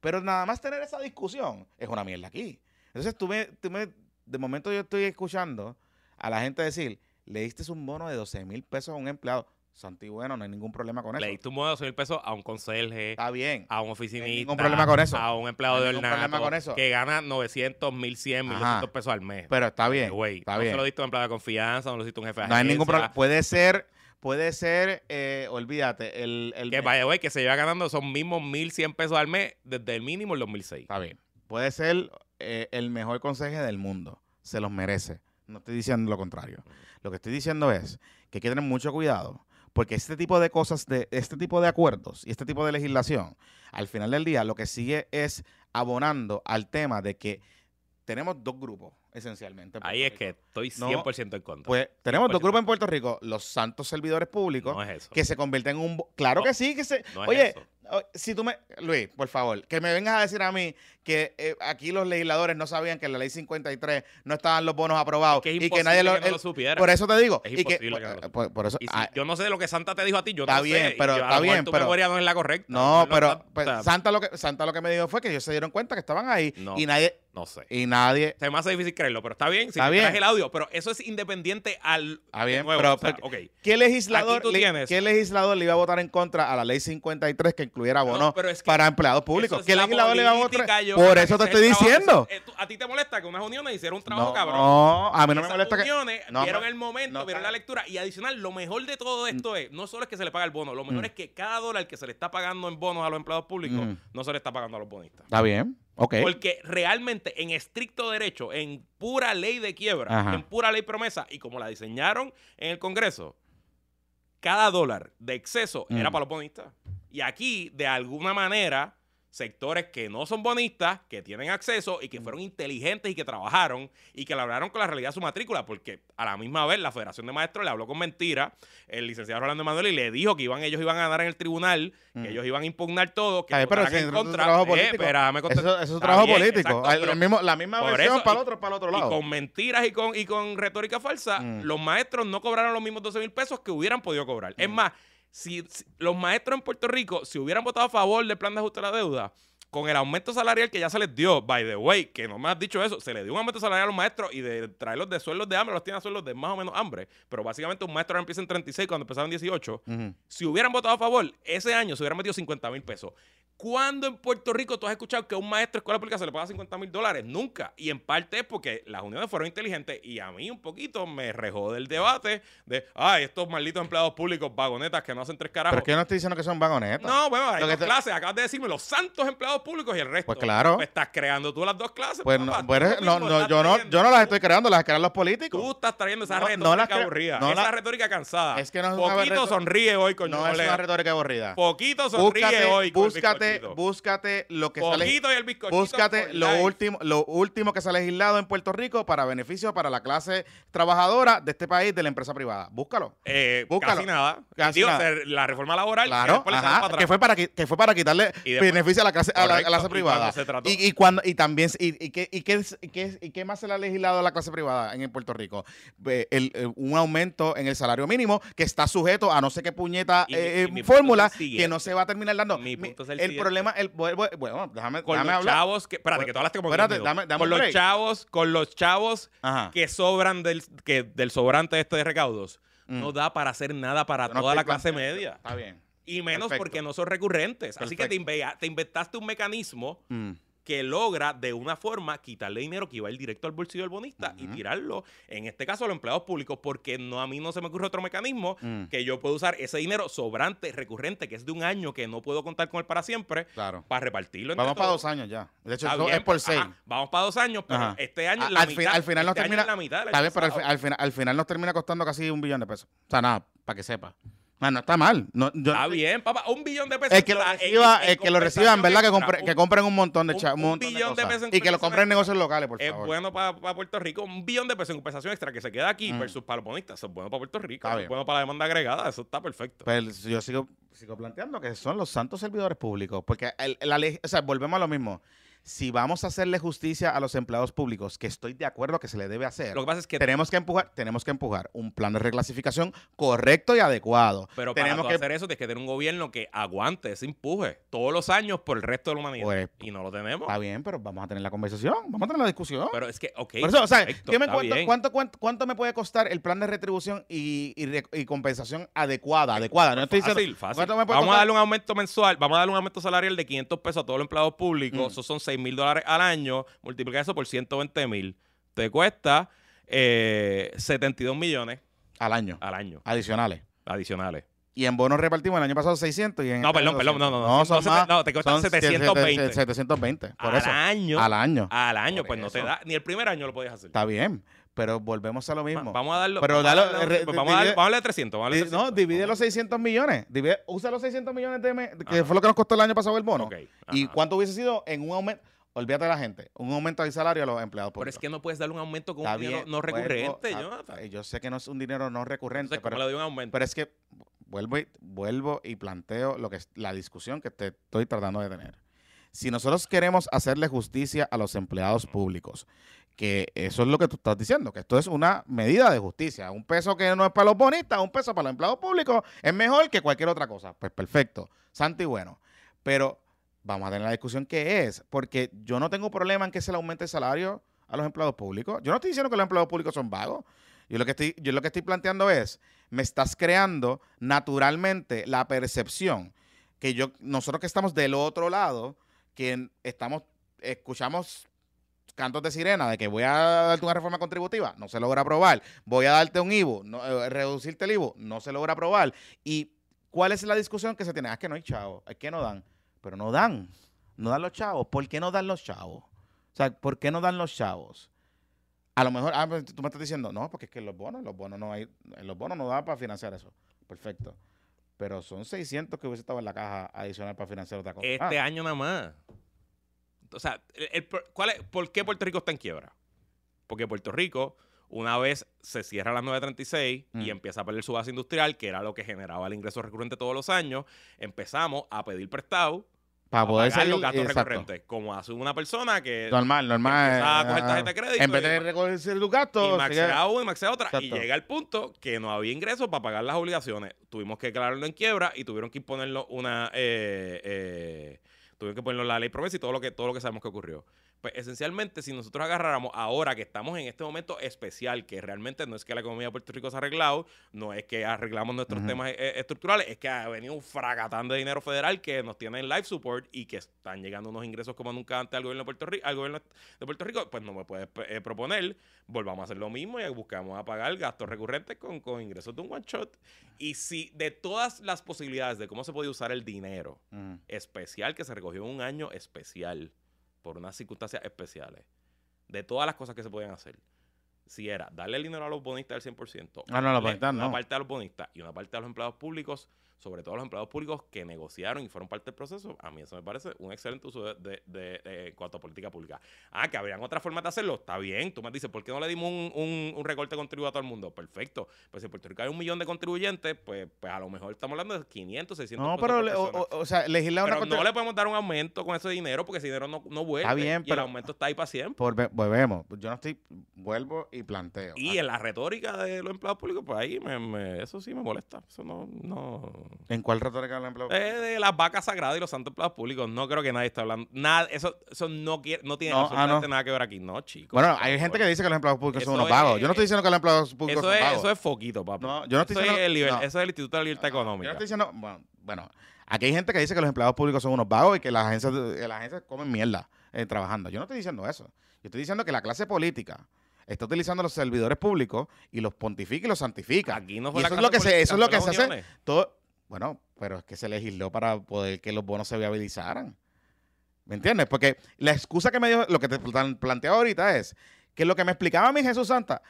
Pero nada más tener esa discusión es una mierda aquí. Entonces tú me, tú me- de momento yo estoy escuchando a la gente decir, le diste un bono de 12 mil pesos a un empleado. Santi, bueno, no hay ningún problema con eso. Le diste un modo de 12 mil pesos a un conserje, Está bien. a un oficinista, ningún problema con eso. a un empleado No hay de ningún problema ornato con eso. que gana 900, 1100, Ajá. 1200 pesos al mes. Pero está bien. Güey, está no bien. se lo diste a un empleado de confianza, no lo diste a un jefe de No hay ningún agencia, problema. Puede ser, puede ser, eh, olvídate, el, el Que vaya, güey, que se lleva ganando esos mismos 1100 pesos al mes desde el mínimo el 2006. Está bien. Puede ser eh, el mejor consejo del mundo. Se los merece. No estoy diciendo lo contrario. Lo que estoy diciendo es que hay que tener mucho cuidado. Porque este tipo de cosas, de este tipo de acuerdos y este tipo de legislación, al final del día, lo que sigue es abonando al tema de que tenemos dos grupos, esencialmente. en Ahí es que estoy No, 100% en contra. Pues tenemos dos 100%. grupos en Puerto Rico, los santos servidores públicos, no es eso. que se convierten en un... Claro No, que sí, que se... no es Oye, eso. Si tú me, Luis, por favor, que me vengas a decir a mí que eh, aquí los legisladores no sabían que en la ley 53 no estaban los bonos aprobados que es y que nadie lo, imposible que no el- lo supiera. Por eso te digo. Es y que, imposible que no lo por, eso. Y si- ah, yo no sé lo que Santa te dijo a ti, yo Está no bien, sé. pero- y a lo está bien, tu pero- memoria no es la correcta. no, pero pues, Santa lo que Santa lo que me dijo fue que ellos se dieron cuenta que estaban ahí No. y nadie no sé. y nadie Se me hace difícil creerlo, pero está bien. Si Está bien. traes el audio, pero eso es independiente al. Está bien, de nuevo, pero- o sea, pero- ok. ¿Qué legislador, le, ¿Qué legislador le iba a votar en contra a la ley 53 que incluyera No, bonos pero es que para empleados públicos? ¿Qué la legislador le iba a votar? política, yo- Por eso te estoy diciendo. eh, tú- a ti te molesta que unas uniones hicieron un trabajo No, cabrón. no, a mí no me molesta que uniones no, vieron el momento, no, vieron la lectura y adicional, lo mejor de todo esto es, no solo es que se le paga el bono, lo mejor Mm. es que cada dólar que se le está pagando en bonos a los empleados públicos, Mm. no se le está pagando a los bonistas. Está bien, ok. Porque realmente en estricto derecho, en pura ley de quiebra, Ajá. en pura ley promesa, y como la diseñaron en el Congreso, cada dólar de exceso Mm. era para los bonistas. Y aquí, de alguna manera, sectores que no son bonistas, que tienen acceso y que fueron inteligentes y que trabajaron y que hablaron con la realidad de su matrícula, porque a la misma vez la Federación de Maestros le habló con mentira, el licenciado Rolando Emanuel y le dijo que iban, ellos iban a ganar en el tribunal, Mm. que ellos iban a impugnar todo, que pero si en contra. trabajo Eh, político. espérame, Eso, eso es trabajo bien, político. exacto, pero- mismo- la misma versión eso, para y- el otro, para el otro y lado. con mentiras y con, y con retórica falsa, Mm. los maestros no cobraron los mismos 12 mil pesos que hubieran podido cobrar. Mm. Es más, si, si los maestros en Puerto Rico, si hubieran votado a favor del plan de ajuste de la deuda, con el aumento salarial que ya se les dio, by the way, que no me has dicho eso, se le dio un aumento salarial a los maestros y de traerlos de sueldos de hambre, los tiene a sueldos de más o menos hambre. Pero básicamente un maestro ahora empieza en 36 cuando empezaban 18. Ujú. Si hubieran votado a favor, ese año se hubieran metido 50 mil pesos. ¿Cuándo en Puerto Rico tú has escuchado que a un maestro de escuela pública se le paga 50 mil dólares? Nunca. Y en parte es porque las uniones fueron inteligentes y a mí un poquito me rejó del debate de, ay, estos malditos empleados públicos vagonetas que no hacen tres carajos. Pero yo no estoy diciendo que son vagonetas. No, bueno, hay dos te- clases. Acabas de decirme los santos empleados públicos y el resto. Pues claro. Pues estás creando tú las dos clases. Pues papá. no, pues no, yo no, yo no las estoy creando, las crean los políticos. Tú estás trayendo esa retórica aburrida. no esa la- retórica cansada. Es que no es Poquito sonríe hoy con no es una retórica aburrida. Poquito sonríe Búscate, hoy con el búscate, lo que sale. Y el Búscate lo life. último, lo último que se ha legislado en Puerto Rico para beneficio para la clase trabajadora de este país, de la empresa privada. Búscalo. Eh, Búscalo. Casi nada. Casi Digo, nada. la reforma laboral. que Claro, ajá, para que fue para que fue para quitarle después- beneficio a la clase, a la clase privada. Y, y cuando y también y, y qué y qué, y qué- más se le ha legislado a la clase privada en Puerto Rico, Ve, el- el- un aumento en el salario mínimo que está sujeto a no sé qué puñeta eh, fórmula que no se va a terminar dando. Mi punto es el el siguiente. Problema el bueno, bueno, déjame, con déjame los hablar. chavos que espérate que tú hablaste como Espérate, diez dame- minutos. dame con los break. chavos con los chavos Ajá. que sobran del que del sobrante este de recaudos Mm. no da para hacer nada para no toda la clase media Está bien. y menos Perfecto. porque no son recurrentes así que te, te inventaste un mecanismo Mm. Que logra de una forma quitarle dinero que iba a ir directo al bolsillo del bonista y tirarlo, en este caso a los empleados públicos, porque no a mí no se me ocurre otro mecanismo Mm. que yo puedo usar ese dinero sobrante, recurrente, que es de un año que no puedo contar con él para siempre, Claro. para repartirlo. Vamos para dos años ya. De hecho, eso es por pues, seis. ajá, vamos para dos años, pero Ajá. este año A- la al, fin- mitad, al final nos este termina. es la mitad del está año bien, pero al, fi- pasado. al final, al final nos termina costando casi un billón de pesos. O sea, nada, para que sepa. Ah, no está mal. No, yo- Está bien, papá, un billón de pesos. El que lo reciba, el que reciban, ¿verdad? Que, compre- que compren un montón de un- cha- un billón de pesos en Y que lo compren en negocios locales, por Es favor. bueno para Puerto Rico, un billón de pesos en compensación extra que se queda aquí Mm. versus para los bonistas. Eso es bueno para Puerto Rico, Está eso es bueno para la demanda agregada, eso está perfecto. Pues yo sigo, sigo planteando que son los santos servidores públicos. Porque el- la ley, o sea, volvemos a lo mismo. Si vamos a hacerle justicia a los empleados públicos, que estoy de acuerdo que se le debe hacer, Lo que pasa es que tenemos que empujar, tenemos que empujar un plan de reclasificación correcto y adecuado. Pero para tenemos que hacer eso tienes que tener un gobierno que aguante ese empuje todos los años por el resto de la humanidad. Pues, y no lo tenemos. Está bien, pero vamos a tener la conversación, vamos a tener la discusión. Pero es que, ok. Por eso, o sea, perfecto, ¿qué me está cuánto, cuánto, cuánto, cuánto me puede costar el plan de retribución y, y y compensación adecuada? Adecuada, no estoy diciendo. Fácil, fácil. ¿cuánto me puede Vamos a darle un aumento mensual, vamos a darle un aumento salarial de 500 pesos a todos los empleados públicos. Mm. Esos son 6 mil dólares al año. Multiplica eso por 120 mil. Te cuesta eh, 72 millones Al año, al año adicionales. adicionales. Y en bonos repartimos el año pasado 600 y en No, perdón, perdón, no, no, no, No, son no, más. no, te cuestan son 720. 720, por al eso. año. Al año. Al año, Por pues no te eso. da. Ni el primer año lo podías hacer. Está bien, pero volvemos a lo Va- mismo. Vamos a darlo. Pero vamos, a dalo- darle- re- pues vamos, a darle, divide- vamos a darle 300. Vamos a darle Di- no, 300. divide los 600 millones. Divide, usa los 600 millones de me- que Ajá. fue lo que nos costó el año pasado el bono. ¿Y cuánto hubiese sido en un aumento? Olvídate de la gente. Un aumento del salario a los empleados Pero públicos. es que no puedes darle un aumento con Está un dinero bien, no vuelvo recurrente, a- eh, Yo sé que no es un dinero no recurrente, Entonces, ¿cómo pero, le doy un aumento? pero es que vuelvo y, vuelvo y planteo lo que es la discusión que te estoy tratando de tener. Si nosotros queremos hacerle justicia a los empleados públicos, que eso es lo que tú estás diciendo, que esto es una medida de justicia. Un peso que no es para los bonistas, un peso para los empleados públicos es mejor que cualquier otra cosa. Pues perfecto, santo y bueno. Pero vamos a tener la discusión que es, porque yo no tengo problema en que se le aumente el salario a los empleados públicos. Yo no estoy diciendo que los empleados públicos son vagos. Yo lo que estoy, yo lo que estoy planteando es, me estás creando naturalmente la percepción que yo, nosotros que estamos del otro lado, que estamos, escuchamos cantos de sirena de que voy a darte una reforma contributiva, no se logra aprobar. Voy a darte un IVU, no, eh, reducirte el IVU, no se logra aprobar. ¿Y cuál es la discusión que se tiene? Ah, es que no hay chavos, es que no dan. Pero no dan, no dan los chavos. ¿Por qué no dan los chavos? O sea, ¿por qué no dan los chavos? A lo mejor, ah, pues, tú me estás diciendo, no, porque es que los bonos, los bonos no hay, los bonos no dan para financiar eso. Perfecto. Pero son 600 que hubiese estado en la caja adicional para financiar otra cosa. Este Ah, año nada más. O sea, el- el ¿cuál es, ¿por qué Puerto Rico está en quiebra? Porque Puerto Rico, una vez se cierra las 936 y Mm. empieza a perder su base industrial, que era lo que generaba el ingreso recurrente todos los años, empezamos a pedir prestado para poder pagar seguir los gastos exacto. recurrentes. Como hace una persona que Normal, normal. empieza a coger tarjeta de crédito En vez de y- recoger tus gastos, y maxea una y maxea otra. Y llega el punto que no había ingresos para pagar las obligaciones. Tuvimos que declararlo en quiebra y tuvieron que imponerlo una. Eh, eh, tuvieron que ponerlo en la ley promesa y todo lo que, todo lo que sabemos que ocurrió. Pues esencialmente, si nosotros agarráramos ahora que estamos en este momento especial, que realmente no es que la economía de Puerto Rico se ha arreglado, no es que arreglamos nuestros temas eh, estructurales, es que ha venido un fragatán de dinero federal que nos tiene en life support y que están llegando unos ingresos como nunca antes al gobierno de Puerto Rico, al gobierno de Puerto Rico, pues no me puedes eh, proponer, volvamos a hacer lo mismo y buscamos a pagar gastos recurrentes con, con ingresos de un one shot. Y si de todas las posibilidades de cómo se puede usar el dinero especial que se recogió en un año especial, por unas circunstancias especiales, de todas las cosas que se podían hacer, si era darle el dinero a los bonistas al 100%, Ah, no, los le- una no. parte a los bonistas y una parte a los empleados públicos, sobre todo los empleados públicos que negociaron y fueron parte del proceso, a mí eso me parece un excelente uso de, de- de- de- en cuanto a política pública. Ah, que habrían otras formas de hacerlo, está bien. Tú me dices, ¿por qué no le dimos un, un, un recorte contributivo a todo el mundo? Perfecto. Pues si en Puerto Rico hay un millón de contribuyentes, pues, pues a lo mejor estamos hablando de 500, 600 No, pero, le- o, o- o sea, legislar Pero no le podemos dar un aumento con ese dinero porque ese dinero no, no vuelve. Está bien, y el pero- aumento está ahí para siempre. Volve- volvemos. Yo no estoy. Vuelvo y planteo. Y Ah, en la retórica de los empleados públicos, pues ahí me, me- eso sí me molesta. Eso no, no. ¿En cuál retórica del empleo? Eh, de las vacas sagradas y los santos empleados públicos. No creo que nadie está hablando. Nada, eso, eso no, quiere, no tiene No, ah, absolutamente no. nada que ver aquí. No, chicos. bueno, hay favor. gente que dice que los empleados públicos son unos vagos. es- Yo no estoy diciendo que los empleados públicos Eso son es, vagos. eso es foquito, papi. No, yo no estoy eso, diciendo- es el nivel- eso es el Instituto de la Libertad Yo no Económica. estoy diciendo. Bueno, bueno, aquí hay gente que dice que los empleados públicos son unos vagos y que las agencias, las agencias comen mierda eh, trabajando. Yo no estoy diciendo eso. Yo estoy diciendo que la clase política está utilizando los servidores públicos y los pontifica y los santifica. Aquí no Y fue la eso es lo que se, eso es lo que se hace. Todo, bueno, pero es que se legisló para poder que los bonos se viabilizaran. ¿Me entiendes? Porque la excusa que me dio, lo que te plan- planteaba ahorita es que lo que me explicaba mi Jesús Santa,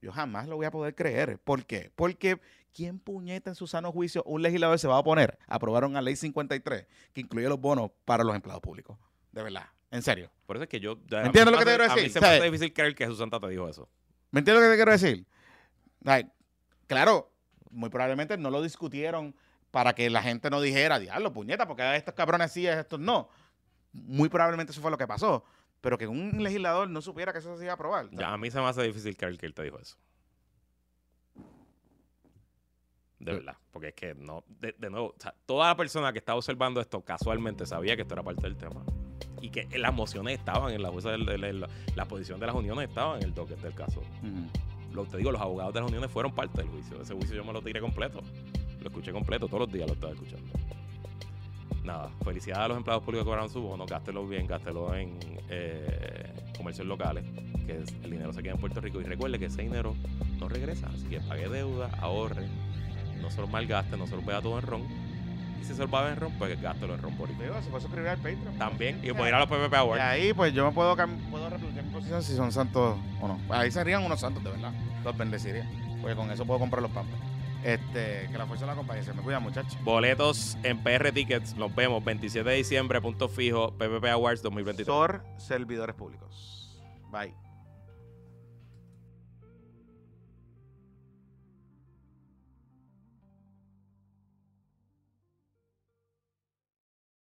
yo jamás lo voy a poder creer. ¿Por qué? Porque ¿quién puñeta en su sano juicio un legislador se va a oponer a aprobar una ley 53 que incluye los bonos para los empleados públicos? De verdad, en serio. Por eso es que yo. ¿Me entiendes lo que te quiero A mí decir? se me difícil creer que Jesús Santa te dijo eso. ¿Me entiendes lo que te quiero decir? Ay, claro, muy probablemente no lo discutieron para que la gente no dijera, diablo, puñeta, porque estos cabrones sí, estos no. Muy probablemente eso fue lo que pasó. Pero que un legislador no supiera que eso se iba a aprobar. Ya, a mí se me hace difícil creer que él te dijo eso. De verdad. Porque es que no. De, de nuevo, o sea, toda la persona que estaba observando esto casualmente sabía que esto era parte del tema. Y que las mociones estaban en la jueza del- del- del- la posición de las uniones estaban en el docket del caso. Ujú. Lo, te digo, los abogados de las uniones fueron parte del juicio. Ese juicio yo me lo tiré completo. Lo escuché completo, todos los días lo estaba escuchando. Nada, felicidades a los empleados públicos que cobraron su bono, gástelo bien, gástelo en eh, comercios locales, que es- el dinero se queda en Puerto Rico. Y recuerde que ese dinero no regresa, así que pague deuda, ahorre, no se lo malgaste, no se lo vea todo en ron. Y si se lo va a ver en ron, pues gástelo en ron boricua. Digo, se puede suscribir al Patreon. También, y puede ir a los PPP Awards. Y ahí, pues yo me puedo, puedo mi posición si son santos o no. Ahí serían unos santos, de verdad. Los bendeciría. Porque con eso puedo comprar los pampers. Este, que la fuerza de la compañía se me cuida, muchachos. Boletos en PR Tickets, nos vemos 27 de diciembre, punto fijo, PPP Awards 2023. Sor Servidores Públicos. Bye.